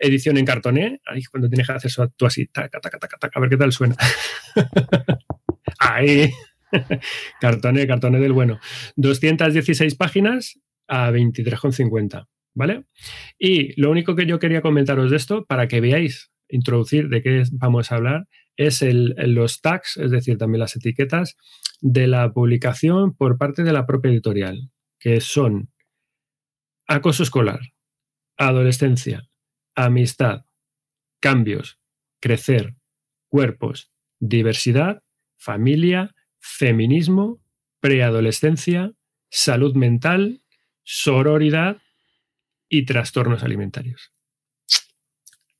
edición en cartoné, ahí cuando tienes que hacer eso tú así, taca, taca, taca, taca, a ver qué tal suena. ahí, cartoné, cartoné del bueno. 216 páginas a 23,50, ¿vale? Y lo único que yo quería comentaros de esto, para que veáis, introducir de qué vamos a hablar, es el, los tags, es decir, también las etiquetas de la publicación por parte de la propia editorial, que son acoso escolar, adolescencia, amistad, cambios, crecer, cuerpos, diversidad, familia, feminismo, preadolescencia, salud mental, sororidad y trastornos alimentarios.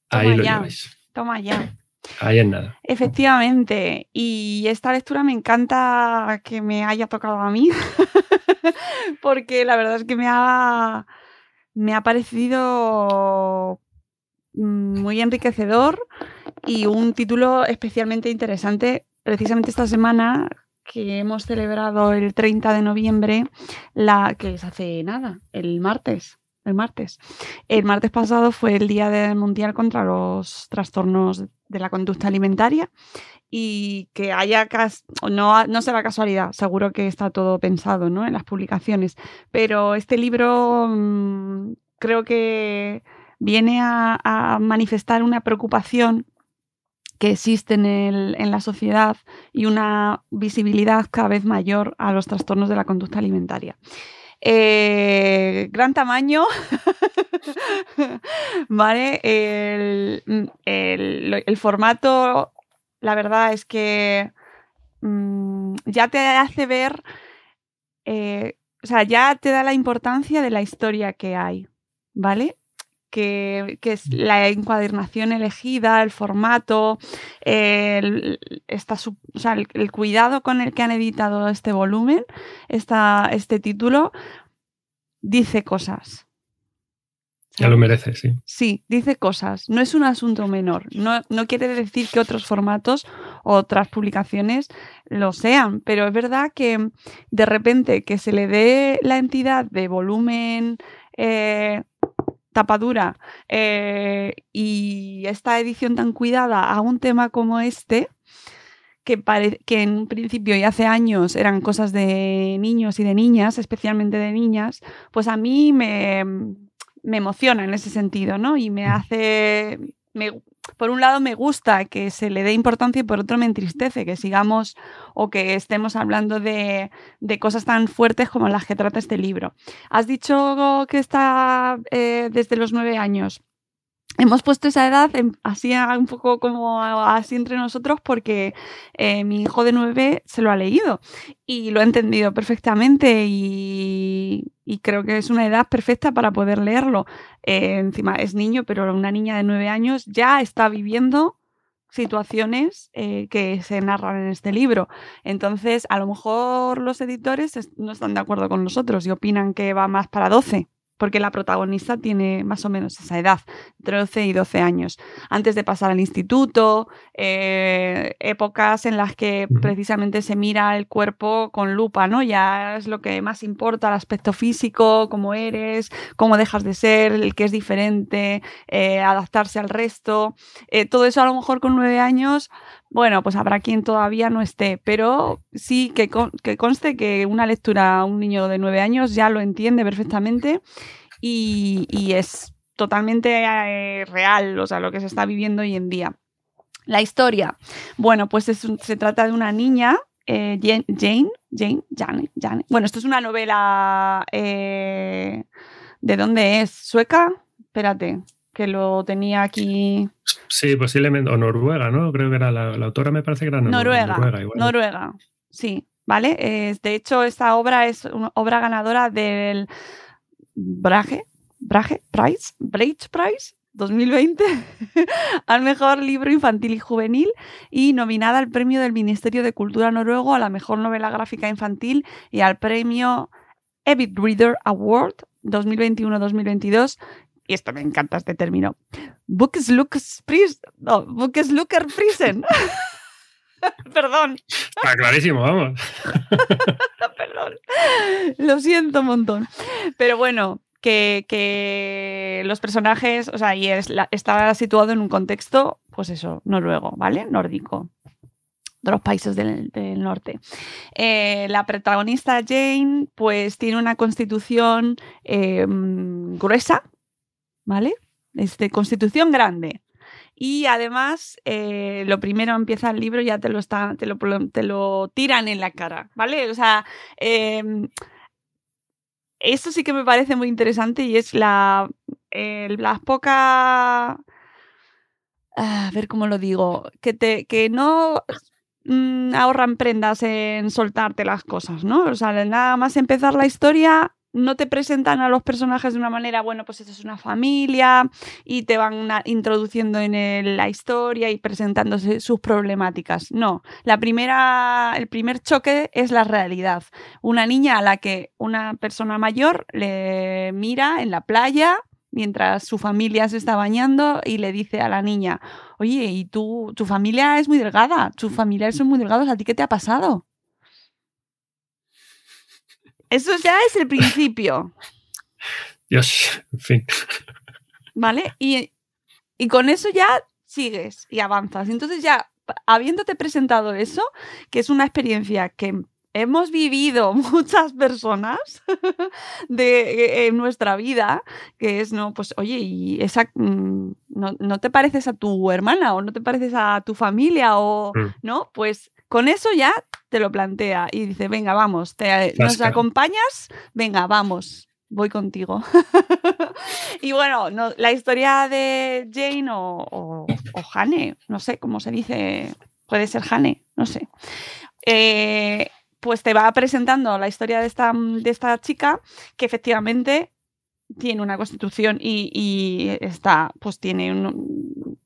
Ahí lo lleváis. Toma ya. Ahí en nada. Efectivamente. Y esta lectura me encanta que me haya tocado a mí, porque la verdad es que me ha, me ha parecido Mm, muy enriquecedor y un título especialmente interesante. Precisamente esta semana que hemos celebrado el 30 de noviembre, la que es hace nada, el martes. El martes. El martes pasado fue el Día Mundial contra los Trastornos de la Conducta Alimentaria y que haya no, no será casualidad, seguro que está todo pensado ¿no? en las publicaciones, pero este libro mm, creo que viene a, manifestar una preocupación que existe en, el- en la sociedad y una visibilidad cada vez mayor a los trastornos de la conducta alimentaria. Eh, gran tamaño, ¿vale? El, el- el formato, la verdad es que mm, ya te hace ver, eh, o sea, ya te da la importancia de la historia que hay, ¿vale? Que, que es la encuadernación elegida, el formato, el, esta o sea, el, el cuidado con el que han editado este volumen, esta, este título, dice cosas. Ya lo merece, sí. Sí, dice cosas. No es un asunto menor. No, no quiere decir que otros formatos o otras publicaciones lo sean, pero es verdad que de repente que se le dé la entidad de volumen, eh, tapadura eh, y esta edición tan cuidada a un tema como este, que, pare- que en un principio y hace años eran cosas de niños y de niñas, especialmente de niñas, pues a mí me, me emociona en ese sentido, ¿no? Y me hace, me- por un lado me gusta que se le dé importancia y por otro me entristece que sigamos o que estemos hablando de, de cosas tan fuertes como las que trata este libro. Has dicho que está eh, desde los nueve años. Hemos puesto esa edad así un poco como así entre nosotros porque eh, mi hijo de nueve se lo ha leído y lo ha entendido perfectamente y, creo que es una edad perfecta para poder leerlo. Eh, encima es niño, pero una niña de nueve años ya está viviendo situaciones eh, que se narran en este libro. Entonces, a lo mejor los editores es- no están de acuerdo con nosotros y opinan que va más para 12, porque la protagonista tiene más o menos esa edad, entre 12 y 12 años, antes de pasar al instituto, eh, épocas en las que precisamente se mira el cuerpo con lupa, ¿no? Ya es lo que más importa, el aspecto físico, cómo eres, cómo dejas de ser, el que es diferente, eh, adaptarse al resto. Eh, todo eso a lo mejor con nueve años, bueno, pues habrá quien todavía no esté, pero sí que, con- que conste que una lectura a un niño de nueve años ya lo entiende perfectamente y, es totalmente eh, real, o sea, lo que se está viviendo hoy en día. La historia, bueno, pues se trata de una niña, eh, Jane, Jane, Jane, Jane. Bueno, esto es una novela, eh, ¿de dónde es? ¿Sueca? Espérate, que lo tenía aquí. Sí, posiblemente, o Noruega, ¿no? Creo que era la, la autora, me parece que era nor- Noruega, Noruega. igual. Noruega, sí, ¿vale? De hecho, esta obra es una obra ganadora del Brage, Brage Prize, Brage Prize 2020 al mejor libro infantil y juvenil y nominada al premio del Ministerio de Cultura noruego a la mejor novela gráfica infantil y al premio Epic Reader Award 2021-2022 y esto me encanta este término. No, Bookeslooker Prisen. Perdón. Está clarísimo, vamos. Perdón. Lo siento un montón. Pero bueno, que, que los personajes, o sea, y es la- está situado en un contexto, pues eso, noruego, ¿vale? Nórdico. De los países del, del norte. Eh, la protagonista Jane, pues tiene una constitución eh, mm, gruesa, ¿vale? Es de constitución grande. Y además, eh, lo primero empieza el libro, ya te lo, está, te lo, te lo tiran en la cara, ¿vale? O sea, em, esto sí que me parece muy interesante y es la, eh, las pocas... A ver cómo lo digo. Que, te, que no mm, ahorran prendas en soltarte las cosas, ¿no? O sea, nada más empezar la historia, no te presentan a los personajes de una manera, bueno, pues esto es una familia y te van introduciendo en la historia y presentándose sus problemáticas. No, la primera, el primer choque es la realidad. Una niña a la que una persona mayor le mira en la playa mientras su familia se está bañando y le dice a la niña, oye, y tú, tu familia es muy delgada, tus familiares son muy delgados, ¿a ti qué te ha pasado? Eso ya es el principio, Dios, en fin. ¿vale? Y, y con eso ya sigues y avanzas. Entonces ya, habiéndote presentado eso, que es una experiencia que hemos vivido muchas personas de, en nuestra vida, que es, no, pues, oye, y esa, mm, no, no te pareces a tu hermana o no te pareces a tu familia o, Mm. ¿no? Pues con eso ya te lo plantea y dice, venga, vamos, te, ¿nos Zasca. acompañas? Venga, vamos, voy contigo. y bueno, no, la historia de Jane o, o, o Hane, no sé cómo se dice, puede ser Hane, no sé. Eh, pues te va presentando la historia de esta, de esta chica que efectivamente tiene una constitución y, y está, pues tiene un,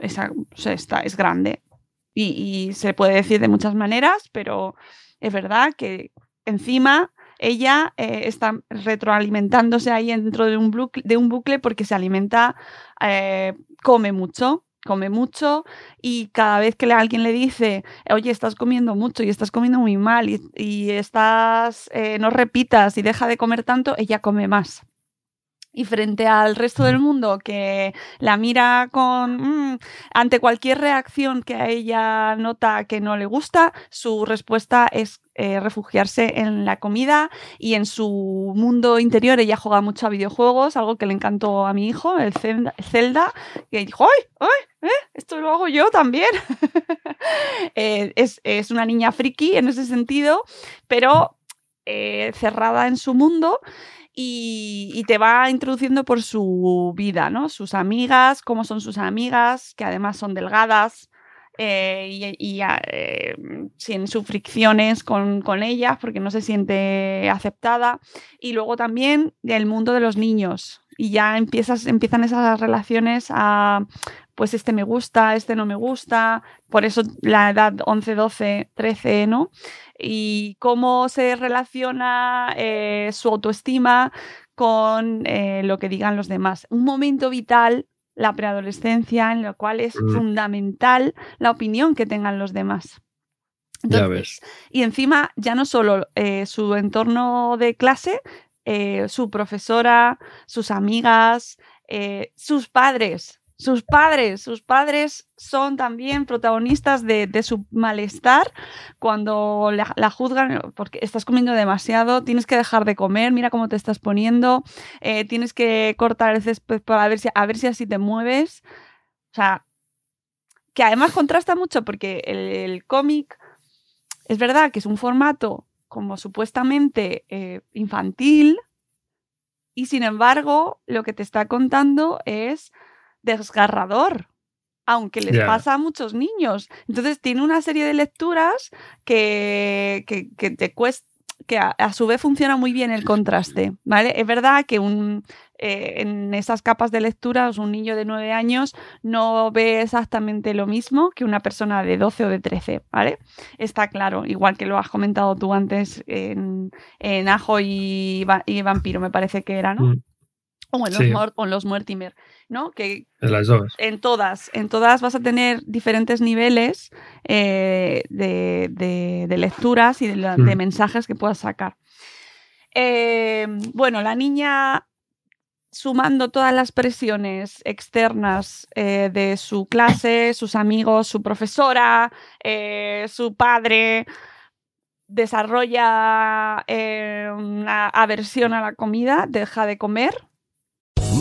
esa, o sea, está, es grande. Y, se puede decir de muchas maneras, pero es verdad que encima ella eh, está retroalimentándose ahí dentro de un bucle, de un bucle porque se alimenta, eh, come mucho, come mucho y cada vez que alguien le dice, oye, estás comiendo mucho y estás comiendo muy mal y, y estás, eh, no repitas y deja de comer tanto, ella come más. Y frente al resto del mundo que la mira con... mm, ante cualquier reacción que a ella nota que no le gusta, su respuesta es eh, refugiarse en la comida y en su mundo interior. Ella juega mucho a videojuegos, algo que le encantó a mi hijo, el Zelda, Zelda, que dijo, ¡ay! ¡ay! ¿eh? Esto lo hago yo también. Eh, es, es una niña friki en ese sentido, pero eh, cerrada en su mundo y, te va introduciendo por su vida, ¿no? Sus amigas, cómo son sus amigas, que además son delgadas. eh, y, y, ah, eh, sin sus fricciones con, con ellas porque no se siente aceptada y luego también el mundo de los niños y ya empiezas, empiezan esas relaciones a pues este me gusta, este no me gusta, por eso la edad 11, 12, 13, ¿no? Y cómo se relaciona eh, su autoestima con eh, lo que digan los demás. Un momento vital, la preadolescencia, en lo cual es Mm. fundamental la opinión que tengan los demás. Ya ves. Y encima, ya no solo eh, su entorno de clase, su profesora, sus amigas, sus padres. Sus padres, sus padres son también protagonistas de, su malestar cuando la, juzgan porque estás comiendo demasiado, tienes que dejar de comer, mira cómo te estás poniendo, eh, tienes que cortar el césped para ver si, a ver si así te mueves. O sea, que además contrasta mucho porque el, el cómic es verdad que es un formato como supuestamente eh, infantil y sin embargo lo que te está contando es desgarrador, aunque les pasa a muchos niños. Entonces tiene una serie de lecturas que, que, que te cuesta que a, a su vez funciona muy bien el contraste, ¿vale? Es verdad que un, eh, en esas capas de lectura un niño de 9 años no ve exactamente lo mismo que una persona de 12 o de 13, ¿vale? Está claro, igual que lo has comentado tú antes en, en Ajo y, Va- y Vampiro, me parece que era, ¿no? Mm. O en los, Sí. O en los Mortimer, ¿no? Que De las dos. en todas, en todas vas a tener diferentes niveles eh, de, de- de lecturas y de, la- de Mm. mensajes que puedas sacar. Eh, bueno, la niña sumando todas las presiones externas eh, de su clase, sus amigos, su profesora, su padre, desarrolla una aversión a la comida, deja de comer.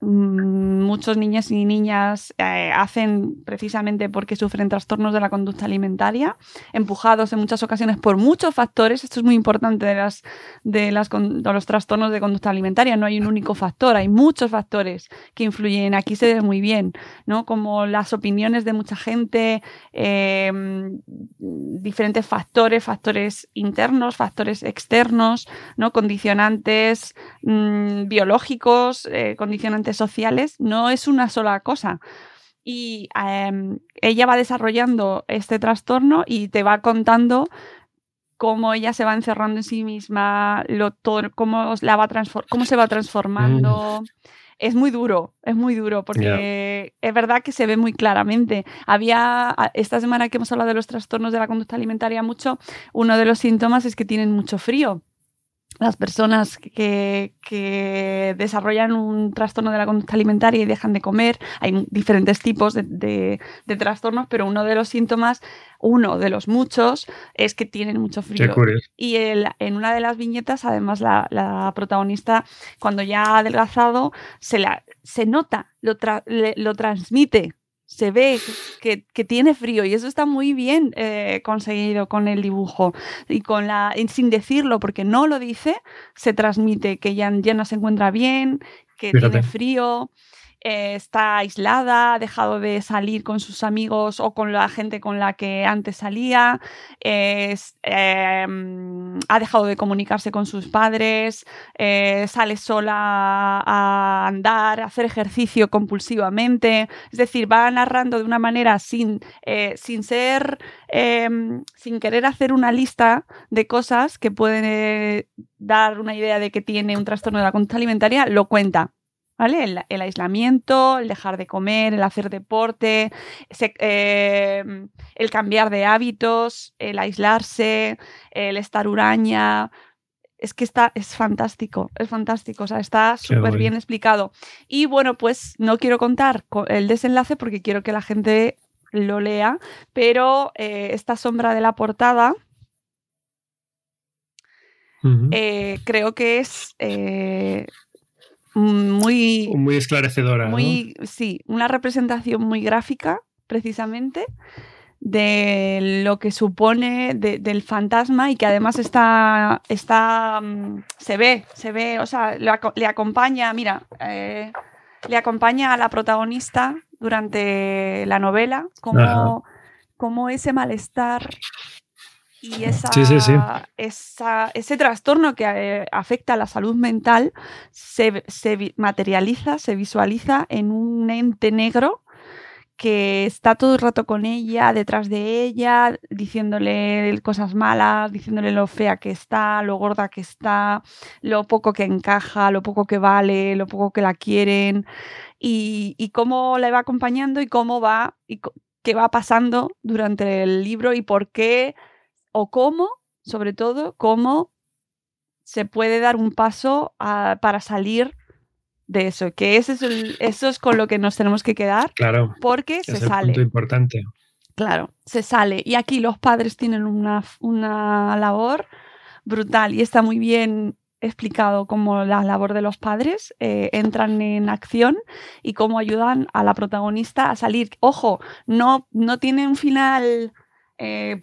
muchos niños y niñas eh, hacen precisamente porque sufren trastornos de la conducta alimentaria, empujados en muchas ocasiones por muchos factores. Esto es muy importante de, las, de los trastornos de conducta alimentaria. No hay un único factor, hay muchos factores que influyen. Aquí se ve muy bien, ¿no? Como las opiniones de mucha gente, eh, diferentes factores, factores internos, factores externos, ¿no? Condicionantes mm, biológicos, eh, condicionantes sociales, no es una sola cosa. Y em, ella va desarrollando este trastorno y te va contando cómo ella se va encerrando en sí misma, lo, cómo, la va cómo se va transformando. Mm. Es muy duro, es muy duro, porque es verdad que se ve muy claramente. Había, esta semana que hemos hablado de los trastornos de la conducta alimentaria mucho, uno de los síntomas es que tienen mucho frío las personas que, desarrollan un trastorno de la conducta alimentaria y dejan de comer, hay diferentes tipos de, trastornos, pero uno de los síntomas, uno de los muchos, es que tienen mucho frío. Y en una de las viñetas, además, la, protagonista, cuando ya ha adelgazado, se, la, se nota, lo, lo transmite se ve que, tiene frío y eso está muy bien eh, conseguido con el dibujo y con la sin decirlo porque no lo dice se transmite que ya, ya no se encuentra bien que tiene frío eh, está aislada, ha dejado de salir con sus amigos o con la gente con la que antes salía, em, ha dejado de comunicarse con sus padres, eh, sale sola a andar, a hacer ejercicio compulsivamente, es decir, va narrando de una manera sin, eh, sin ser, em, sin querer hacer una lista de cosas que pueden dar una idea de que tiene un trastorno de la conducta alimentaria, lo cuenta ¿vale? El, aislamiento, el dejar de comer, el hacer deporte, em, el cambiar de hábitos, el aislarse, el estar huraña. Es que está, es fantástico, es fantástico, o sea, está súper bien explicado. Y bueno, pues no quiero contar el desenlace porque quiero que la gente lo lea, pero eh, esta sombra de la portada eh, creo que es eh, muy... Muy esclarecedora. Muy, Sí, una representación muy gráfica, precisamente, de lo que supone del fantasma y que además está, está mm, se ve, se ve, o sea, le, acompaña, mira, eh, le acompaña a la protagonista durante la novela, como, como ese malestar y esa, ese trastorno que eh, afecta a la salud mental se, materializa, se visualiza en un ente negro que está todo el rato con ella, detrás de ella, diciéndole cosas malas, diciéndole lo fea que está, lo gorda que está, lo poco que encaja, lo poco que vale, lo poco que la quieren, y, y cómo la va acompañando y cómo va, y qué va pasando durante el libro y por qué o cómo, sobre todo, cómo se puede dar un paso para salir de eso, que ese es eso es con lo que nos tenemos que quedar. Claro. Porque se es sale. Punto importante. Claro, se sale. Y aquí los padres tienen una, una labor brutal y está muy bien explicado cómo la labor de los padres eh, entran en acción y cómo ayudan a la protagonista a salir. Ojo, no, no tiene un final eh,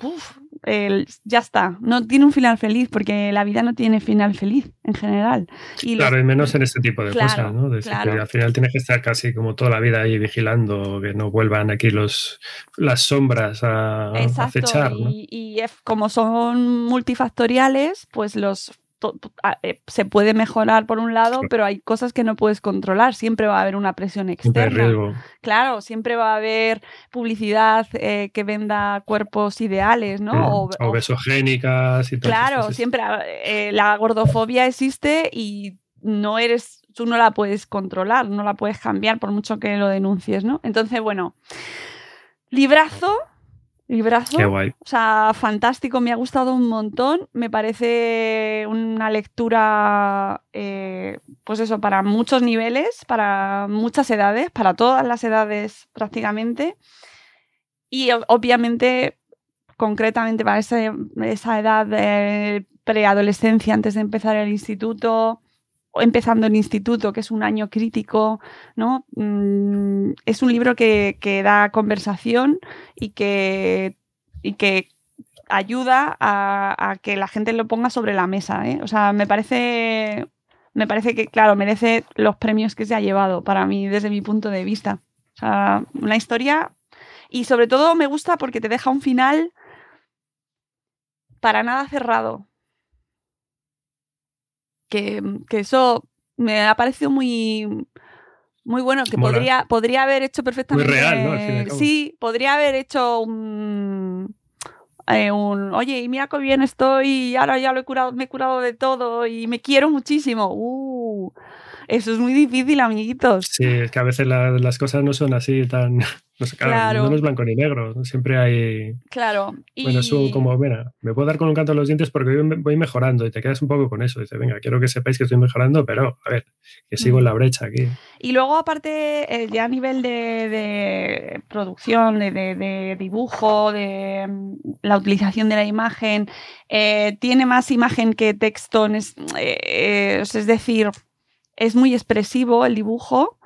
ya está, no tiene un final feliz porque la vida no tiene final feliz en general. Y claro, y menos en este tipo de cosas, ¿no? al final tienes que estar casi como toda la vida ahí vigilando que no vuelvan aquí los, las sombras a, acechar. Y, y como son multifactoriales, pues los se puede mejorar por un lado, pero hay cosas que no puedes controlar. Siempre va a haber una presión externa. Claro, siempre va a haber publicidad eh, que venda cuerpos ideales, ¿no? Mm, o, o, besogénicas y todo Claro, siempre eh, la gordofobia existe y no eres, tú no la puedes controlar, no la puedes cambiar por mucho que lo denuncies, ¿no? Entonces, bueno, librazo Librazo. Qué guay. O sea, fantástico, me ha gustado un montón. Me parece una lectura, eh, pues eso, para muchos niveles, para muchas edades, para todas las edades prácticamente. Y obviamente, concretamente para esa edad de preadolescencia, antes de empezar el instituto, empezando el instituto, que es un año crítico, ¿no? Mm, es un libro que, da conversación y que, y que ayuda a, a, que la gente lo ponga sobre la mesa. ¿eh? O sea, me parece, me parece que, claro, merece los premios que se ha llevado para mí, desde mi punto de vista. O sea, una historia. Y sobre todo me gusta porque te deja un final para nada cerrado. Que, que eso me ha parecido muy, muy bueno, que podría, podría haber hecho perfectamente. Muy real, ¿no? sí, podría haber hecho un eh, un, oye, y mira qué bien estoy, y ahora ya lo he curado, me he curado de todo y me quiero muchísimo. Uh, eso es muy difícil, amiguitos. Sí, es que a veces la, las cosas no son así tan. No, sé, claro, claro. no es blanco ni negro, siempre hay. Claro. Y... Bueno, es como, mira, me puedo dar con un canto en los dientes porque voy mejorando y te quedas un poco con eso. Dice, venga, quiero que sepáis que estoy mejorando, pero a ver, que sigo en la brecha aquí. Y luego, aparte, eh, ya a nivel de, de producción, de, de, de, dibujo, de mm, la utilización de la imagen, eh, tiene más imagen que texto, es, eh, es decir, es muy expresivo el dibujo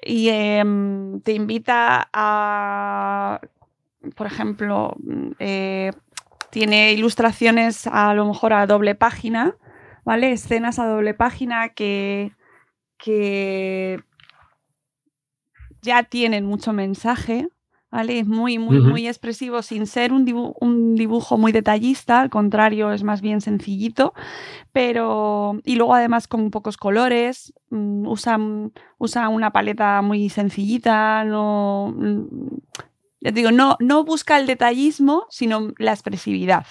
y eh, te invita a, por ejemplo, eh, tiene ilustraciones a lo mejor a doble página, ¿vale? Escenas a doble página que, que ya tienen mucho mensaje, ¿vale? Es muy, muy, uh -huh. muy expresivo sin ser un dibujo, un dibujo, muy detallista, al contrario, es más bien sencillito, pero... Y luego además con pocos colores, um, usa, usa una paleta muy sencillita, no... Ya digo, no, no busca el detallismo, sino la expresividad.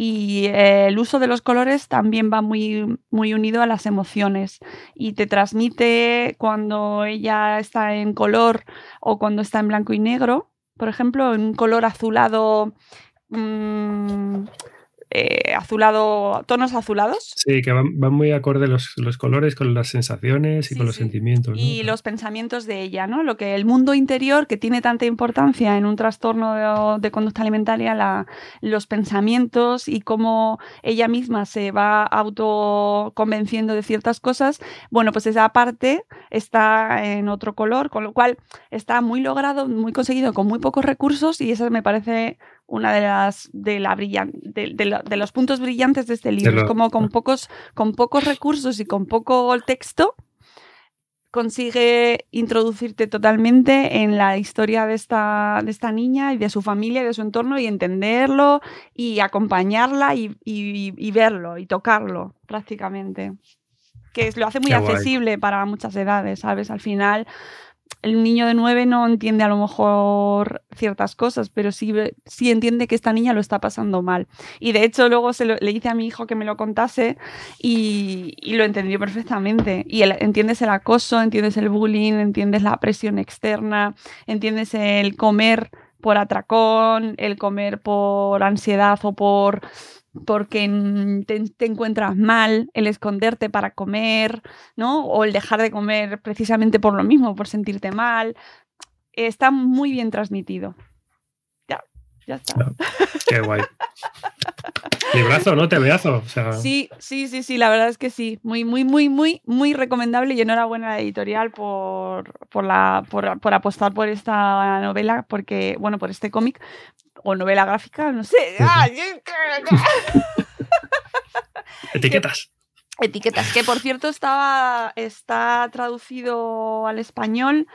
Y eh, el uso de los colores también va muy, muy unido a las emociones y te transmite cuando ella está en color o cuando está en blanco y negro, por ejemplo, en un color azulado. Mmm, eh, azulado, tonos azulados. Sí, que van, van muy acorde los, los, colores con las sensaciones y sí, con los sí. sentimientos. ¿no? Y los pensamientos de ella, ¿no? Lo que el mundo interior, que tiene tanta importancia en un trastorno de, de conducta alimentaria, la, los pensamientos y cómo ella misma se va autoconvenciendo de ciertas cosas, bueno, pues esa parte está en otro color, con lo cual está muy logrado, muy conseguido con muy pocos recursos y eso me parece una de las de la brillan, de, de, lo, de, los puntos brillantes de este libro. De lo, es como con pocos, con pocos recursos y con poco texto consigue introducirte totalmente en la historia de esta, de esta niña y de su familia y de su entorno y entenderlo y acompañarla y, y, y verlo y tocarlo prácticamente. Que lo hace muy Qué accesible guay. para muchas edades, ¿sabes? Al final el niño de nueve no entiende a lo mejor ciertas cosas, pero sí, sí entiende que esta niña lo está pasando mal. Y de hecho luego se le hice a mi hijo que me lo contase y, lo entendió perfectamente. Y entiendes el acoso, entiendes el bullying, entiendes la presión externa, entiendes el comer por atracón, el comer por ansiedad o por porque te, te, encuentras mal, el esconderte para comer, ¿no? O el dejar de comer precisamente por lo mismo, por sentirte mal. Está muy bien transmitido. Ya, ya está. No, qué guay. Librazo, ¿no? Te veazo. O sea... Sí, sí, sí, sí, la verdad es que sí. Muy, muy, muy, muy, muy recomendable y enhorabuena a la editorial por, por, la, por, por apostar por esta novela, porque, bueno, por este cómic, o novela gráfica, no sé. Etiquetas. Que, etiquetas, que por cierto estaba, está traducido al español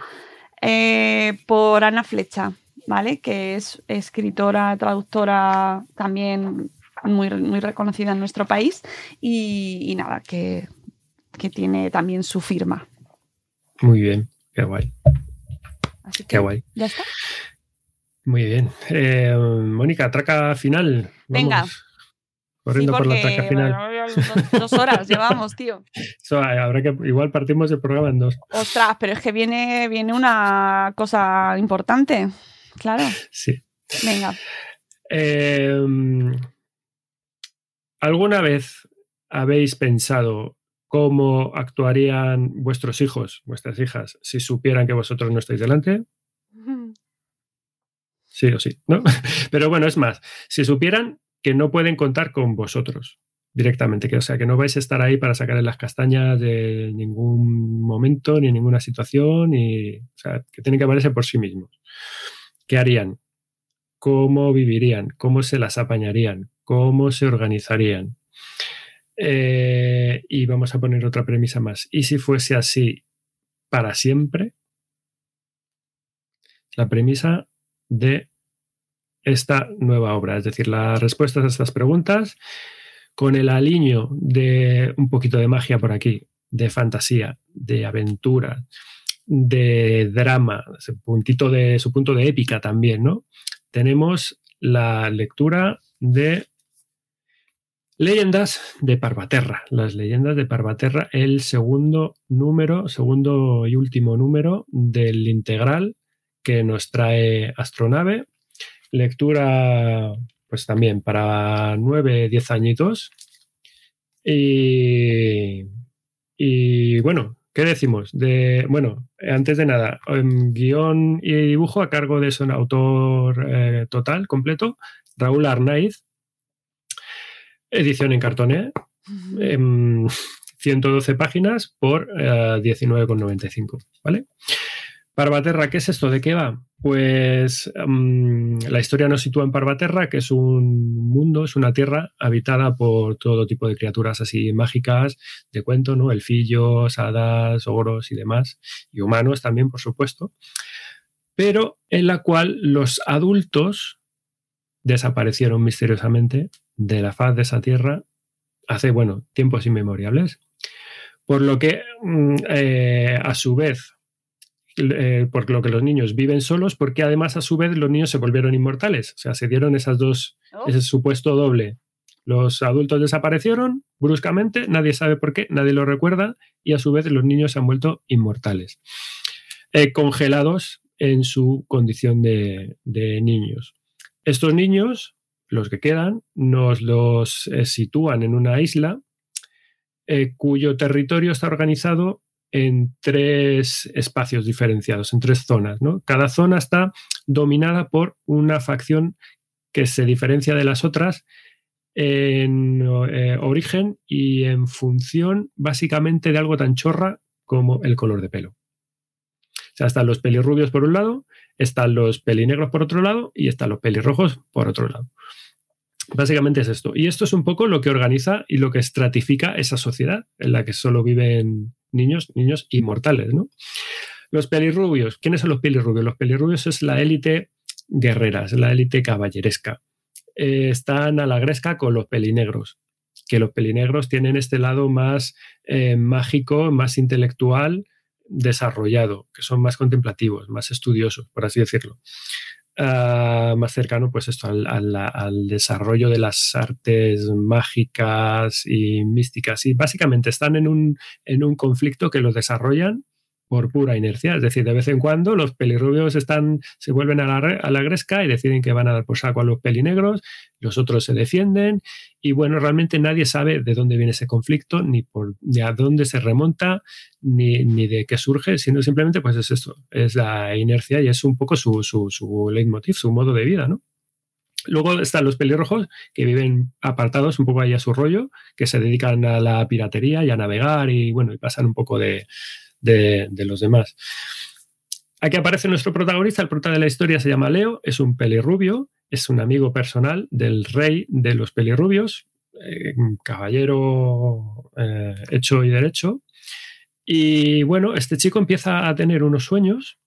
eh, por Ana Flecha, ¿vale? Que es escritora, traductora también muy, muy reconocida en nuestro país y, y nada, que, que tiene también su firma. Muy bien, qué guay. Así que, qué guay. ¿Ya está? Muy bien. Eh, Mónica, traca final. Vamos. Venga. Corriendo sí, por la traca final. Dos, dos, horas llevamos, tío. So, habrá que, igual partimos el programa en dos. Ostras, pero es que viene, viene una cosa importante. Claro. Sí. Venga. Eh, ¿Alguna vez habéis pensado cómo actuarían vuestros hijos, vuestras hijas, si supieran que vosotros no estáis delante? Sí o sí, ¿no? Pero bueno, es más, si supieran que no pueden contar con vosotros, directamente, que o sea que no vais a estar ahí para sacarle las castañas de ningún momento, ni ninguna situación, sea, que tienen que valerse por sí mismos. ¿Qué harían? ¿Cómo vivirían? ¿Cómo se las apañarían? ¿Cómo se organizarían? Eh, y vamos a poner otra premisa más. ¿Y si fuese así para siempre? La premisa de esta nueva obra, es decir, las respuestas a estas preguntas con el aliño de un poquito de magia por aquí, de fantasía, de aventura, de drama, su de su punto de épica también, ¿no? Tenemos la lectura de Leyendas de Parvaterra, las leyendas de Parvaterra, el segundo número, segundo y último número del integral que nos trae Astronave. Lectura, pues también para nueve, diez añitos. Y, y bueno, ¿qué decimos? De, bueno, antes de nada, guion y dibujo a cargo de su autor eh, total, completo, Raúl Arnaiz. Edición en cartoné. 112 páginas por 19,95, eh, ¿vale? Parvaterra, ¿qué es esto? ¿De qué va? Pues mm, la historia nos sitúa en Parvaterra, que es un mundo, es una tierra habitada por todo tipo de criaturas así mágicas de cuento, ¿no? Elfillos, hadas, ogros y demás, y humanos también, por supuesto, pero en la cual los adultos desaparecieron misteriosamente de la faz de esa tierra hace, bueno, tiempos inmemoriales. Por lo que, mm, eh, a su vez, eh, por lo que los niños viven solos, porque además a su vez los niños se volvieron inmortales. O sea, se dieron esas dos, Oh. ese supuesto doble. Los adultos desaparecieron bruscamente, nadie sabe por qué, nadie lo recuerda, y a su vez los niños se han vuelto inmortales, eh, congelados en su condición de, de niños. Estos niños, los que quedan, nos los eh, sitúan en una isla eh, cuyo territorio está organizado en tres espacios diferenciados, en tres zonas. ¿no? Cada zona está dominada por una facción que se diferencia de las otras en eh, origen y en función básicamente de algo tan chorra como el color de pelo. O sea, están los pelirrubios por un lado, están los pelinegros por otro lado y están los pelirrojos por otro lado. Básicamente es esto. Y esto es un poco lo que organiza y lo que estratifica esa sociedad en la que solo viven niños, niños inmortales, ¿no? Los pelirrubios. ¿Quiénes son los pelirrubios? Los pelirrubios es la élite guerrera, es la élite caballeresca. Eh, están a la gresca con los pelinegros, que los pelinegros tienen este lado más eh, mágico, más intelectual, desarrollado, que son más contemplativos, más estudiosos, por así decirlo. Uh, más cercano pues esto al, al, al, desarrollo de las artes mágicas y místicas. Y básicamente están en un, en un conflicto que los desarrollan por pura inercia, es decir, de vez en cuando los pelirrubios están, se vuelven a la, gresca y deciden que van a dar por saco a los pelinegros, los otros se defienden y bueno, realmente nadie sabe de dónde viene ese conflicto, ni, por, ni a dónde se remonta, ni, de qué surge, sino simplemente pues es esto, es la inercia y es un poco su leitmotiv, su modo de vida, ¿no? Luego están los pelirrojos que viven apartados un poco ahí a su rollo, que se dedican a la piratería y a navegar y bueno, y pasan un poco de, de, los demás. Aquí aparece nuestro protagonista, el protagonista de la historia se llama Leo, es un pelirrubio, es un amigo personal del rey de los pelirrubios, eh, caballero eh, hecho y derecho. Y bueno, este chico empieza a tener unos sueños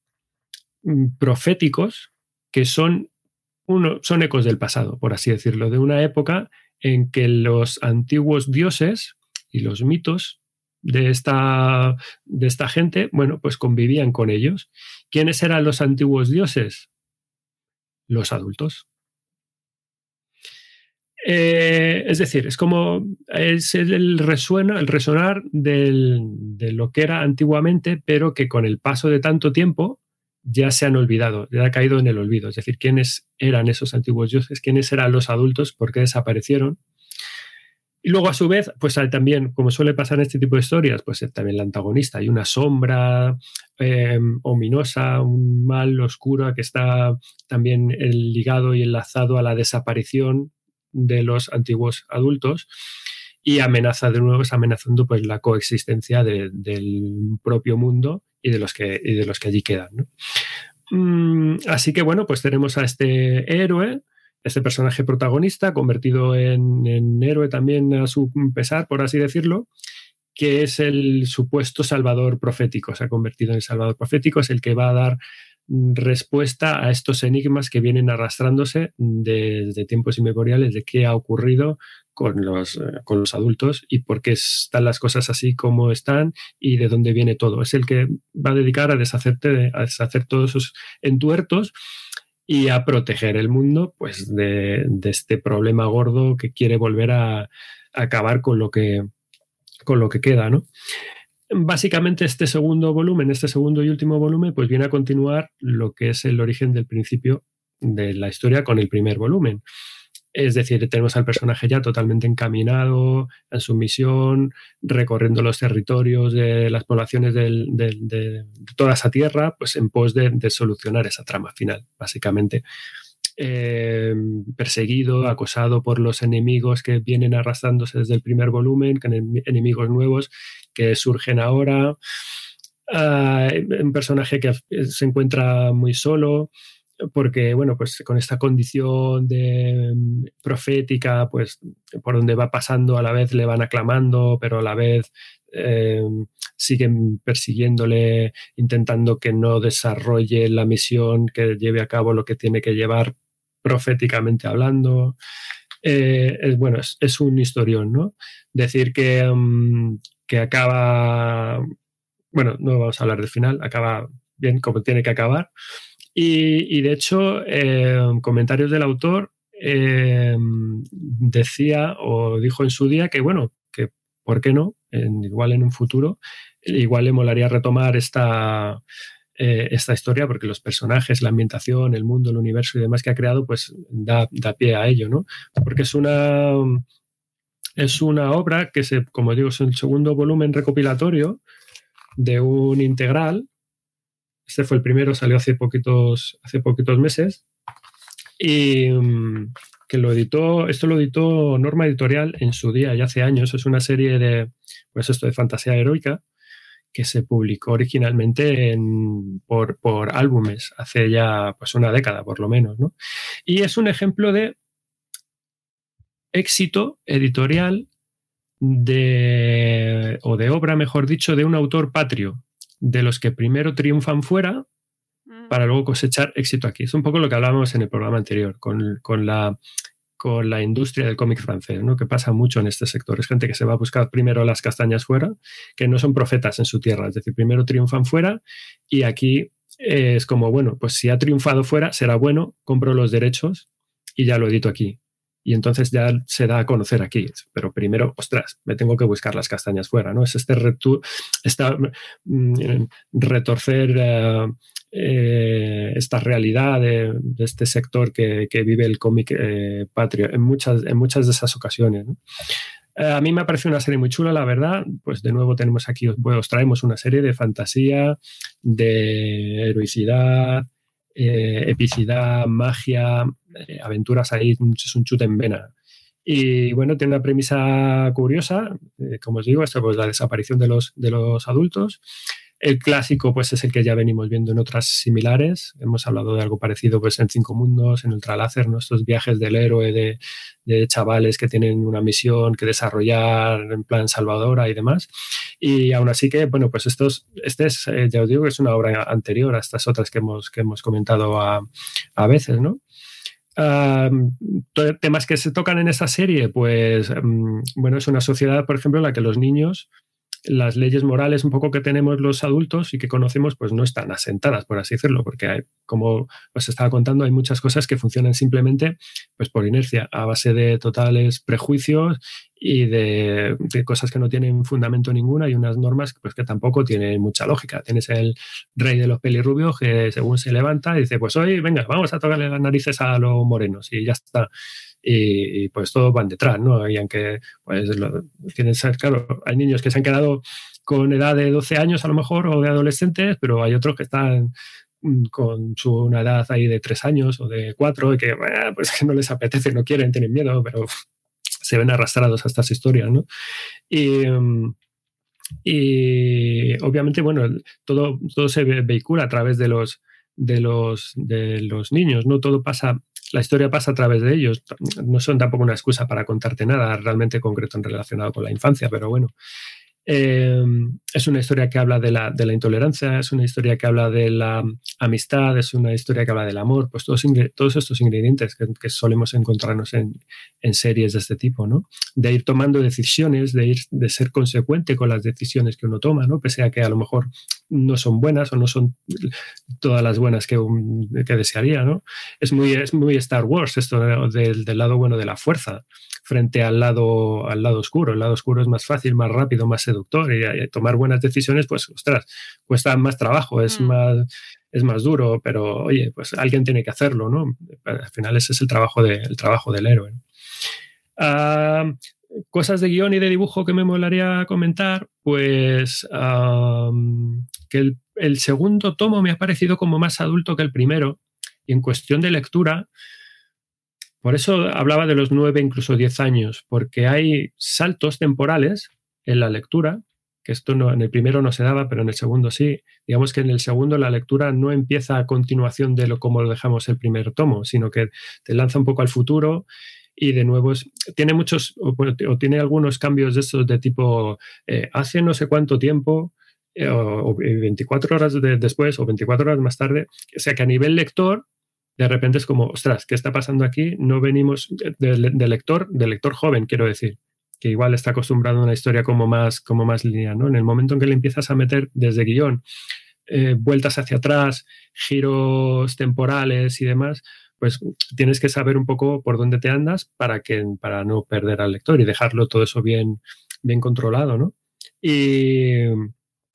mm, proféticos que son, son ecos del pasado, por así decirlo, de una época en que los antiguos dioses y los mitos de esta, de esta gente, bueno, pues convivían con ellos. ¿Quiénes eran los antiguos dioses? Los adultos. Eh, es decir, es como es el, resuena, el resonar del, de lo que era antiguamente, pero que con el paso de tanto tiempo ya se han olvidado, ya ha caído en el olvido. Es decir, quiénes eran esos antiguos dioses, quiénes eran los adultos, por qué desaparecieron. Y luego, a su vez, pues también, como suele pasar en este tipo de historias, pues también el antagonista. Hay una sombra eh, ominosa, un mal oscuro que está también ligado y enlazado a la desaparición de los antiguos adultos. y amenaza de nuevo, amenazando pues la coexistencia de, del propio mundo y de los que, y de los que allí quedan. Mm, así que bueno, pues tenemos a este héroe, este personaje protagonista, convertido en, en, héroe también a su pesar, por así decirlo, que es el supuesto salvador profético, se ha convertido en el salvador profético, es el que va a dar respuesta a estos enigmas que vienen arrastrándose desde tiempos inmemoriales de qué ha ocurrido con los, eh, con los adultos y por qué están las cosas así como están y de dónde viene todo. Es el que va a dedicar a deshacerte, a deshacer todos esos entuertos y a proteger el mundo pues de, este problema gordo que quiere volver a, a, acabar con lo que con lo que queda, ¿no? básicamente este segundo volumen, este segundo y último volumen, pues viene a continuar lo que es el origen del principio de la historia con el primer volumen. Es decir, tenemos al personaje ya totalmente encaminado en su misión, recorriendo los territorios de las poblaciones de, toda esa tierra, pues en pos de, solucionar esa trama final, básicamente. Eh, perseguido, acosado por los enemigos que vienen arrastrándose desde el primer volumen, enemigos nuevos que surgen ahora. Uh, un personaje que se encuentra muy solo, porque, bueno, pues con esta condición de um, profética, pues por donde va pasando a la vez le van aclamando, pero a la vez eh, siguen persiguiéndole, intentando que no desarrolle la misión, que lleve a cabo lo que tiene que llevar proféticamente hablando. Eh, es, bueno, es, un historión, ¿no? Decir que, um, que acaba, bueno, no vamos a hablar del final, acaba bien como tiene que acabar. Y, de hecho, eh, comentarios del autor eh, decía o dijo en su día que, bueno, que ¿por qué no? En, igual en un futuro, igual le molaría retomar esta, eh, esta historia porque los personajes, la ambientación, el mundo, el universo y demás que ha creado, pues da, da pie a ello, ¿no? Porque es una, es una obra que, se, como digo, es el segundo volumen recopilatorio de un integral. Este fue el primero, salió hace poquitos, hace poquitos meses. Y um, que lo editó, esto lo editó Norma Editorial en su día, ya hace años. Es una serie de, pues esto, de fantasía heroica que se publicó originalmente en, por, por, álbumes hace ya pues una década por lo menos. ¿no? Y es un ejemplo de éxito editorial de, o de obra, mejor dicho, de un autor patrio, de los que primero triunfan fuera para luego cosechar éxito aquí. Es un poco lo que hablábamos en el programa anterior, con, con la con la industria del cómic francés, ¿no? que pasa mucho en este sector. Es gente que se va a buscar primero las castañas fuera, que no son profetas en su tierra, es decir, primero triunfan fuera y aquí es como, bueno, pues si ha triunfado fuera, será bueno, compro los derechos y ya lo edito aquí. Y entonces ya se da a conocer aquí. Pero primero, ostras, me tengo que buscar las castañas fuera, ¿no? Es este esta, mm, retorcer uh, eh, esta realidad de, este sector que, vive el cómic eh, patrio en muchas, en muchas de esas ocasiones. Eh, a mí me ha parecido una serie muy chula, la verdad. Pues de nuevo tenemos aquí, os traemos una serie de fantasía, de heroicidad, eh, epicidad, magia, eh, aventuras ahí, es un chute en vena. Y bueno, tiene una premisa curiosa, eh, como os digo, esto pues la desaparición de los, de los adultos. El clásico, pues, es el que ya venimos viendo en otras similares. Hemos hablado de algo parecido, pues, en Cinco Mundos, en Ultraláser, ¿no? Estos viajes del héroe de, chavales que tienen una misión que desarrollar en plan salvadora y demás. Y aún así que, bueno, pues estos, este es, eh, ya os digo, que es una obra anterior a estas otras que hemos, que hemos comentado a, a veces, ¿no? Temas que se tocan en esta serie, pues, um, bueno, es una sociedad, por ejemplo, en la que los niños las leyes morales un poco que tenemos los adultos y que conocemos pues no están asentadas, por así decirlo, porque hay, como os estaba contando, hay muchas cosas que funcionan simplemente pues por inercia, a base de totales prejuicios y de, de cosas que no tienen fundamento ninguna y unas normas pues que tampoco tienen mucha lógica. Tienes el rey de los pelirrubios que según se levanta dice, pues hoy venga, vamos a tocarle las narices a los morenos y ya está y, pues todos van detrás, ¿no? Y aunque, pues, lo, tienen, claro, hay niños que se han quedado con edad de 12 años a lo mejor o de adolescentes, pero hay otros que están con su, una edad ahí de 3 años o de 4 y que, bueno, pues no les apetece, no quieren, tienen miedo, pero se ven arrastrados a estas historias, ¿no? Y, y obviamente, bueno, todo, todo se vehicula a través de los, de los, de los niños, ¿no? Todo pasa, la historia pasa a través de ellos. No son tampoco una excusa para contarte nada realmente concreto en relacionado con la infancia, pero bueno. Eh, es una historia que habla de la, intolerancia, es una historia que habla de la amistad, es una historia que habla del amor, pues todos, estos ingredientes que, solemos encontrarnos en, series de este tipo, ¿no? De ir tomando decisiones, de, ir, de ser consecuente con las decisiones que uno toma, ¿no? Pese a que a lo mejor no son buenas o no son todas las buenas que, que desearía, ¿no? Es muy, es muy Star Wars esto del, del lado bueno de la fuerza frente al lado, al lado oscuro. El lado oscuro es más fácil, más rápido, más seductor y, y tomar buenas decisiones, pues, ostras, cuesta más trabajo, es, mm. más, es más duro, pero oye, pues alguien tiene que hacerlo, ¿no? Al final ese es el trabajo, de, el trabajo del héroe. Uh, cosas de guion y de dibujo que me molaría comentar, pues um, que el, el segundo tomo me ha parecido como más adulto que el primero y en cuestión de lectura, por eso hablaba de los nueve, incluso diez años, porque hay saltos temporales en la lectura, que esto no, en el primero no se daba, pero en el segundo sí. Digamos que en el segundo la lectura no empieza a continuación de lo como lo dejamos el primer tomo, sino que te lanza un poco al futuro y de nuevo es, tiene muchos o, tiene algunos cambios de estos de tipo eh, hace no sé cuánto tiempo eh, o, o, 24 horas de, después o 24 horas más tarde. O sea que a nivel lector de repente es como, ostras, ¿qué está pasando aquí? No venimos de, de, lector, de lector joven, quiero decir, que igual está acostumbrado a una historia como más, como más lineal, ¿no? En el momento en que le empiezas a meter desde guion, eh, vueltas hacia atrás, giros temporales y demás, pues tienes que saber un poco por dónde te andas para, que, para no perder al lector y dejarlo todo eso bien, bien controlado, ¿no? Y,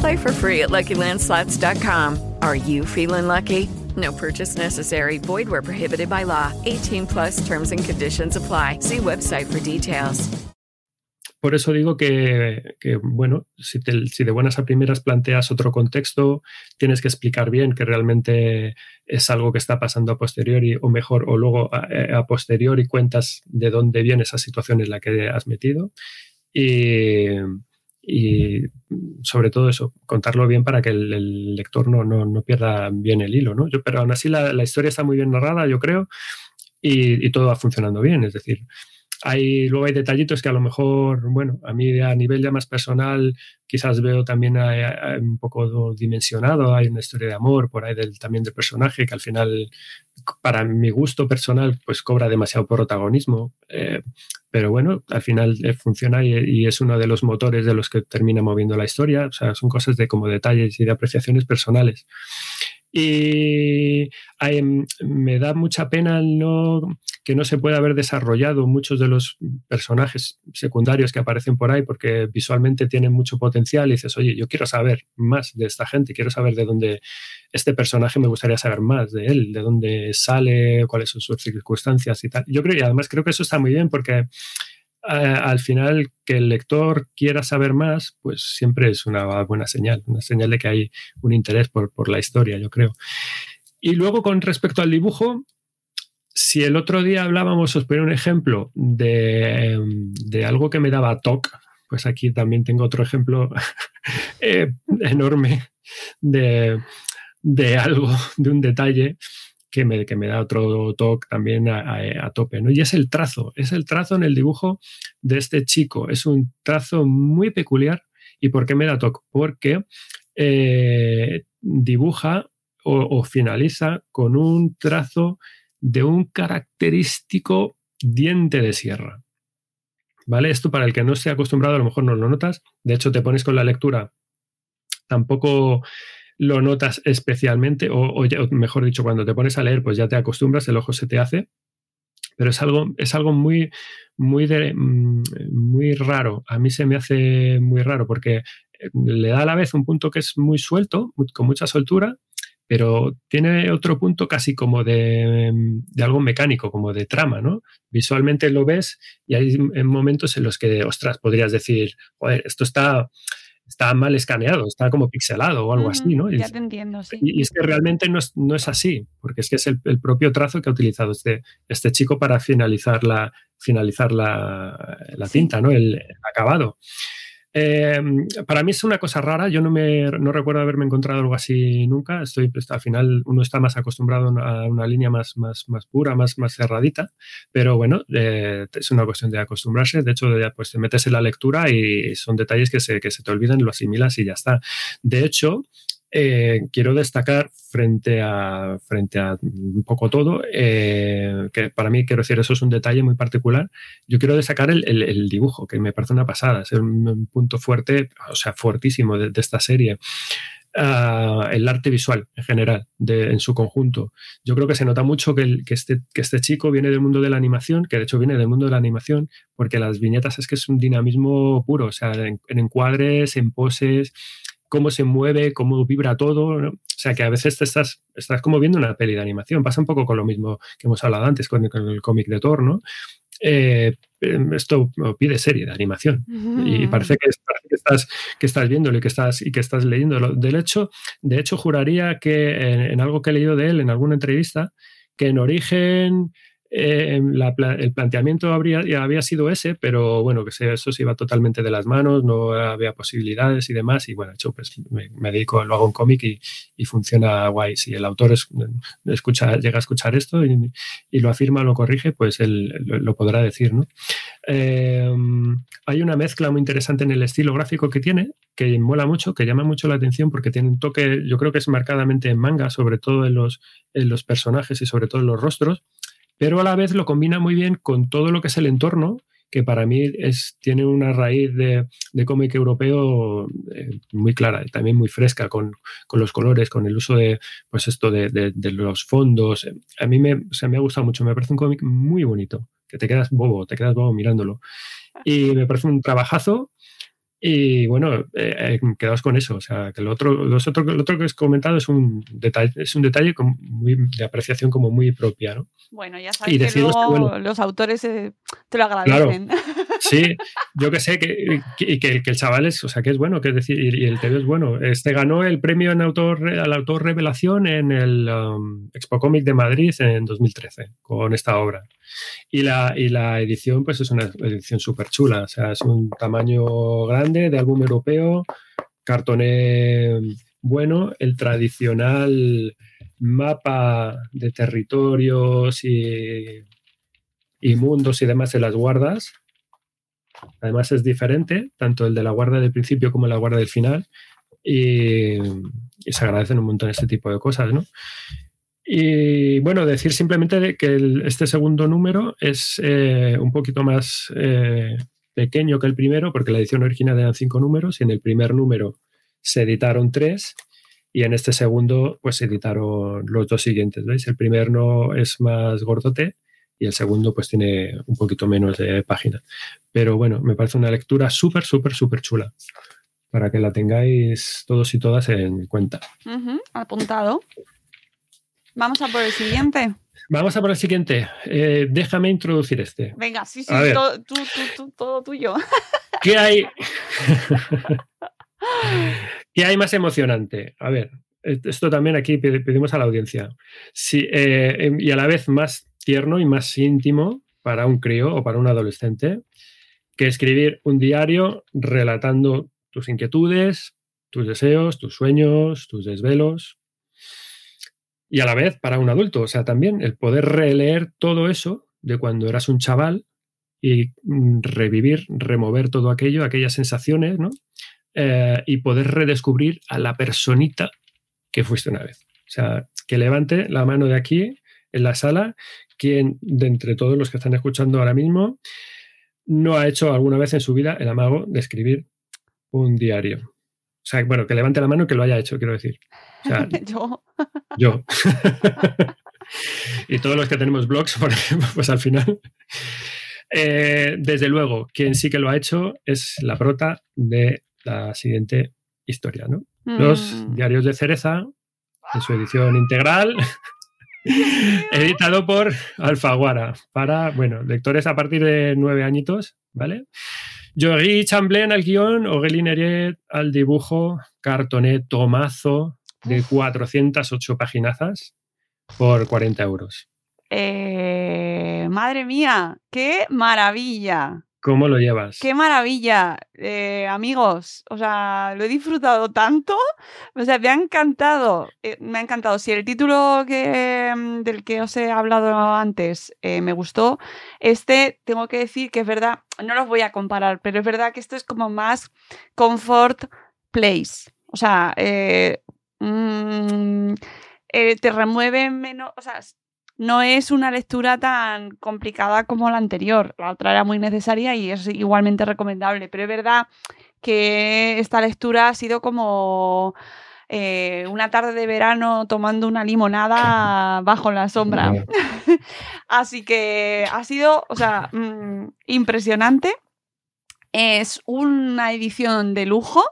Play for free at LuckyLandSlots.com. Are you feeling lucky? No purchase necessary. Void where prohibited by law. 18 plus terms and conditions apply. See website for details. Por eso digo que, que bueno, si, te, si, de buenas a primeras planteas otro contexto, tienes que explicar bien que realmente es algo que está pasando a posteriori, o mejor, o luego a, a posteriori cuentas de dónde viene esa situación en la que has metido. Y, y sobre todo eso, contarlo bien para que el, lector no, no, no, pierda bien el hilo, ¿no? Yo, pero aún así la, historia está muy bien narrada, yo creo, y, y, todo va funcionando bien, es decir, hay, luego hay detallitos que a lo mejor, bueno, a mí a nivel ya más personal quizás veo también hay, hay un poco dimensionado, hay una historia de amor por ahí del, también del personaje que al final, para mi gusto personal, pues cobra demasiado protagonismo. Eh, pero bueno, al final eh, funciona y, y, es uno de los motores de los que termina moviendo la historia. O sea, son cosas de como detalles y de apreciaciones personales. Y hay, me da mucha pena que no se pueda haber desarrollado muchos de los personajes secundarios que aparecen por ahí, porque visualmente tienen mucho potencial y dices, oye, yo quiero saber más de esta gente, quiero saber de dónde este personaje me gustaría saber más de él, de dónde sale, cuáles son sus circunstancias y tal. Yo creo, y además creo que eso está muy bien porque al final que el lector quiera saber más, pues siempre es una buena señal, una señal de que hay un interés por, por la historia, yo creo. Y luego con respecto al dibujo, si el otro día hablábamos, os pongo un ejemplo de, de algo que me daba TOC, pues aquí también tengo otro ejemplo eh, enorme de, de algo, de un detalle que me, que me da otro toque también a, a, tope, ¿no? Y es el trazo, es el trazo en el dibujo de este chico. Es un trazo muy peculiar. ¿Y por qué me da toque? Porque eh, dibuja o, o finaliza con un trazo de un característico diente de sierra. ¿Vale? Esto para el que no esté acostumbrado a lo mejor no lo notas. De hecho, te pones con la lectura, tampoco lo notas especialmente, o, mejor dicho, cuando te pones a leer, pues ya te acostumbras, el ojo se te hace. Pero es algo, es algo muy, muy, de- mm, muy raro. A mí se me hace muy raro porque eh, le da a la vez un punto que es muy suelto, con mucha soltura, pero tiene otro punto casi como de, de algo mecánico, como de trama, ¿no? Visualmente lo ves y hay en momentos en los que, ostras, podrías decir, joder, esto está, está mal escaneado, está como pixelado o algo así, ¿no? Y, Ya te entiendo, sí. y- y es que realmente no es, no es así, porque es que es el, el propio trazo que ha utilizado este, este chico para finalizar la, finalizar la, la tinta, ¿no? El, el acabado. Eh, para mí es una cosa rara, yo no, me, no recuerdo haberme encontrado algo así nunca. Estoy, pues, al final uno está más acostumbrado a una línea más, más, más pura, más, más cerradita, pero bueno, eh, es una cuestión de acostumbrarse. De hecho, pues te metes en la lectura y son detalles que se, que se te olvidan, lo asimilas y ya está. De hecho, eh, quiero destacar frente a, frente a un poco todo, eh, que para mí, quiero decir, eso es un detalle muy particular. Yo quiero destacar el, el- el dibujo, que me parece una pasada, es un, un punto fuerte, o sea, fuertísimo de, de esta serie. Ah, el arte visual en general, de- en su conjunto. Yo creo que se nota mucho que, el- que este, que este chico viene del mundo de la animación, que de hecho viene del mundo de la animación, porque las viñetas es que es un dinamismo puro, o sea, en, en encuadres, en poses, cómo se mueve, cómo vibra todo. ¿no? O sea, que a veces te estás, estás como viendo una peli de animación. Pasa un poco con lo mismo que hemos hablado antes con, con el cómic de Thor, ¿no? Eh, esto pide serie de animación y parece que, parece que estás que estás viéndolo y que estás y que estás leyéndolo. Del hecho, de hecho juraría que en, en algo que he leído de él en alguna entrevista que en origen eh, el planteamiento habría, había sido ese, pero bueno, que se- eso se iba totalmente de las manos, no había posibilidades y demás. Y bueno, de hecho, pues me, dedico, lo hago en cómic y, y funciona guay. Si el autor es- escucha, llega a escuchar esto y, y lo afirma, lo corrige, pues él lo, lo podrá decir, ¿no? Eh, hay una mezcla muy interesante en el estilo gráfico que tiene, que mola mucho, que llama mucho la atención porque tiene un toque, yo creo que es marcadamente en manga, sobre todo en los, en los personajes y sobre todo en los rostros, pero a la vez lo combina muy bien con todo lo que es el entorno, que para mí es, tiene una raíz de, de cómic europeo eh, muy clara también muy fresca con, con los colores, con el uso de, pues esto de, de- los fondos. A mí me, o me ha gustado mucho, me parece un cómic muy bonito, que te quedas bobo, te quedas bobo mirándolo. Y me parece un trabajazo. Y bueno, eh, eh, quedaos con eso. O sea, que lo otro, los otro, lo otro que has comentado es un detalle, es un detalle como muy, de apreciación como muy propia, ¿no? Bueno, ya sabes Y que luego bueno, los autores eh, te lo agradecen. Sí, yo que sé, que, que, el chaval es, o sea, que es bueno, que es decir, y el TV es bueno. Este ganó el premio en autor, al autor revelación en el um, Expo Comic de Madrid en 2013 con esta obra. Y la, y la edición, pues es una edición súper chula, o sea, es un tamaño grande de álbum europeo, cartoné bueno, el tradicional mapa de territorios y, y mundos y demás de las guardas. Además es diferente, tanto el de la guarda del principio como la guarda del final. Y, se agradecen un montón este tipo de cosas, ¿no? Y bueno, decir simplemente que este segundo número es eh, un poquito más eh, pequeño que el primero, porque la edición original eran cinco números y en el primer número se editaron tres y en este segundo pues se editaron los dos siguientes, ¿veis? El primer no es más gordote y el segundo pues tiene un poquito menos de página. Pero bueno, me parece una lectura súper, súper, súper chula para que la tengáis todos y todas en cuenta. Apuntado. Vamos a por el siguiente. Vamos a por el siguiente. Eh, déjame introducir este. Venga, sí, sí, todo, tú, tú, tú, todo tuyo. ¿Qué hay? ¿Qué hay más emocionante? A ver, esto también aquí pedi- pedimos a la audiencia. Sí, eh, em, y a la vez más tierno y más íntimo para un crío o para un adolescente que escribir un diario relatando tus inquietudes, tus deseos, tus sueños, tus desvelos. Y a la vez para un adulto, o sea, también el poder releer todo eso de cuando eras un chaval y mm, revivir, remover todo aquello, aquellas sensaciones, ¿no? Eh, y poder redescubrir a la personita que fuiste una vez. O sea, que levante la mano de aquí en la sala quien, de entre todos los que están escuchando ahora mismo, no ha hecho alguna vez en su vida el amago de escribir un diario. O sea, bueno, que levante la mano que lo haya hecho, quiero decir. O sea, yo. yo. y todos los que tenemos blogs, por ejemplo, pues al final. Eh, desde luego, quien sí que lo ha hecho es la prota de la siguiente historia, ¿no? Los Mm. diarios de Cereza, en su edición integral, editado por Alfaguara, para, bueno, lectores a partir de nueve añitos, ¿vale? Jory Chamblin al guion, Aurélie Neret al dibujo, cartoné tomazo de 408 paginazas por 40 euros. Eh, madre mía, qué maravilla. ¿Cómo lo llevas? Qué maravilla, eh, amigos. O sea, lo he disfrutado tanto. O sea, me ha encantado. eh, me ha encantado. Si el título mm, del que os he hablado antes eh, me gustó, este tengo que decir que es verdad, no los voy a comparar, pero es verdad que esto es como más comfort place. O sea, mm, te remueve menos. O sea, no es una lectura tan complicada como la anterior. La otra era muy necesaria y es igualmente recomendable, pero es verdad que esta lectura ha sido como eh, una tarde de verano tomando una limonada bajo la sombra. Así que ha sido, o sea, mm, impresionante. Es una edición de lujo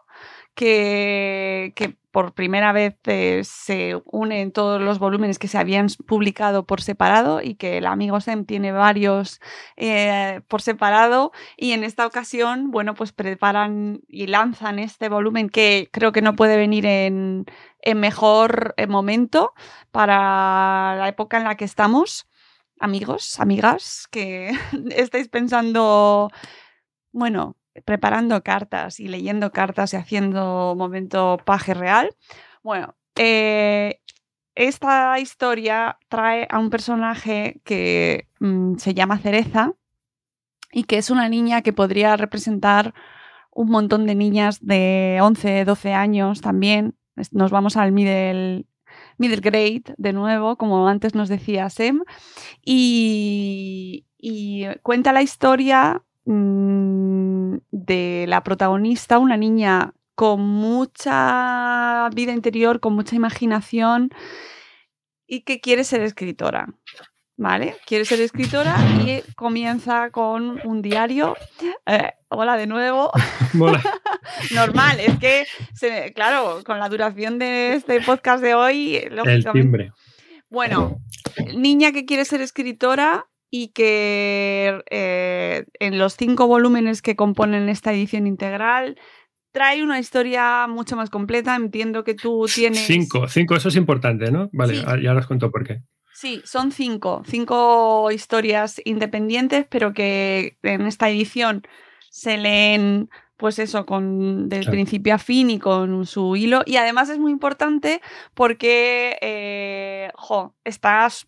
que, por primera vez eh, se unen todos los volúmenes que se habían publicado por separado y que el amigo Sem tiene varios eh, por separado y en esta ocasión, bueno, pues preparan y lanzan este volumen que creo que no puede venir en, en mejor eh, momento para la época en la que estamos. Amigos, amigas, que estáis pensando, bueno, preparando cartas y leyendo cartas y haciendo momento paje real. Bueno, eh, esta historia trae a un personaje que mm, se llama Cereza y que es una niña que podría representar un montón de niñas de 11, 12 años también. Nos vamos al middle, grade de nuevo, como antes nos decía Sem. Y cuenta la historia mm, de la protagonista, una niña con mucha vida interior, con mucha imaginación y que quiere ser escritora. ¿Vale? Quiere ser escritora y comienza con un diario. Eh, hola de nuevo. Mola. Normal, es que, se- claro, con la duración de este podcast de hoy, El lógicamente- timbre. bueno, niña que quiere ser escritora y que eh, en los cinco volúmenes que componen esta edición integral trae una historia mucho más completa. Entiendo que tú tienes... Cinco, cinco, eso es importante, ¿no? Vale, Sí. ah, ya os cuento por qué. Sí, son cinco, cinco historias independientes, pero que en esta edición se leen, pues eso, con del Claro. principio a fin y con su hilo. Y además es muy importante porque, eh, jo, estás,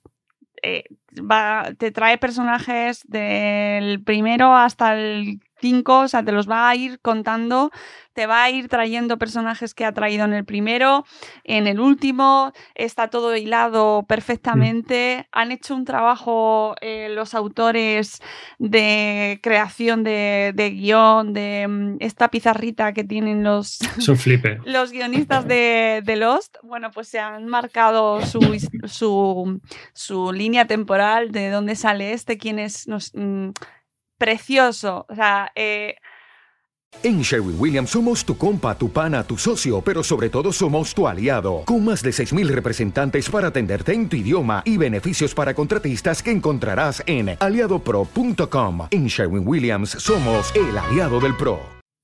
eh, va, te trae personajes del primero hasta el 5, o sea, te los va a ir contando, te va a ir trayendo personajes que ha traído en el primero, en el último, está todo hilado perfectamente. Han hecho un trabajo eh, los autores de creación de, de guion, de mm, esta pizarrita que tienen los, los guionistas de, de Lost, bueno, pues se han marcado su, su, su línea temporal de dónde sale este, quién es nos- mm, precioso. O sea, eh, En Sherwin Williams somos tu compa, tu pana, tu socio, pero sobre todo somos tu aliado, con más de 6.000 representantes para atenderte en tu idioma y beneficios para contratistas que encontrarás en aliadopro.com. En Sherwin Williams somos el aliado del PRO.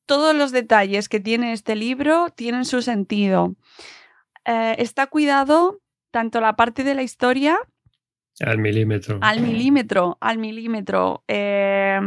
todos los detalles que tiene este libro tienen su sentido. Eh, está cuidado tanto la parte de la historia Al milímetro. al milímetro, al milímetro. Eh,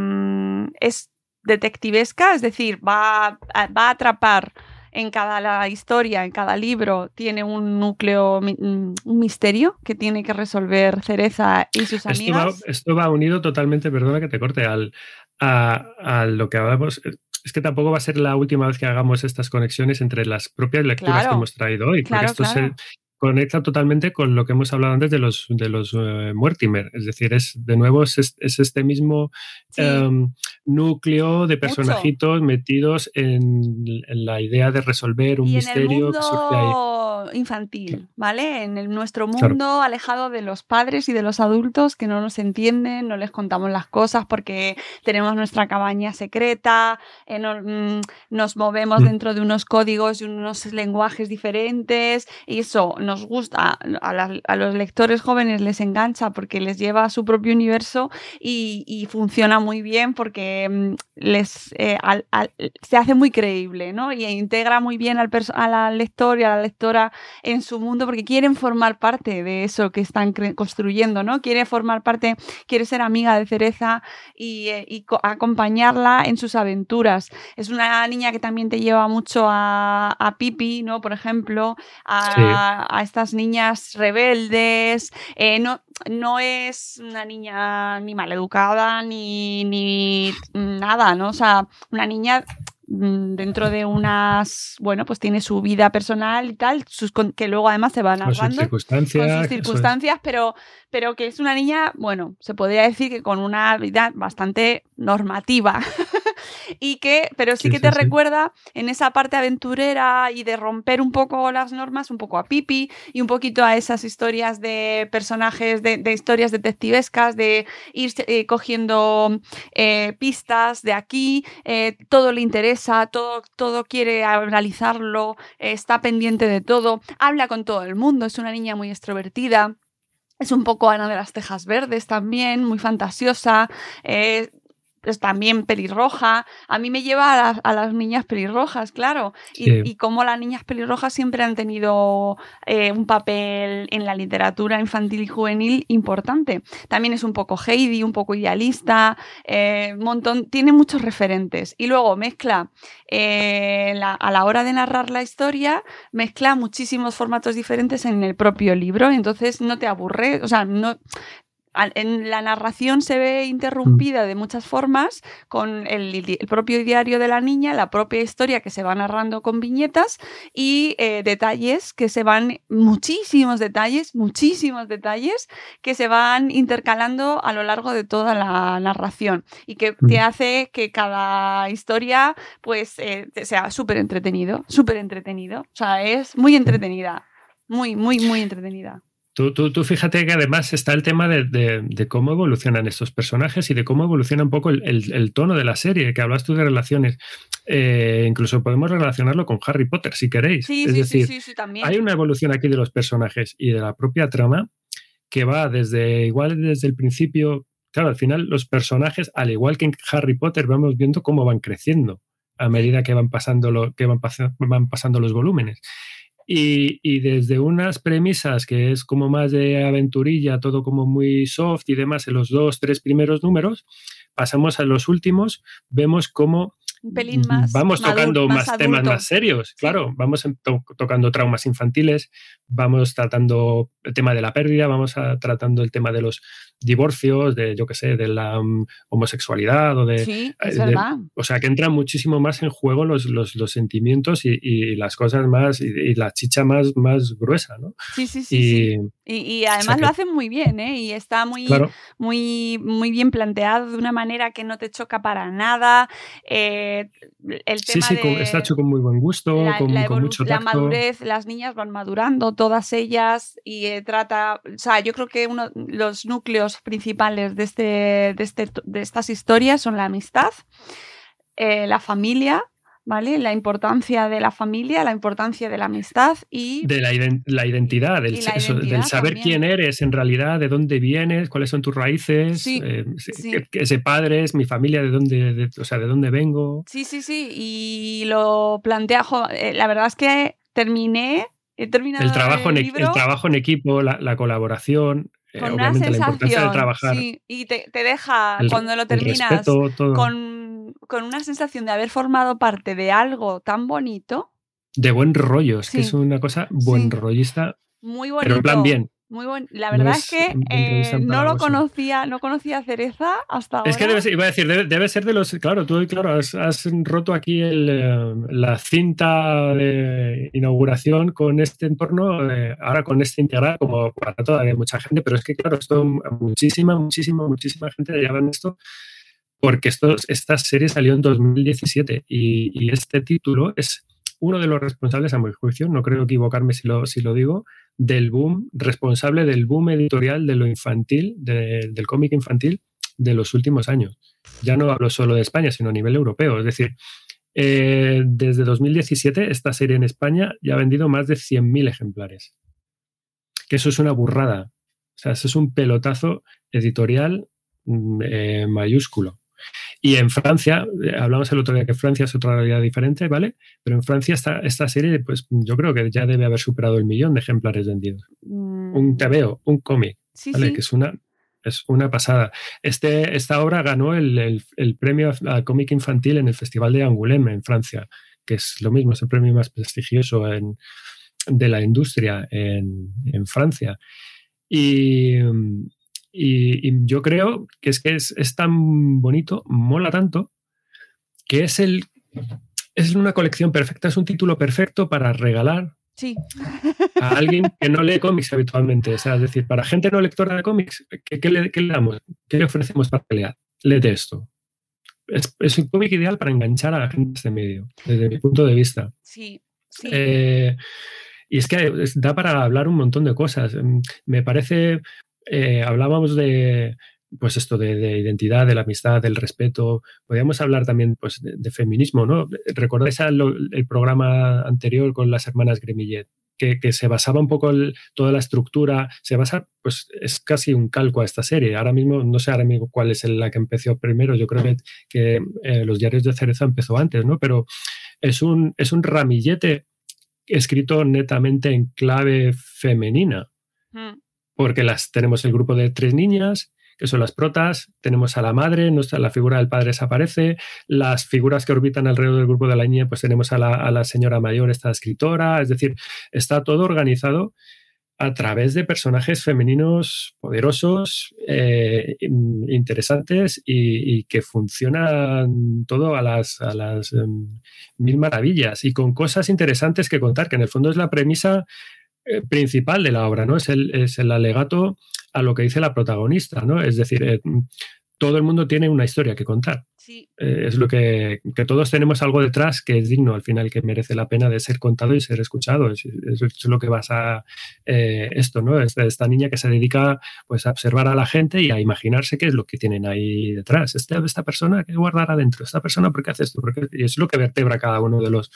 es detectivesca, es decir, va a, va a atrapar en cada la historia, en cada libro, tiene un núcleo, un misterio que tiene que resolver Cereza y sus Esto va, esto va unido totalmente, perdona que te corte, al, a, a lo que hablamos. Es que tampoco va a ser la última vez que hagamos estas conexiones entre las propias lecturas Claro. que hemos traído hoy, porque Claro, esto claro. Conecta totalmente con lo que hemos hablado antes de los, de los uh, Mortimer. Es decir, es de nuevo es, es este mismo sí. um, núcleo de personajitos Mucho. metidos en, en, la idea de resolver un y misterio en el mundo que surge ahí. infantil, ¿vale? En el, nuestro mundo claro. alejado de los padres y de los adultos que no nos entienden, no les contamos las cosas porque tenemos nuestra cabaña secreta, eh, no, mm, nos movemos mm. dentro de unos códigos y unos lenguajes diferentes y eso nos gusta, a, la, a, los lectores jóvenes les engancha porque les lleva a su propio universo y, y funciona muy bien porque mm, les eh, al, al, se hace muy creíble, ¿no? Y integra muy bien al a la lector y a la lectora en su mundo porque quieren formar parte de eso que están construyendo, ¿no? Quiere formar parte, quiere ser amiga de Cereza y, eh, y acompañarla en sus aventuras. Es una niña que también te lleva mucho a, a Pipi, ¿no? Por ejemplo, a, sí. a estas niñas rebeldes. Eh, no, no es una niña ni maleducada ni, ni nada, ¿no? O sea, una niña mm, dentro de unas, bueno, pues tiene su vida personal y tal, sus, que luego además se van narrando con sus circunstancias, con sus circunstancias pero, pero que es una niña, bueno, se podría decir que con una vida bastante normativa. y que, pero sí, sí que te sí, recuerda en esa parte aventurera y de romper un poco las normas, un poco a Pipi y un poquito a esas historias de personajes, de, de historias detectivescas, de ir eh, cogiendo eh, pistas de aquí, eh, todo le interesa, todo, todo quiere analizarlo, está pendiente de todo, habla con todo el mundo, es una niña muy extrovertida. Es un poco Ana de las Tejas Verdes también, muy fantasiosa. Eh, también pelirroja. A mí me lleva a, la, a las niñas pelirrojas, claro. Y, sí. y, como las niñas pelirrojas siempre han tenido eh, un papel en la literatura infantil y juvenil importante. También es un poco Heidi, un poco idealista, eh, montón, tiene muchos referentes. Y luego mezcla, eh, la, a la hora de narrar la historia, mezcla muchísimos formatos diferentes en el propio libro. Entonces no te aburre, o sea, no, en la narración se ve interrumpida de muchas formas con el, el, propio diario de la niña, la propia historia que se va narrando con viñetas y eh, detalles que se van, muchísimos detalles, muchísimos detalles que se van intercalando a lo largo de toda la narración y que te hace que cada historia pues eh, sea súper entretenido, súper entretenido. O sea, es muy entretenida, muy, muy, muy entretenida. Tú, tú, tú, fíjate que además está el tema de, de, de, cómo evolucionan estos personajes y de cómo evoluciona un poco el, el, el tono de la serie, que hablas tú de relaciones. Eh, incluso podemos relacionarlo con Harry Potter, si queréis. Sí, es sí, decir, sí, sí, también. hay una evolución aquí de los personajes y de la propia trama que va desde, igual desde el principio, claro, al final los personajes, al igual que en Harry Potter, vamos viendo cómo van creciendo a medida que van pasando, lo, que van, pas van pasando los volúmenes. Y, y, desde unas premisas que es como más de aventurilla, todo como muy soft y demás en los dos, tres primeros números, pasamos a los últimos, vemos cómo pelín más vamos tocando más, más temas más serios, claro, vamos to tocando traumas infantiles, vamos tratando el tema de la pérdida, vamos a, tratando el tema de los divorcios, de yo qué sé, de la um, homosexualidad o de, sí, es de, verdad. o sea que entran muchísimo más en juego los, los, los sentimientos y, y, las cosas más y, y, la chicha más, más gruesa, ¿no? Sí, sí, sí. Y, sí. y además o sea que, lo hacen muy bien, ¿eh? Y está muy, claro. muy, muy bien planteado de una manera que no te choca para nada. Eh, el tema sí, sí, de está hecho con muy buen gusto, la, con, la, con mucho tacto. La madurez, las niñas van madurando, todas ellas, y eh, trata, o sea, yo creo que uno los núcleos principales de, este, de, este, de estas historias son la amistad, eh, la familia, ¿vale? La importancia de la familia, la importancia de la amistad y... De la, ident la identidad, del, la eso, identidad del saber también. quién eres en realidad, de dónde vienes, cuáles son tus raíces, sí, eh, sí. ese padre es mi familia, de dónde, de, o sea, de dónde vengo. Sí, sí, sí, y lo plantea, eh, la verdad es que terminé, he terminado el trabajo, el, en, libro, el trabajo en equipo, la, la colaboración, eh, con una sensación, sí, y te, te deja, el, cuando lo terminas, respeto, con con una sensación de haber formado parte de algo tan bonito. De buen rollo, es sí. que es una cosa buen sí. rollista. Muy bonito. Pero en plan bien. Muy bueno. La verdad es, que eh, no lo conocía, no conocía Cereza hasta ahora. Es que debe iba a decir, debe, ser de los. Claro, tú claro, has, roto aquí eh, la cinta de inauguración con este entorno, eh, ahora con este integral, como para todavía mucha gente, pero es que, claro, esto muchísima, muchísima, muchísima gente llevan esto porque esto, esta serie salió en 2017 y, y este título es uno de los responsables, a mi juicio, no creo equivocarme si lo, digo, del boom, responsable del boom editorial de lo infantil, del cómic infantil de los últimos años. Ya no hablo solo de España, sino a nivel europeo. Es decir, eh, desde 2017 esta serie en España ya ha vendido más de 100.000 ejemplares. Que eso es una burrada. O sea, eso es un pelotazo editorial mm, eh, mayúsculo. Y en Francia, eh, hablamos el otro día que Francia es otra realidad diferente, ¿vale? Pero en Francia esta, esta serie, pues yo creo que ya debe haber superado el millón de ejemplares vendidos. Mm. Un TVO, un cómic, ¿vale? Que es una, es una pasada. Este, esta obra ganó el, premio a cómic infantil en el Festival de Angoulême en Francia, que es lo mismo, es el premio más prestigioso de la industria en, en Francia. Y, y, yo creo que es que es, tan bonito, mola tanto, que es el es una colección perfecta, es un título perfecto para regalar a alguien que no lee cómics habitualmente. O sea, es decir, para gente no lectora de cómics, ¿qué, le, damos? ¿Qué le ofrecemos para leer? Léete esto. Es, un cómic ideal para enganchar a la gente de este medio, desde mi punto de vista. Sí, sí. Eh, y es que da para hablar un montón de cosas. Me parece eh, hablábamos de, pues esto de, identidad, de la amistad, del respeto. Podríamos hablar también pues, de, feminismo, ¿no? ¿Recordáis el programa anterior con las hermanas Gremillet? Que, se basaba un poco toda la estructura, se basa, pues es casi un calco a esta serie. Ahora mismo, no sé ahora mismo cuál es la que empezó primero, yo creo que, eh, los diarios de Cereza empezó antes, ¿no? Pero es un, es un ramillete escrito netamente en clave femenina. Mm porque las, tenemos el grupo de tres niñas, que son las protas, tenemos a la madre, nuestra, la figura del padre desaparece, las figuras que orbitan alrededor del grupo de la niña, pues tenemos a la, señora mayor, esta escritora, es decir, está todo organizado a través de personajes femeninos poderosos, eh, interesantes y, que funcionan todo a las, a las em, mil maravillas y con cosas interesantes que contar, que en el fondo es la premisa principal de la obra, ¿no? Es el, es el alegato a lo que dice la protagonista, ¿no? Es decir, eh, todo el mundo tiene una historia que contar. Eh, es lo que, que, todos tenemos algo detrás que es digno al final, que merece la pena de ser contado y ser escuchado. Es, es, lo que basa esto, ¿no? Esta, esta, niña que se dedica pues, a observar a la gente y a imaginarse qué es lo que tienen ahí detrás. Este, esta persona, que guardar adentro? Esta persona, ¿por qué hace esto? Porque, y es lo que vertebra cada uno de los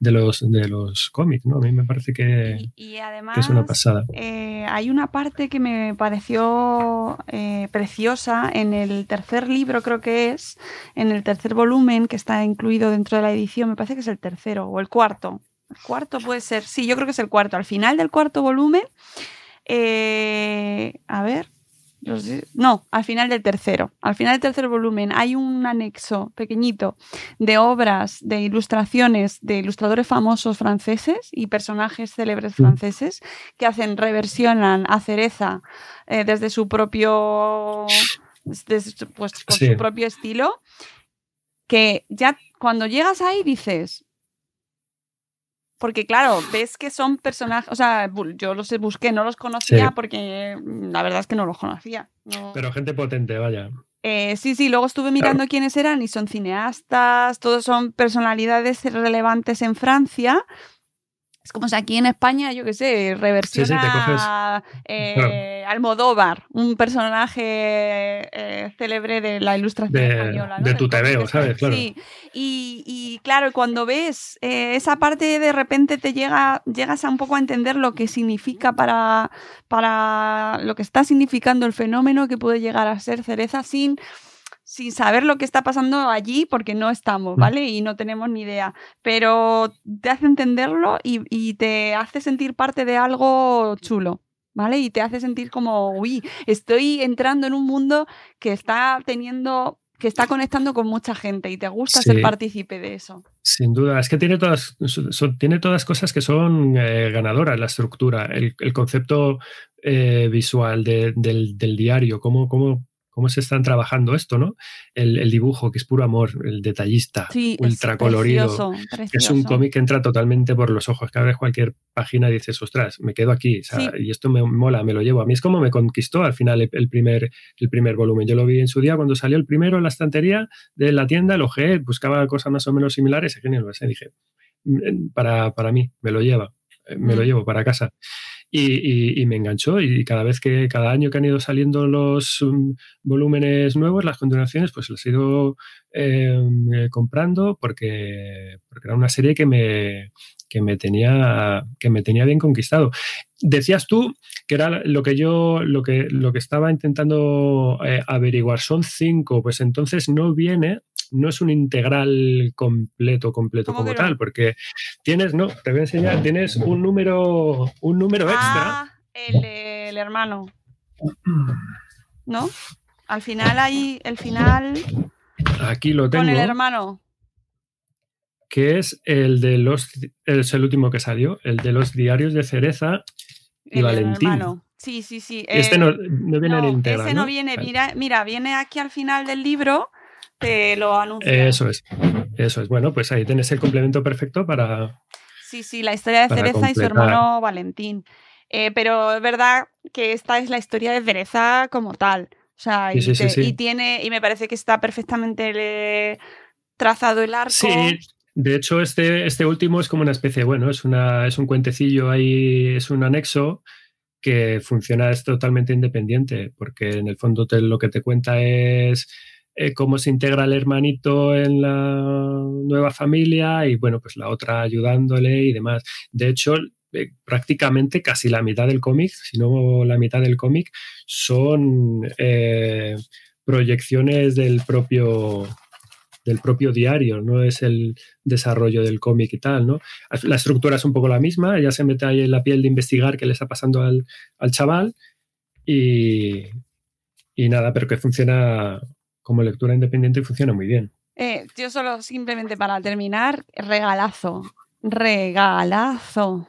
de los, de los cómics, ¿no? A mí me parece que, es una pasada. Eh, hay una parte que me pareció eh, preciosa en el tercer libro, creo que es, en el tercer volumen que está incluido dentro de la edición, me parece que es el tercero o el cuarto. El cuarto puede ser, sí, yo creo que es el cuarto. Al final del cuarto volumen, eh, a ver, no, al final del tercero. Al final del tercer volumen hay un anexo pequeñito de obras, de ilustraciones de ilustradores famosos franceses y personajes célebres mm. franceses que hacen, reversionan a Cereza eh, desde su propio. pues, su propio estilo. Que ya cuando llegas ahí dices, porque claro, ves que son personajes, o sea, yo los busqué, no los conocía porque mm, la verdad es que no los conocía. Pero gente potente, vaya. Eh, sí, sí, luego estuve mirando quiénes eran y son cineastas, todos son personalidades relevantes en Francia es como si aquí en España, yo qué sé, reversiona eh, Almodóvar, un personaje eh, célebre de la ilustración española. De tu TVO, ¿sabes? Claro. Sí. Y, claro, cuando ves eh, esa parte, de repente te llega, llegas a un poco a entender lo que significa para, para lo que está significando el fenómeno que puede llegar a ser cereza sin sin saber lo que está pasando allí porque no estamos. ¿vale? Y no tenemos ni idea. Pero te hace entenderlo y, te hace sentir parte de algo chulo. ¿Vale? Y te hace sentir como, uy, estoy entrando en un mundo que está teniendo que está conectando con mucha gente y te gusta Sí. ser partícipe de eso. Sin duda, es que tiene todas, son- tiene todas cosas que son eh, ganadoras, la estructura, el, el concepto eh, visual de- del, del diario, cómo, cómo, cómo se están trabajando esto, ¿no? El, el dibujo, que es puro amor, el detallista, Sí, es ultra colorido. precioso, Es un cómic que entra totalmente por los ojos. Cada vez cualquier página dices, ostras, me quedo aquí. o sea, Sí. Y esto me mola, me lo llevo. A mí es como me conquistó al final el, el primer, el primer volumen. Yo lo vi en su día cuando salió el primero en la estantería de la tienda, lo ojeé, buscaba cosas más o menos similares y genial, eh, dije, "Mm, para, para mí, me lo lleva, eh, me lo Mm. llevo para casa. Y, y- y me enganchó. Y cada vez que, cada año que han ido saliendo los um, volúmenes nuevos, las continuaciones, pues los he ido eh, eh, comprando porque, porque era una serie que me, que me tenía que me tenía bien conquistado. Decías tú que era lo que yo lo que lo que estaba intentando eh, averiguar son cinco, pues entonces no viene no es un integral completo completo ¿Cómo como tal, porque tienes no te voy a enseñar tienes un número un número extra Ah, el, el hermano. ¿No? Al final hay el final aquí lo tengo con el hermano. que es el de los es el último que salió el de los diarios de cereza y El Valentín hermano. Sí, sí, sí. este eh, no, no viene en el integral ese no ¿no? viene, Vale. mira, mira, viene aquí al final del libro, te lo anuncia. Eso es, eso es. Bueno, pues ahí tienes el complemento perfecto para. Sí, sí, la historia de Cereza y su hermano Valentín. Eh, pero es verdad que esta es la historia de Cereza como tal. O sea, Sí, y, sí, sí, te- sí. y tiene, y me parece que está perfectamente le- trazado el arco. Sí, de hecho, este, este último es como una especie, bueno, es, una, es un cuentecillo ahí, es un anexo que funciona, es totalmente independiente, porque en el fondo te- lo que te cuenta es eh, cómo se integra el hermanito en la nueva familia y bueno, pues la otra ayudándole y demás. De hecho, prácticamente casi la mitad del cómic, si no la mitad del cómic, son eh, proyecciones del propio del propio diario, no es el desarrollo del cómic y tal, ¿no? La estructura es un poco la misma, ella se mete ahí en la piel de investigar qué le está pasando al, al chaval y, y nada, pero que funciona como lectura independiente y funciona muy bien. Eh, yo solo, simplemente para terminar, regalazo. Regalazo.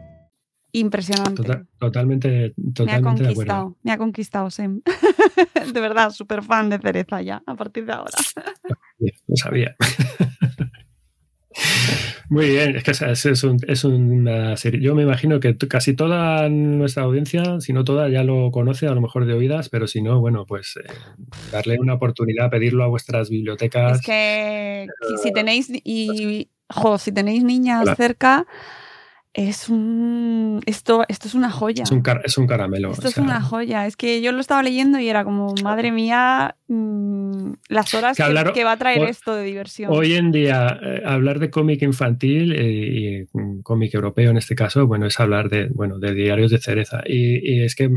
Impresionante. Tota- totalmente, me ha totalmente de acuerdo. me ha conquistado, Sem. de verdad, súper fan de Cereza ya, a partir de ahora. Lo sabía. Muy bien, es que es, es un- es una serie. Yo me imagino que casi toda nuestra audiencia, si no toda, ya lo conoce, a lo mejor de oídas, pero si no, bueno, pues eh, darle una oportunidad, pedirlo a vuestras bibliotecas. Es que si- si tenéis y jo, si tenéis niñas Hola. cerca, es un esto, esto es una joya. Es un, car- es un caramelo. Esto o es una joya. Es que yo lo estaba leyendo y era como, madre mía, mm, las horas Que que, hablar- que va a traer esto de diversión. Hoy en día, eh, hablar de cómic infantil eh, y mm, cómic europeo en este caso, bueno, es hablar de, bueno, de diarios de cereza. Y, y es que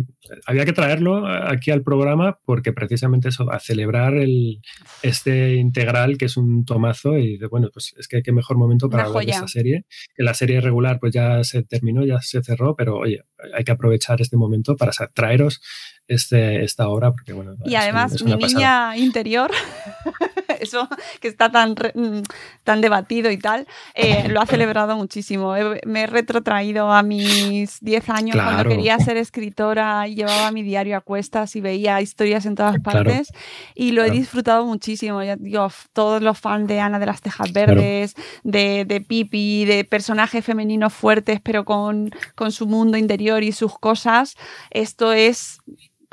había que traerlo aquí al programa porque precisamente eso, a celebrar el, este integral que es un tomazo y de, bueno, pues es que qué mejor momento para hablar de esta serie. Que la serie regular pues ya se terminó, ya se cerró, pero oye, hay que aprovechar este momento para traeros este, esta obra porque, bueno, y además, es mi pasada. niña interior eso que está tan, mm, tan debatido y tal, eh, lo ha celebrado muchísimo. me he retrotraído a mis 10 años cuando quería ser escritora y llevaba mi diario a cuestas y veía historias en todas partes y lo he disfrutado muchísimo. Ya digo, todos los fans de Ana de las Tejas Verdes, de, de, Pipi, de personajes femeninos fuertes pero con, con su mundo interior y sus cosas, esto es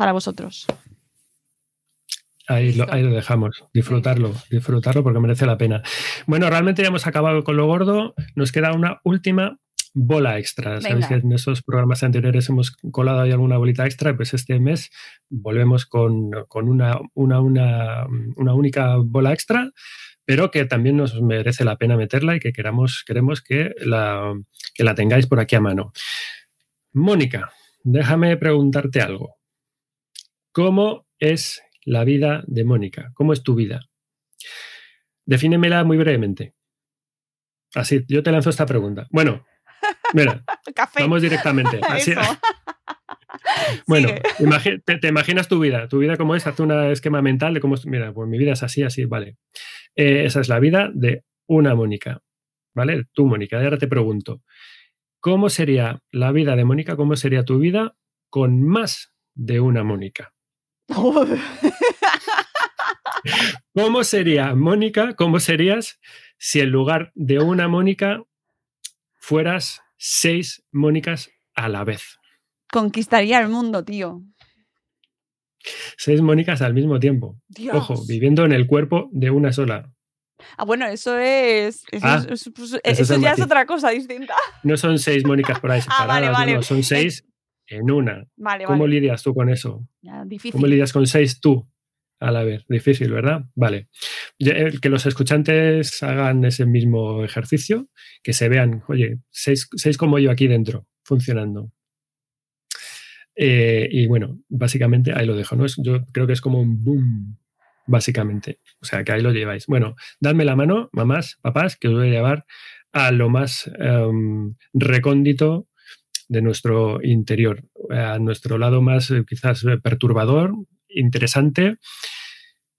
para vosotros. Ahí lo, dejamos, disfrutarlo, disfrutarlo porque merece la pena. Bueno, realmente ya hemos acabado con lo gordo, nos queda una última bola extra. Sabéis que en esos programas anteriores hemos colado ahí alguna bolita extra, pues este mes volvemos con, una, una, una, única bola extra, pero que también nos merece la pena meterla y que queramos, queremos que la, que la tengáis por aquí a mano. Mónica, déjame preguntarte algo. ¿Cómo es la vida de Mónica? ¿Cómo es tu vida? Defínemela muy brevemente. Así, yo te lanzo esta pregunta. Bueno, mira, vamos directamente. bueno, te, imaginas tu vida, tu vida cómo es, haz un esquema mental de cómo es. Mira, pues mi vida es así, así, vale. Eh, esa es la vida de una Mónica, ¿vale? Tú, Mónica, ahora te pregunto, ¿cómo sería la vida de Mónica, cómo sería tu vida con más de una Mónica? ¿Cómo sería, Mónica? ¿Cómo serías si en lugar de una Mónica fueras seis Mónicas a la vez? Conquistaría el mundo, tío. Seis Mónicas al mismo tiempo. Ojo, viviendo en el cuerpo de una sola. Ah, bueno, eso es. Eso, ah, pues, ya es otra cosa distinta. No son seis Mónicas por ahí ah, separadas, son seis en una. ¿Cómo lidias tú con eso? ¿Cómo lidias con seis tú a la vez? Difícil, ¿verdad? Vale. Que los escuchantes hagan ese mismo ejercicio, que se vean, oye, seis, como yo aquí dentro, funcionando. Eh, y bueno, básicamente ahí lo dejo, ¿no? Yo creo que es como un boom, básicamente. O sea, que ahí lo lleváis. Bueno, dadme la mano, mamás, papás, que os voy a llevar a lo más em, recóndito de nuestro interior, a nuestro lado más eh, quizás eh, perturbador, interesante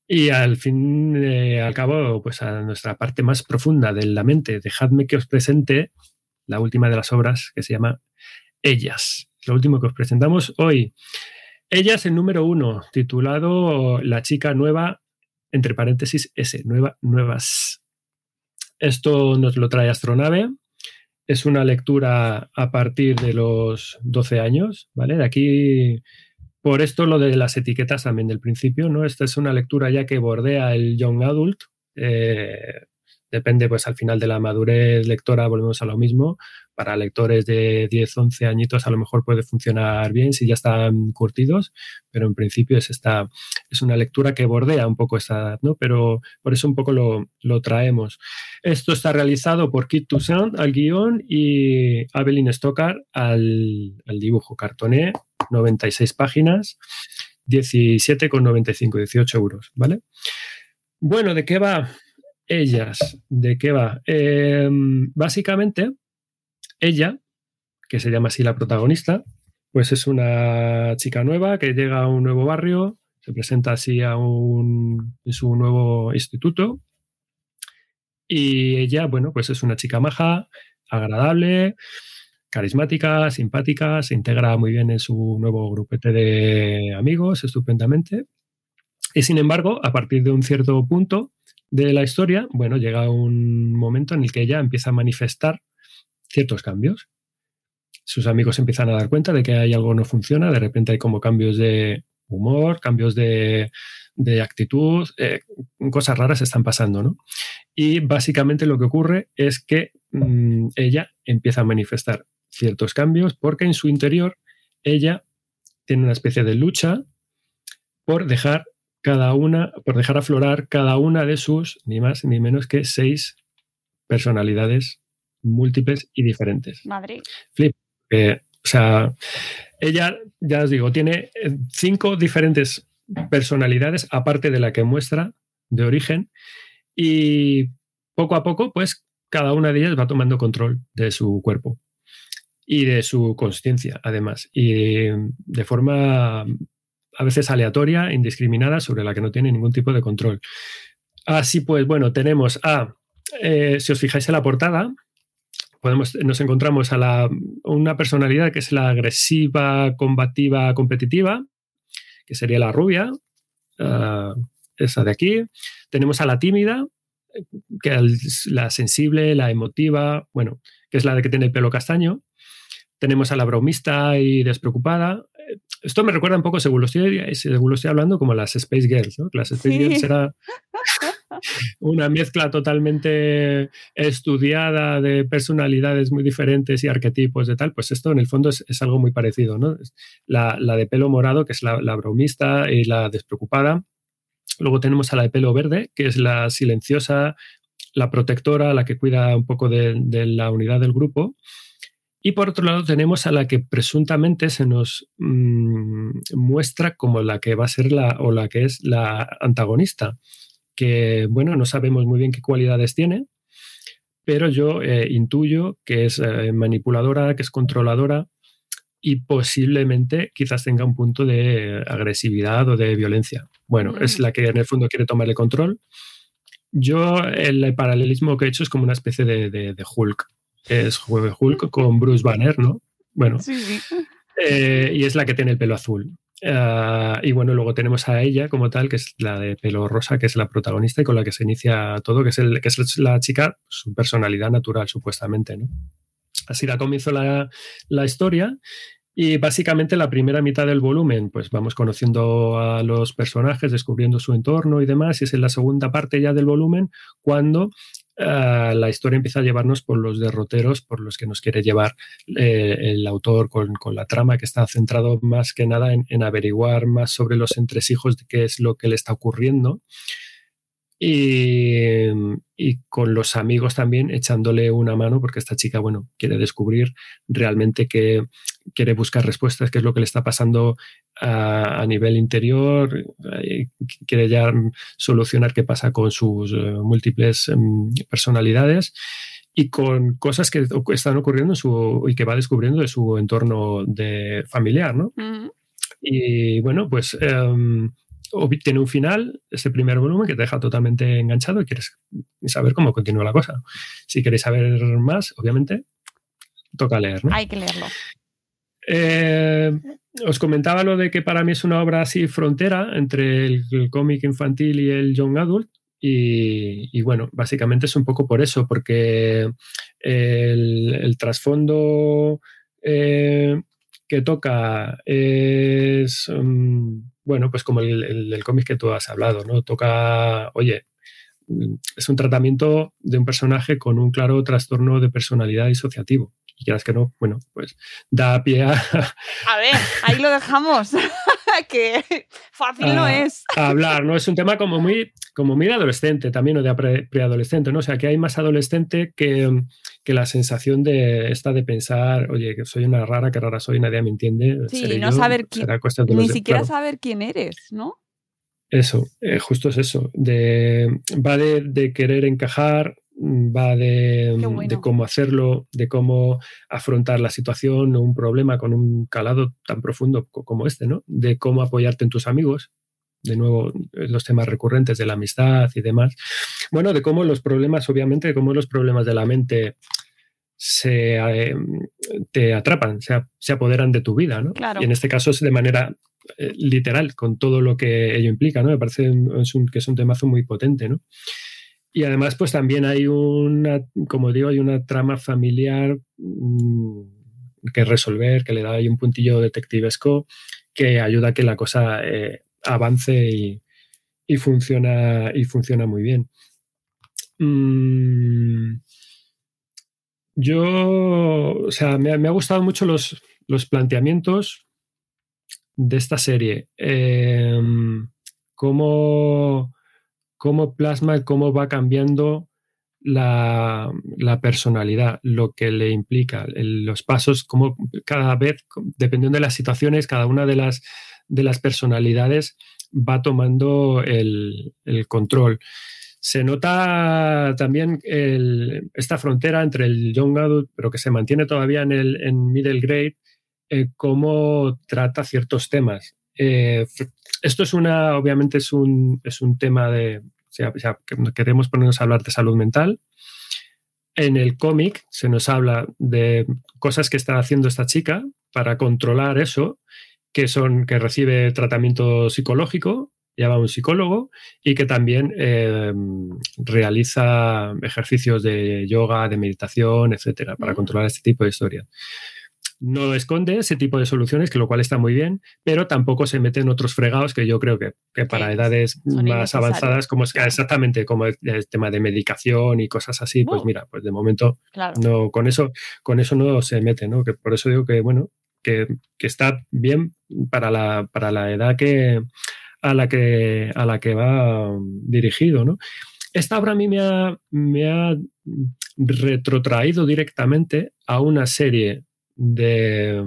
y al fin y al cabo, pues a nuestra parte más profunda de la mente. Dejadme que os presente la última de las obras que se llama Ellas. Lo último que os presentamos hoy. Ellas, el número uno, titulado La chica nueva, entre paréntesis S, nueva, nuevas. Esto nos lo trae Astronave, es una lectura a partir de los 12 años, ¿vale? De aquí, por esto lo de las etiquetas también del principio, ¿no? Esta es una lectura ya que bordea el young adult, eh, depende pues al final de la madurez lectora, volvemos a lo mismo. Para lectores de 10, 11 añitos a lo mejor puede funcionar bien si ya están curtidos, pero en principio es, esta, es una lectura que bordea un poco esta edad, ¿no? Pero por eso un poco lo, traemos. Esto está realizado por Kit Toussaint al guion y Abeline Stockard al, al dibujo. Cartoné, 96 páginas, 17,95, 18 euros, ¿vale? Bueno, ¿de qué va? ellas, ¿de qué va? Em, básicamente, ella, que se llama así la protagonista, pues es una chica nueva que llega a un nuevo barrio, se presenta así a un, en su nuevo instituto y ella, bueno, pues es una chica maja, agradable, carismática, simpática, se integra muy bien en su nuevo grupete de amigos, estupendamente. Y sin embargo, a partir de un cierto punto, de la historia, bueno, llega un momento en el que ella empieza a manifestar ciertos cambios. Sus amigos empiezan a dar cuenta de que hay algo no funciona, de repente hay como cambios de humor, cambios de, actitud, eh, cosas raras están pasando, ¿no? Y básicamente lo que ocurre es que mm, ella empieza a manifestar ciertos cambios porque en su interior ella tiene una especie de lucha por dejar cada una, por dejar aflorar cada una de sus, ni más ni menos que seis personalidades múltiples y diferentes. Madre. Flip. Eh, o sea, ella, ya os digo, tiene eh, cinco diferentes personalidades, aparte de la que muestra de origen, y poco a poco, pues cada una de ellas va tomando control de su cuerpo y de su conciencia, además, y de forma a veces aleatoria, indiscriminada, sobre la que no tiene ningún tipo de control. Así pues, bueno, tenemos a, eh, si os fijáis en la portada, podemos, nos encontramos a la, una personalidad que es la agresiva, combativa, competitiva, que sería la rubia, uh, esa de aquí. Tenemos a la tímida, que es la sensible, la emotiva, bueno, que es la de que tiene el pelo castaño. Tenemos a la bromista y despreocupada. Esto me recuerda un poco, según lo estoy, según lo estoy hablando, como las Space Girls. ¿no? Las Space sí. Girls era una mezcla totalmente estudiada de personalidades muy diferentes y arquetipos de tal. Pues esto en el fondo es, es algo muy parecido. ¿no? La, la, de pelo morado, que es la, la bromista y la despreocupada. Luego tenemos a la de pelo verde, que es la silenciosa, la protectora, la que cuida un poco de, la unidad del grupo. Y por otro lado tenemos a la que presuntamente se nos mmm, muestra como la que va a ser la o la que es la antagonista, que bueno, no sabemos muy bien qué cualidades tiene, pero yo eh, intuyo que es eh, manipuladora, que es controladora y posiblemente quizás tenga un punto de agresividad o de violencia. Bueno, mm. es la que en el fondo quiere tomar el control. Yo el paralelismo que he hecho es como una especie de, de, de Hulk es Hulk con Bruce Banner, ¿no? Bueno. Sí, sí. Eh, y es la que tiene el pelo azul. Uh, y bueno, luego tenemos a ella como tal, que es la de pelo rosa, que es la protagonista y con la que se inicia todo, que es, el, que es la chica, su personalidad natural, supuestamente, ¿no? Así da comienzo la, la historia. Y básicamente la primera mitad del volumen, pues vamos conociendo a los personajes, descubriendo su entorno y demás. Y es en la segunda parte ya del volumen cuando Uh, la historia empieza a llevarnos por los derroteros por los que nos quiere llevar eh, el autor con, con, la trama que está centrado más que nada en, en, averiguar más sobre los entresijos de qué es lo que le está ocurriendo. Y, y, con los amigos también echándole una mano porque esta chica, bueno, quiere descubrir realmente que quiere buscar respuestas, qué es lo que le está pasando a, a nivel interior, eh, quiere ya solucionar qué pasa con sus uh, múltiples um, personalidades y con cosas que están ocurriendo en su, y que va descubriendo de su entorno de familiar, ¿no? Y bueno, pues... Um, tiene un final, este primer volumen, que te deja totalmente enganchado y quieres saber cómo continúa la cosa. Si queréis saber más, obviamente, toca leer. ¿no? Hay que leerlo. Eh, os comentaba lo de que para mí es una obra así frontera entre el, cómic infantil y el young adult. Y, bueno, básicamente es un poco por eso, porque el, trasfondo eh, que toca es. Um, bueno, pues como el, cómic que tú has hablado, ¿no? Toca, oye, es un tratamiento de un personaje con un claro trastorno de personalidad disociativo. Y quieras que no, bueno, pues da pie a... A ver, ahí lo dejamos. que fácil a, no es. A hablar, ¿no? Es un tema como muy, como muy adolescente también, o de pre, preadolescente, ¿no? O sea, que hay más adolescente que, que, la sensación de esta de pensar, oye, que soy una rara, que rara soy, nadie me entiende. Sí, no yo, saber quién, ni siquiera claro. saber quién eres, ¿no? Eso, eh, justo es eso. De, va de, de querer encajar, va de, bueno. de, cómo hacerlo, de cómo afrontar la situación o un problema con un calado tan profundo como este, ¿no? De cómo apoyarte en tus amigos, de nuevo los temas recurrentes de la amistad y demás. Bueno, de cómo los problemas, obviamente, de cómo los problemas de la mente se eh, te atrapan, se, se, apoderan de tu vida, ¿no? Claro. Y en este caso es de manera eh, literal, con todo lo que ello implica, ¿no? Me parece un, es un, que es un temazo muy potente, ¿no? Y además, pues también hay una, como digo, hay una trama familiar mmm, que resolver, que le da ahí un puntillo detectivesco que ayuda a que la cosa eh, avance y, y, funciona, y funciona muy bien. Mm, yo, o sea, me, me, ha gustado mucho los, los planteamientos de esta serie. Eh, cómo cómo plasma y cómo va cambiando la, personalidad, lo que le implica, los pasos, cómo cada vez, dependiendo de las situaciones, cada una de las, de las personalidades va tomando el, control. Se nota también esta frontera entre el young adult, pero que se mantiene todavía en el middle grade, eh, cómo trata ciertos temas. Eh, esto es una, obviamente es un, es un tema de, o sea, queremos ponernos a hablar de salud mental. En el cómic se nos habla de cosas que está haciendo esta chica para controlar eso, que son que recibe tratamiento psicológico, va a un psicólogo y que también eh, realiza ejercicios de yoga, de meditación, etcétera, para controlar este tipo de historias no esconde ese tipo de soluciones, que lo cual está muy bien, pero tampoco se mete en otros fregados que yo creo que, que para edades más avanzadas, como es exactamente como el, tema de medicación y cosas así, pues mira, pues de momento no, con eso, con eso no se mete, ¿no? Que por eso digo que, bueno, que, que está bien para la, para la edad que a la que a la que va dirigido, ¿no? Esta obra a mí me ha, me ha retrotraído directamente a una serie de,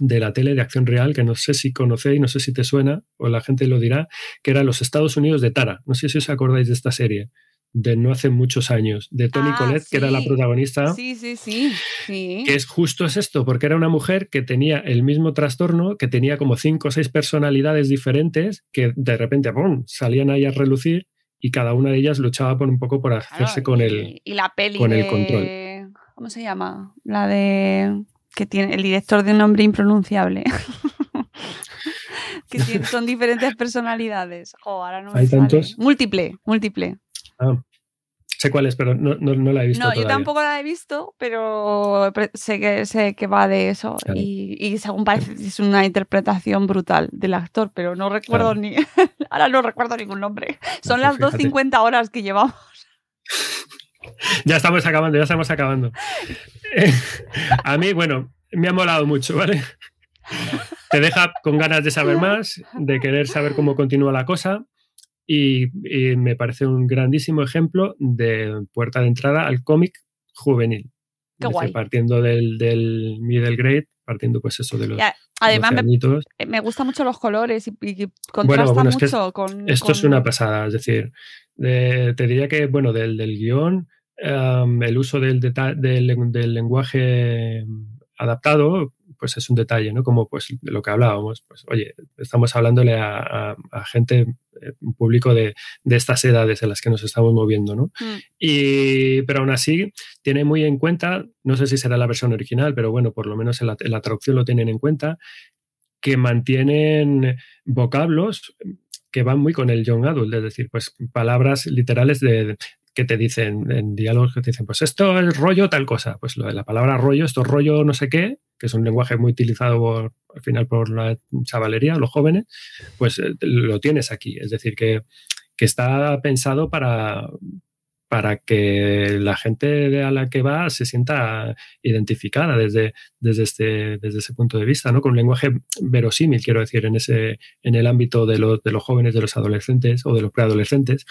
de la tele de acción real, que no sé si conocéis, no sé si te suena, o la gente lo dirá, que era Los Estados Unidos de Tara. No sé si os acordáis de esta serie, de no hace muchos años, de Tony Ah, Collette, que era la protagonista. Sí, sí, sí. sí. Que es justo es esto, porque era una mujer que tenía el mismo trastorno, que tenía como cinco o seis personalidades diferentes, que de repente ¡pum! salían ahí a relucir y cada una de ellas luchaba por un poco por hacerse con el, Y la peli con de... el control. ¿Cómo se llama? La de... Que tiene el director de un nombre impronunciable. que tiene- son diferentes personalidades. Jo, ahora no me ¿Hay sale. tantos? Múltiple, múltiple. Ah, sé cuál es, pero no, no- no la he visto No, yo tampoco la he visto, pero sé que, sé que va de eso. Claro. Y, y según parece es una interpretación brutal del actor, pero no recuerdo Claro. ni... Ahora no recuerdo ningún nombre. Son pues las fíjate. 2.50 horas que llevamos. Ya estamos acabando, ya estamos acabando. Eh, a mí, bueno, me ha molado mucho, ¿vale? Te deja con ganas de saber más, de querer saber cómo continúa la cosa y, y me parece un grandísimo ejemplo de puerta de entrada al cómic juvenil. Qué guay. Partiendo del, del middle grade, partiendo pues eso de los Ya, además, 12 me, añitos. me gustan mucho los colores y, y contrasta Bueno, bueno, es que mucho con... Esto es una pasada, es decir, de- te diría que, bueno, del, del guion, em, el uso del, del, del lenguaje em, adaptado, pues es un detalle, ¿no? Como pues de lo que hablábamos, pues oye, estamos hablándole a, a- a gente, eh, un público de, de estas edades en las que nos estamos moviendo, ¿no? Mm. Y, pero aún así, tiene muy en cuenta, no sé si será la versión original, pero bueno, por lo menos en la, en la traducción lo tienen en cuenta, que mantienen vocablos que van muy con el young adult, es decir, pues palabras literales de, que te dicen en diálogos que te dicen, pues esto es rollo tal cosa, pues lo de la palabra rollo, esto es rollo no sé qué, que es un lenguaje muy utilizado al final por la chavalería, los jóvenes, pues eh, lo tienes aquí, es decir, que, que está pensado para, para que la gente a la que va se sienta identificada desde, desde, este, desde ese punto de vista, ¿no? Con un lenguaje verosímil, quiero decir, en, ese, en el ámbito de los, de los jóvenes, de los adolescentes o de los preadolescentes.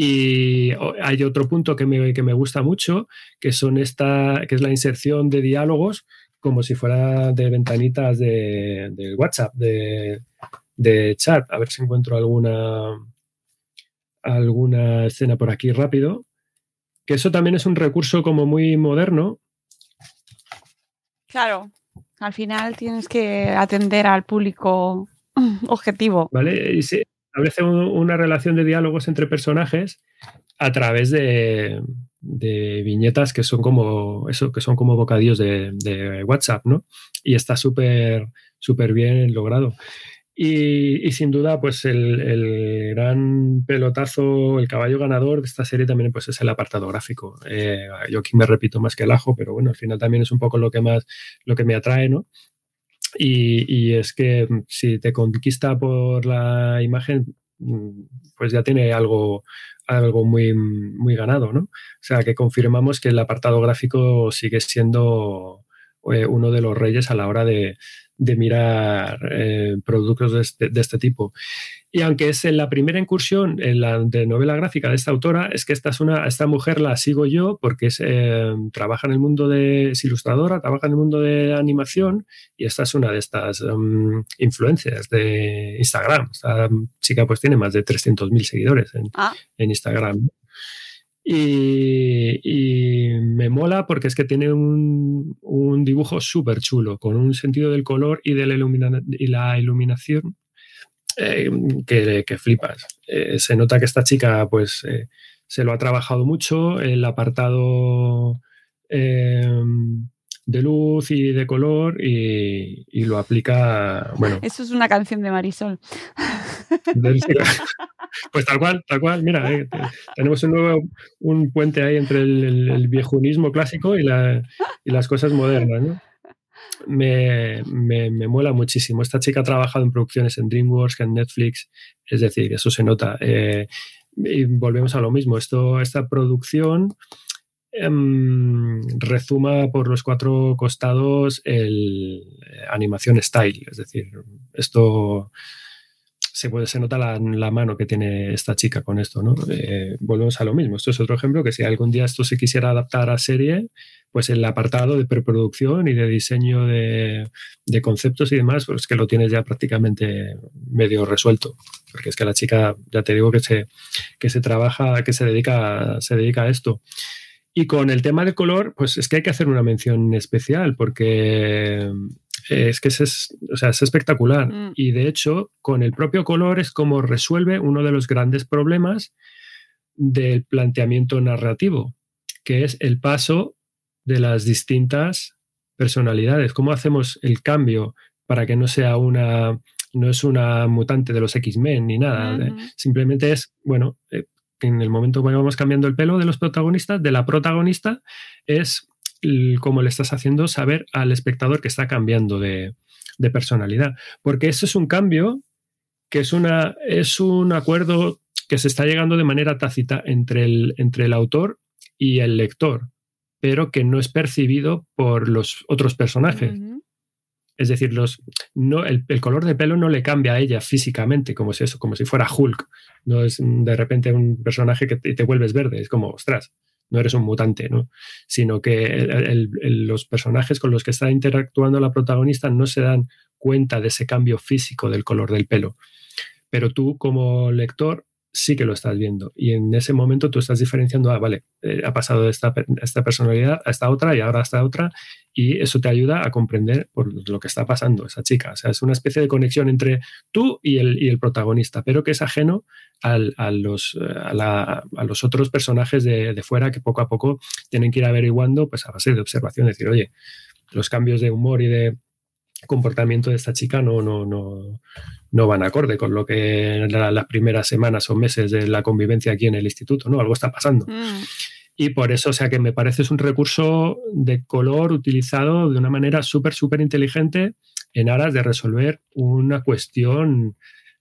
Y o- hay otro punto que me, que me gusta mucho, que, son esta, que es la inserción de diálogos como si fuera de ventanitas de, de WhatsApp, de, de chat. A ver si encuentro alguna, alguna escena por aquí rápido. Que eso también es un recurso como muy moderno. Claro, al final tienes que atender al público objetivo. ¿vale? Y se establece un- una relación de diálogos entre personajes a través de, viñetas que son como eso, que son como bocadillos de, WhatsApp, ¿no? Y está súper, súper bien logrado. Y, sin duda, pues el, el gran pelotazo, el caballo ganador de esta serie también pues, es el apartado gráfico. Eh, yo aquí me repito más que el ajo, pero bueno, al final también es un poco lo que más, lo que me atrae, ¿no? Y, es que mm, si te conquista por la imagen, mm, pues ya tiene algo, algo muy, muy ganado, ¿no? O sea, que confirmamos que el apartado gráfico sigue siendo eh, uno de los reyes a la hora de, de mirar eh, productos de este, de este tipo. Y aunque es en la primera incursión en la de novela gráfica de esta autora, es que esta, es una, esta mujer la sigo yo porque es, eh, trabaja en el mundo de, es ilustradora, trabaja en el mundo de animación y esta es una de estas um, influencias de Instagram. Esta chica pues tiene más de 300.000 seguidores en, Ah. en Instagram. Y, y me mola porque es que tiene un, un dibujo súper chulo, con un sentido del color y de la, ilumina- y la iluminación eh, que, que, flipas. Eh, se nota que esta chica, pues, eh, se lo ha trabajado mucho, el apartado de luz y de color y, y, lo aplica, bueno. Eso es una canción de Marisol. Pues tal cual, tal cual. Mira, eh, tenemos un nuevo un puente ahí entre el, el, viejunismo clásico y, la, y, las cosas modernas. Me, me, me, mola muchísimo. Esta chica ha trabajado en producciones en DreamWorks, en Netflix, es decir, eso se nota. Eh, y volvemos a lo mismo. Esto, esta producción eh, rezuma por los cuatro costados el eh, animación style, es decir, esto se, puede, se nota la, la, mano que tiene esta chica con esto, ¿no? Eh, volvemos a lo mismo. Esto es otro ejemplo que si algún día esto se quisiera adaptar a serie, pues el apartado de preproducción y de diseño de, de, conceptos y demás, pues que lo tienes ya prácticamente medio resuelto. Porque es que la chica, ya te digo que se, que se trabaja, que se dedica, se dedica a esto. Y con el tema del color, pues es que hay que hacer una mención especial porque es que es, o sea, es espectacular. Mm. Y de hecho, con el propio color es como resuelve uno de los grandes problemas del planteamiento narrativo, que es el paso de las distintas personalidades. ¿Cómo hacemos el cambio para que no sea una, no es una mutante de los X-Men ni nada? Uh -huh. Simplemente es, bueno, eh, en el momento que vamos cambiando el pelo de los protagonistas, de la protagonista, es como le estás haciendo saber al espectador que está cambiando de, de, personalidad. Porque eso es un cambio que es, una, es un acuerdo que se está llegando de manera tácita entre el, entre el autor y el lector, pero que no es percibido por los otros personajes. Uh -huh. Es decir, los, no, el, el, color de pelo no le cambia a ella físicamente, como si, eso, como si fuera Hulk. No es de repente un personaje que te, te vuelves verde. Es como, ostras, no eres un mutante, ¿no? Sino que los personajes con los que está interactuando la protagonista no se dan cuenta de ese cambio físico del color del pelo. Pero tú, como lector, sí que lo estás viendo. Y en ese momento tú estás diferenciando, ah, vale, eh, ha pasado de esta, esta, personalidad a esta otra y ahora a esta otra, y eso te ayuda a comprender por lo que está pasando esa chica. O sea, es una especie de conexión entre tú y el, y el protagonista, pero que es ajeno al, a, los, a, la, a, los, otros personajes de, de, fuera que poco a poco tienen que ir averiguando pues, a base de observación, decir, oye, los cambios de humor y de comportamiento de esta chica no, no, no, no van acorde con lo que la, las primeras semanas o meses de la convivencia aquí en el instituto, ¿no? Algo está pasando. Mm. Y por eso, o sea, que me parece es un recurso de color utilizado de una manera súper, súper inteligente en aras de resolver una cuestión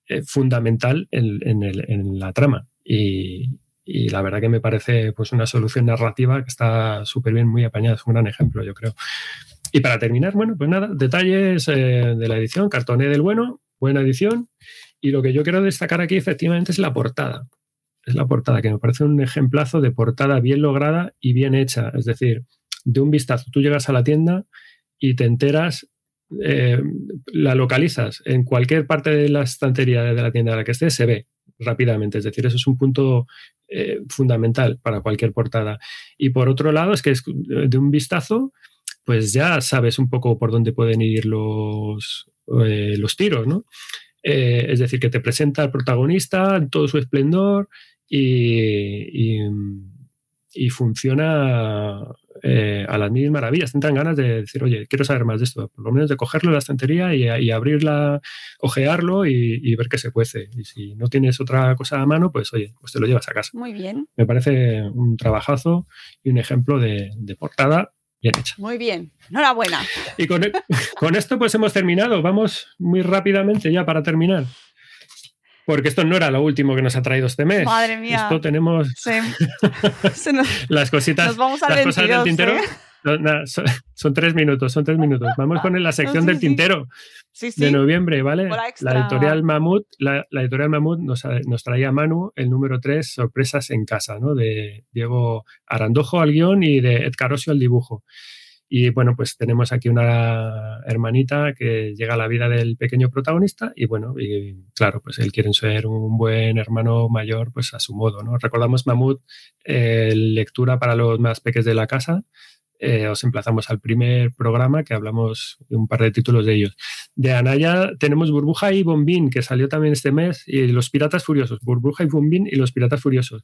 eh, fundamental en, en, el, en, la trama. Y, la verdad que me parece pues una solución narrativa que está súper bien, muy apañada. Es un gran ejemplo, yo creo. Y para terminar, bueno, pues nada, detalles eh, de la edición, cartoné del bueno, buena edición. Y lo que yo quiero destacar aquí efectivamente es la portada. Es la portada, que me parece un ejemplazo de portada bien lograda y bien hecha. Es decir, de un vistazo, tú llegas a la tienda y te enteras, eh, la localizas en cualquier parte de la estantería de la tienda a la que estés, se ve rápidamente. Es decir, eso es un punto eh, fundamental para cualquier portada. Y por otro lado, es que de un vistazo, pues ya sabes un poco por dónde pueden ir los, eh, los tiros, ¿no? Es decir, que te presenta al protagonista en todo su esplendor y, y, y funciona eh, a las mil maravillas. Tendrán ganas de decir, oye, quiero saber más de esto, por lo menos de cogerlo de la estantería y, y abrirla, ojearlo y, y, ver qué se cuece. Y si no tienes otra cosa a mano, pues oye, pues te lo llevas a casa. Muy bien. Me parece un trabajazo y un ejemplo de, de portada bien hecha. Muy bien, enhorabuena. Y con, con, esto pues hemos terminado. Vamos muy rápidamente ya para terminar. Porque esto no era lo último que nos ha traído este mes. Madre mía. Esto tenemos sí. nos, las cositas, nos vamos las 22, cosas del tintero. ¿eh? No, no, son, son, tres minutos, son tres minutos. Vamos con la sección no, sí, del tintero sí. Sí, de noviembre, ¿vale? La editorial Mamut, la, la editorial Mamut nos, nos, traía a Manu el número 3, Sorpresas en casa, ¿no? De Diego Arandojo al guion y de Ed Carosio al dibujo. Y bueno, pues tenemos aquí una hermanita que llega a la vida del pequeño protagonista y bueno, y claro, pues él quiere ser un buen hermano mayor, pues a su modo, ¿no? Recordamos Mamut, eh, lectura para los más pequeños de la casa, eh, os emplazamos al primer programa que hablamos de un par de títulos de ellos. De Anaya tenemos Burbuja y Bombín, que salió también este mes, y Los Piratas Furiosos. Burbuja y Bombín y Los Piratas Furiosos.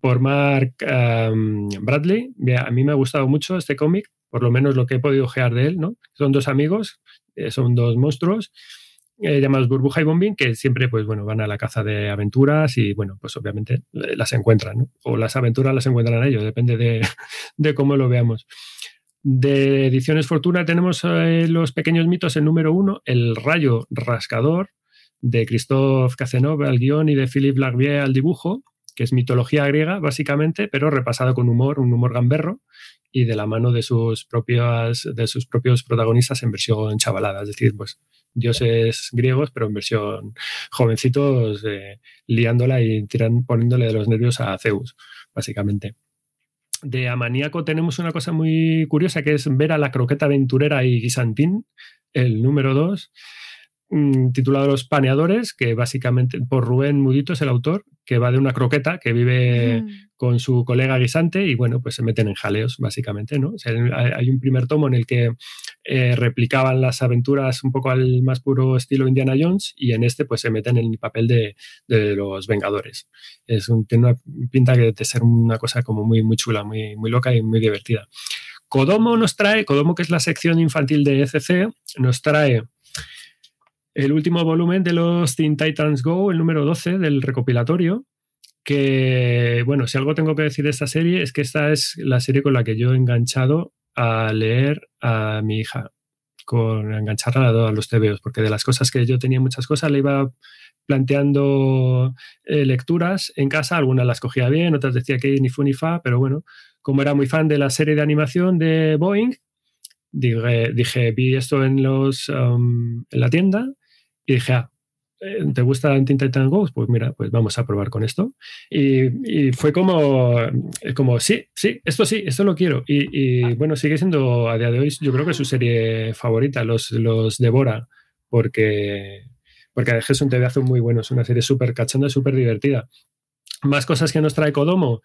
Por Mark Bradley. A mí me ha gustado mucho este cómic, por lo menos lo que he podido ojear de él, ¿no? Son dos amigos, eh, son dos monstruos eh, llamados Burbuja y Bombín, que siempre pues, bueno, van a la caza de aventuras y bueno, pues obviamente eh, las encuentran, ¿no? o las aventuras las encuentran ellos, depende de, de cómo lo veamos. De Ediciones Fortuna tenemos Los Pequeños Mitos, el número uno, El Rayo Rascador, de Christophe Cazenove al guion y de Philippe Larvier al dibujo, que es mitología griega, básicamente, pero repasado con humor, un humor gamberro, y de la mano de sus, propias, de sus propios protagonistas en versión chavalada, es decir, pues dioses griegos, pero en versión jovencitos, eh, liándola y tiran, poniéndole de los nervios a Zeus, básicamente. De Amaníaco tenemos una cosa muy curiosa que es ver a la croqueta aventurera y guisantín, el número 2, mm, titulado Los Paneadores, que básicamente por Rubén Mudito es el autor, que va de una croqueta que vive mm. con su colega guisante y bueno, pues se meten en jaleos, básicamente, ¿no? hay un primer tomo en el que eh, replicaban las aventuras un poco al más puro estilo Indiana Jones y en este pues se meten en el papel de, los Vengadores. Es un, tiene una pinta de ser una cosa como muy, muy chula, muy, muy loca y muy divertida. Kodomo nos trae, Kodomo que es la sección infantil de ECC, nos trae el último volumen de los Teen Titans Go, el número 12 del recopilatorio, que, bueno, si algo tengo que decir de esta serie es que esta es la serie con la que yo he enganchado a leer a mi hija, con engancharla a, los TVOs, porque de las cosas que yo tenía muchas cosas, le iba planteando eh, lecturas en casa, algunas las cogía bien, otras decía que ni fu ni fa, pero bueno, como era muy fan de la serie de animación de Boeing, dije, dije vi esto en, los, um, en la tienda y dije, ah, eh, ¿te gusta Teen Titan Go? Pues mira, pues vamos a probar con esto. Y, fue como, eh, como, sí, sí, esto sí, esto lo quiero. Y, bueno, sigue siendo a día de hoy, yo creo que su serie favorita, los, los devora, porque, porque es un TV muy bueno, es una serie súper cachonda, súper divertida. Más cosas que nos trae Kodomo.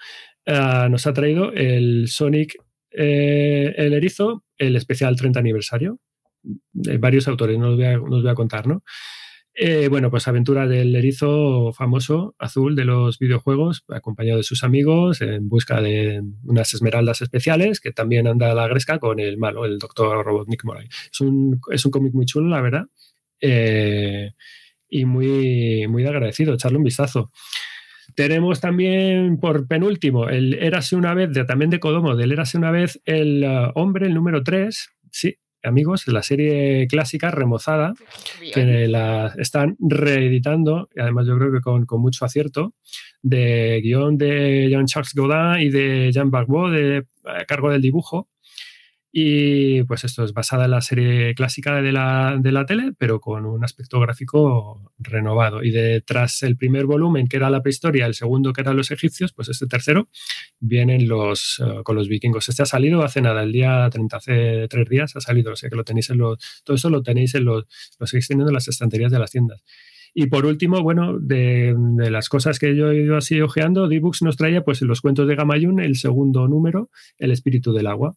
Eh, nos ha traído el Sonic el Erizo, el especial 30 aniversario varios autores, no os voy a, contar, ¿no? Eh, bueno, pues aventura del erizo famoso azul de los videojuegos, acompañado de sus amigos en busca de unas esmeraldas especiales, que también anda a la gresca con el malo, el doctor Robotnik Moray. Es un, es un cómic muy chulo, la verdad, eh, y muy, muy agradecido, echarle un vistazo. Tenemos también por penúltimo el Érase una vez, de, también de Kodomo, del Érase una vez el uh, hombre, el número 3, sí, amigos, la serie clásica remozada, que la están reeditando, y además yo creo que con, mucho acierto, de guion de Jean-Charles Godin y de Jean Barbeau, de, a cargo del dibujo, y pues esto es basada en la serie clásica de la, de la tele, pero con un aspecto gráfico renovado. Y detrás el primer volumen, que era la prehistoria, el segundo, que eran los egipcios, pues este tercero, vienen los, eh, con los vikingos. Este ha salido hace nada, el día 30, hace tres días ha salido. O sea que lo tenéis en los. Todo eso lo tenéis en los. Lo seguís teniendo en las estanterías de las tiendas. Y por último, bueno, de, las cosas que yo he ido así ojeando, D-Books nos traía pues los cuentos de Gamayun, el segundo número, El espíritu del agua,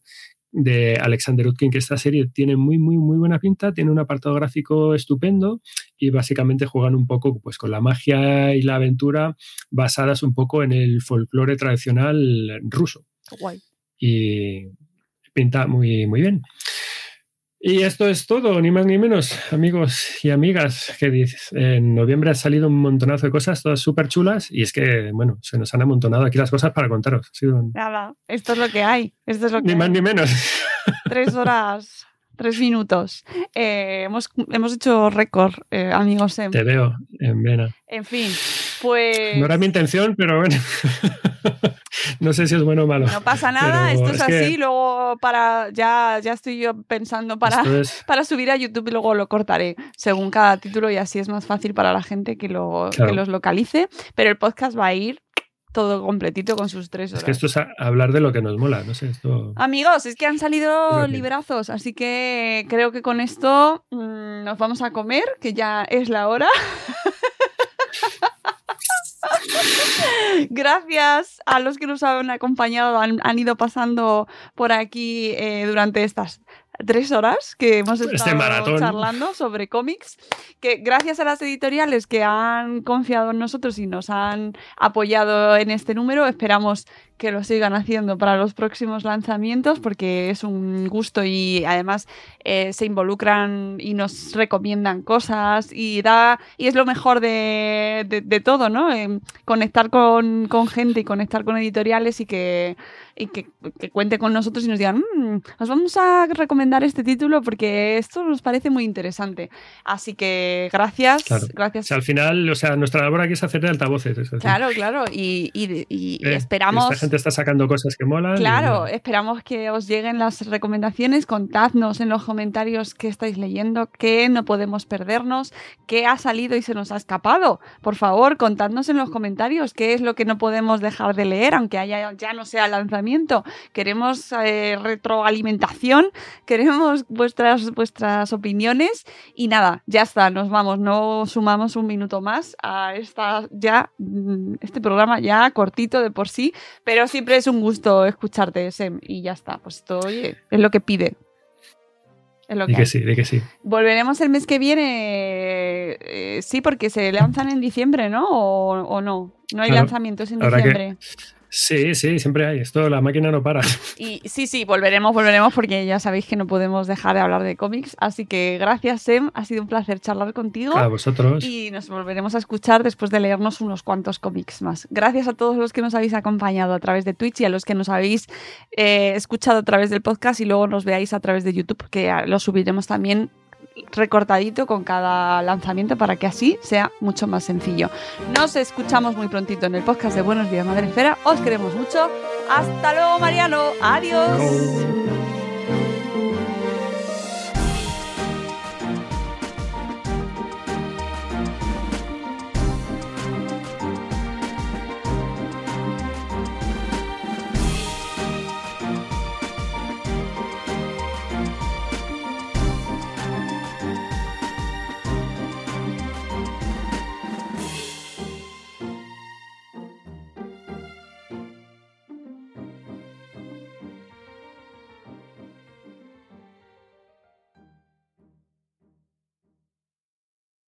de Alexander Utkin, que esta serie tiene muy, muy, muy buena pinta, tiene un apartado gráfico estupendo y básicamente juegan un poco pues, con la magia y la aventura basadas un poco en el folclore tradicional ruso. Guay. Y pinta muy, muy bien. Y esto es todo, ni más ni menos, amigos y amigas. Que dices? En noviembre ha salido un montonazo de cosas, todas súper chulas, y es que, bueno, se nos han amontonado aquí las cosas para contaros. Nada, esto es lo que hay. Esto es lo que ni más ni menos. Tres horas, tres minutos. Eh, hemos, hemos, hecho récord, eh, amigos. Te veo en vena. En fin, pues. No era mi intención, pero bueno. no sé si es bueno o malo. No pasa nada, esto es, así. Luego para ya, ya estoy yo pensando para, para subir a YouTube y luego lo cortaré según cada título y así es más fácil para la gente que, lo, que los localice. Pero el podcast va a ir todo completito con sus tres horas. Es que esto es hablar de lo que nos mola, no sé. Amigos, es que han salido librazos, así que creo que con esto mm, nos vamos a comer, que ya es la hora. Gracias a los que nos han acompañado, han, han ido pasando por aquí eh, durante estas tres horas que hemos Este estado charlando sobre cómics, que gracias a las editoriales que han confiado en nosotros y nos han apoyado en este número, esperamos que lo sigan haciendo para los próximos lanzamientos porque es un gusto y además eh, se involucran y nos recomiendan cosas y da y es lo mejor de, de- de todo, ¿no? Eh, conectar con, con gente y conectar con editoriales y que y que, que cuente con nosotros y nos digan, "Mm, os vamos a recomendar este título porque esto nos parece muy interesante. Así que gracias, Claro. gracias. O sea, al final, o sea, nuestra labor aquí es hacer de altavoces. Claro, claro, y, y- y eh, esperamos... Gente está sacando cosas que molan. y Claro, nada. esperamos que os lleguen las recomendaciones. Contadnos en los comentarios qué estáis leyendo, qué no podemos perdernos, qué ha salido y se nos ha escapado. Por favor, contadnos en los comentarios qué es lo que no podemos dejar de leer, aunque haya, ya no sea lanzamiento. Queremos eh, retroalimentación, queremos vuestras, vuestras opiniones y nada, ya está, nos vamos. No sumamos un minuto más a esta ya mm, este programa ya cortito de por sí, pero siempre es un gusto escucharte, Sem, y ya está. Pues esto, oye, es lo que pide. Es lo que que hay. sí, que sí. Volveremos el mes que viene, eh, sí, porque se lanzan en diciembre, ¿no? O, o no. No hay Claro. lanzamientos en que- diciembre. Sí, sí, siempre hay. Esto, la máquina no para. Y sí, sí, volveremos, volveremos, porque ya sabéis que no podemos dejar de hablar de cómics. Así que gracias, Sem. Ha sido un placer charlar contigo. A vosotros. Y nos volveremos a escuchar después de leernos unos cuantos cómics más. Gracias a todos los que nos habéis acompañado a través de Twitch y a los que nos habéis eh, escuchado a través del podcast y luego nos veáis a través de YouTube, que lo subiremos también recortadito con cada lanzamiento para que así sea mucho más sencillo. Nos escuchamos muy prontito en el podcast de Buenos Días Madre Esfera. Os queremos mucho. Hasta luego, Mariano. Adiós.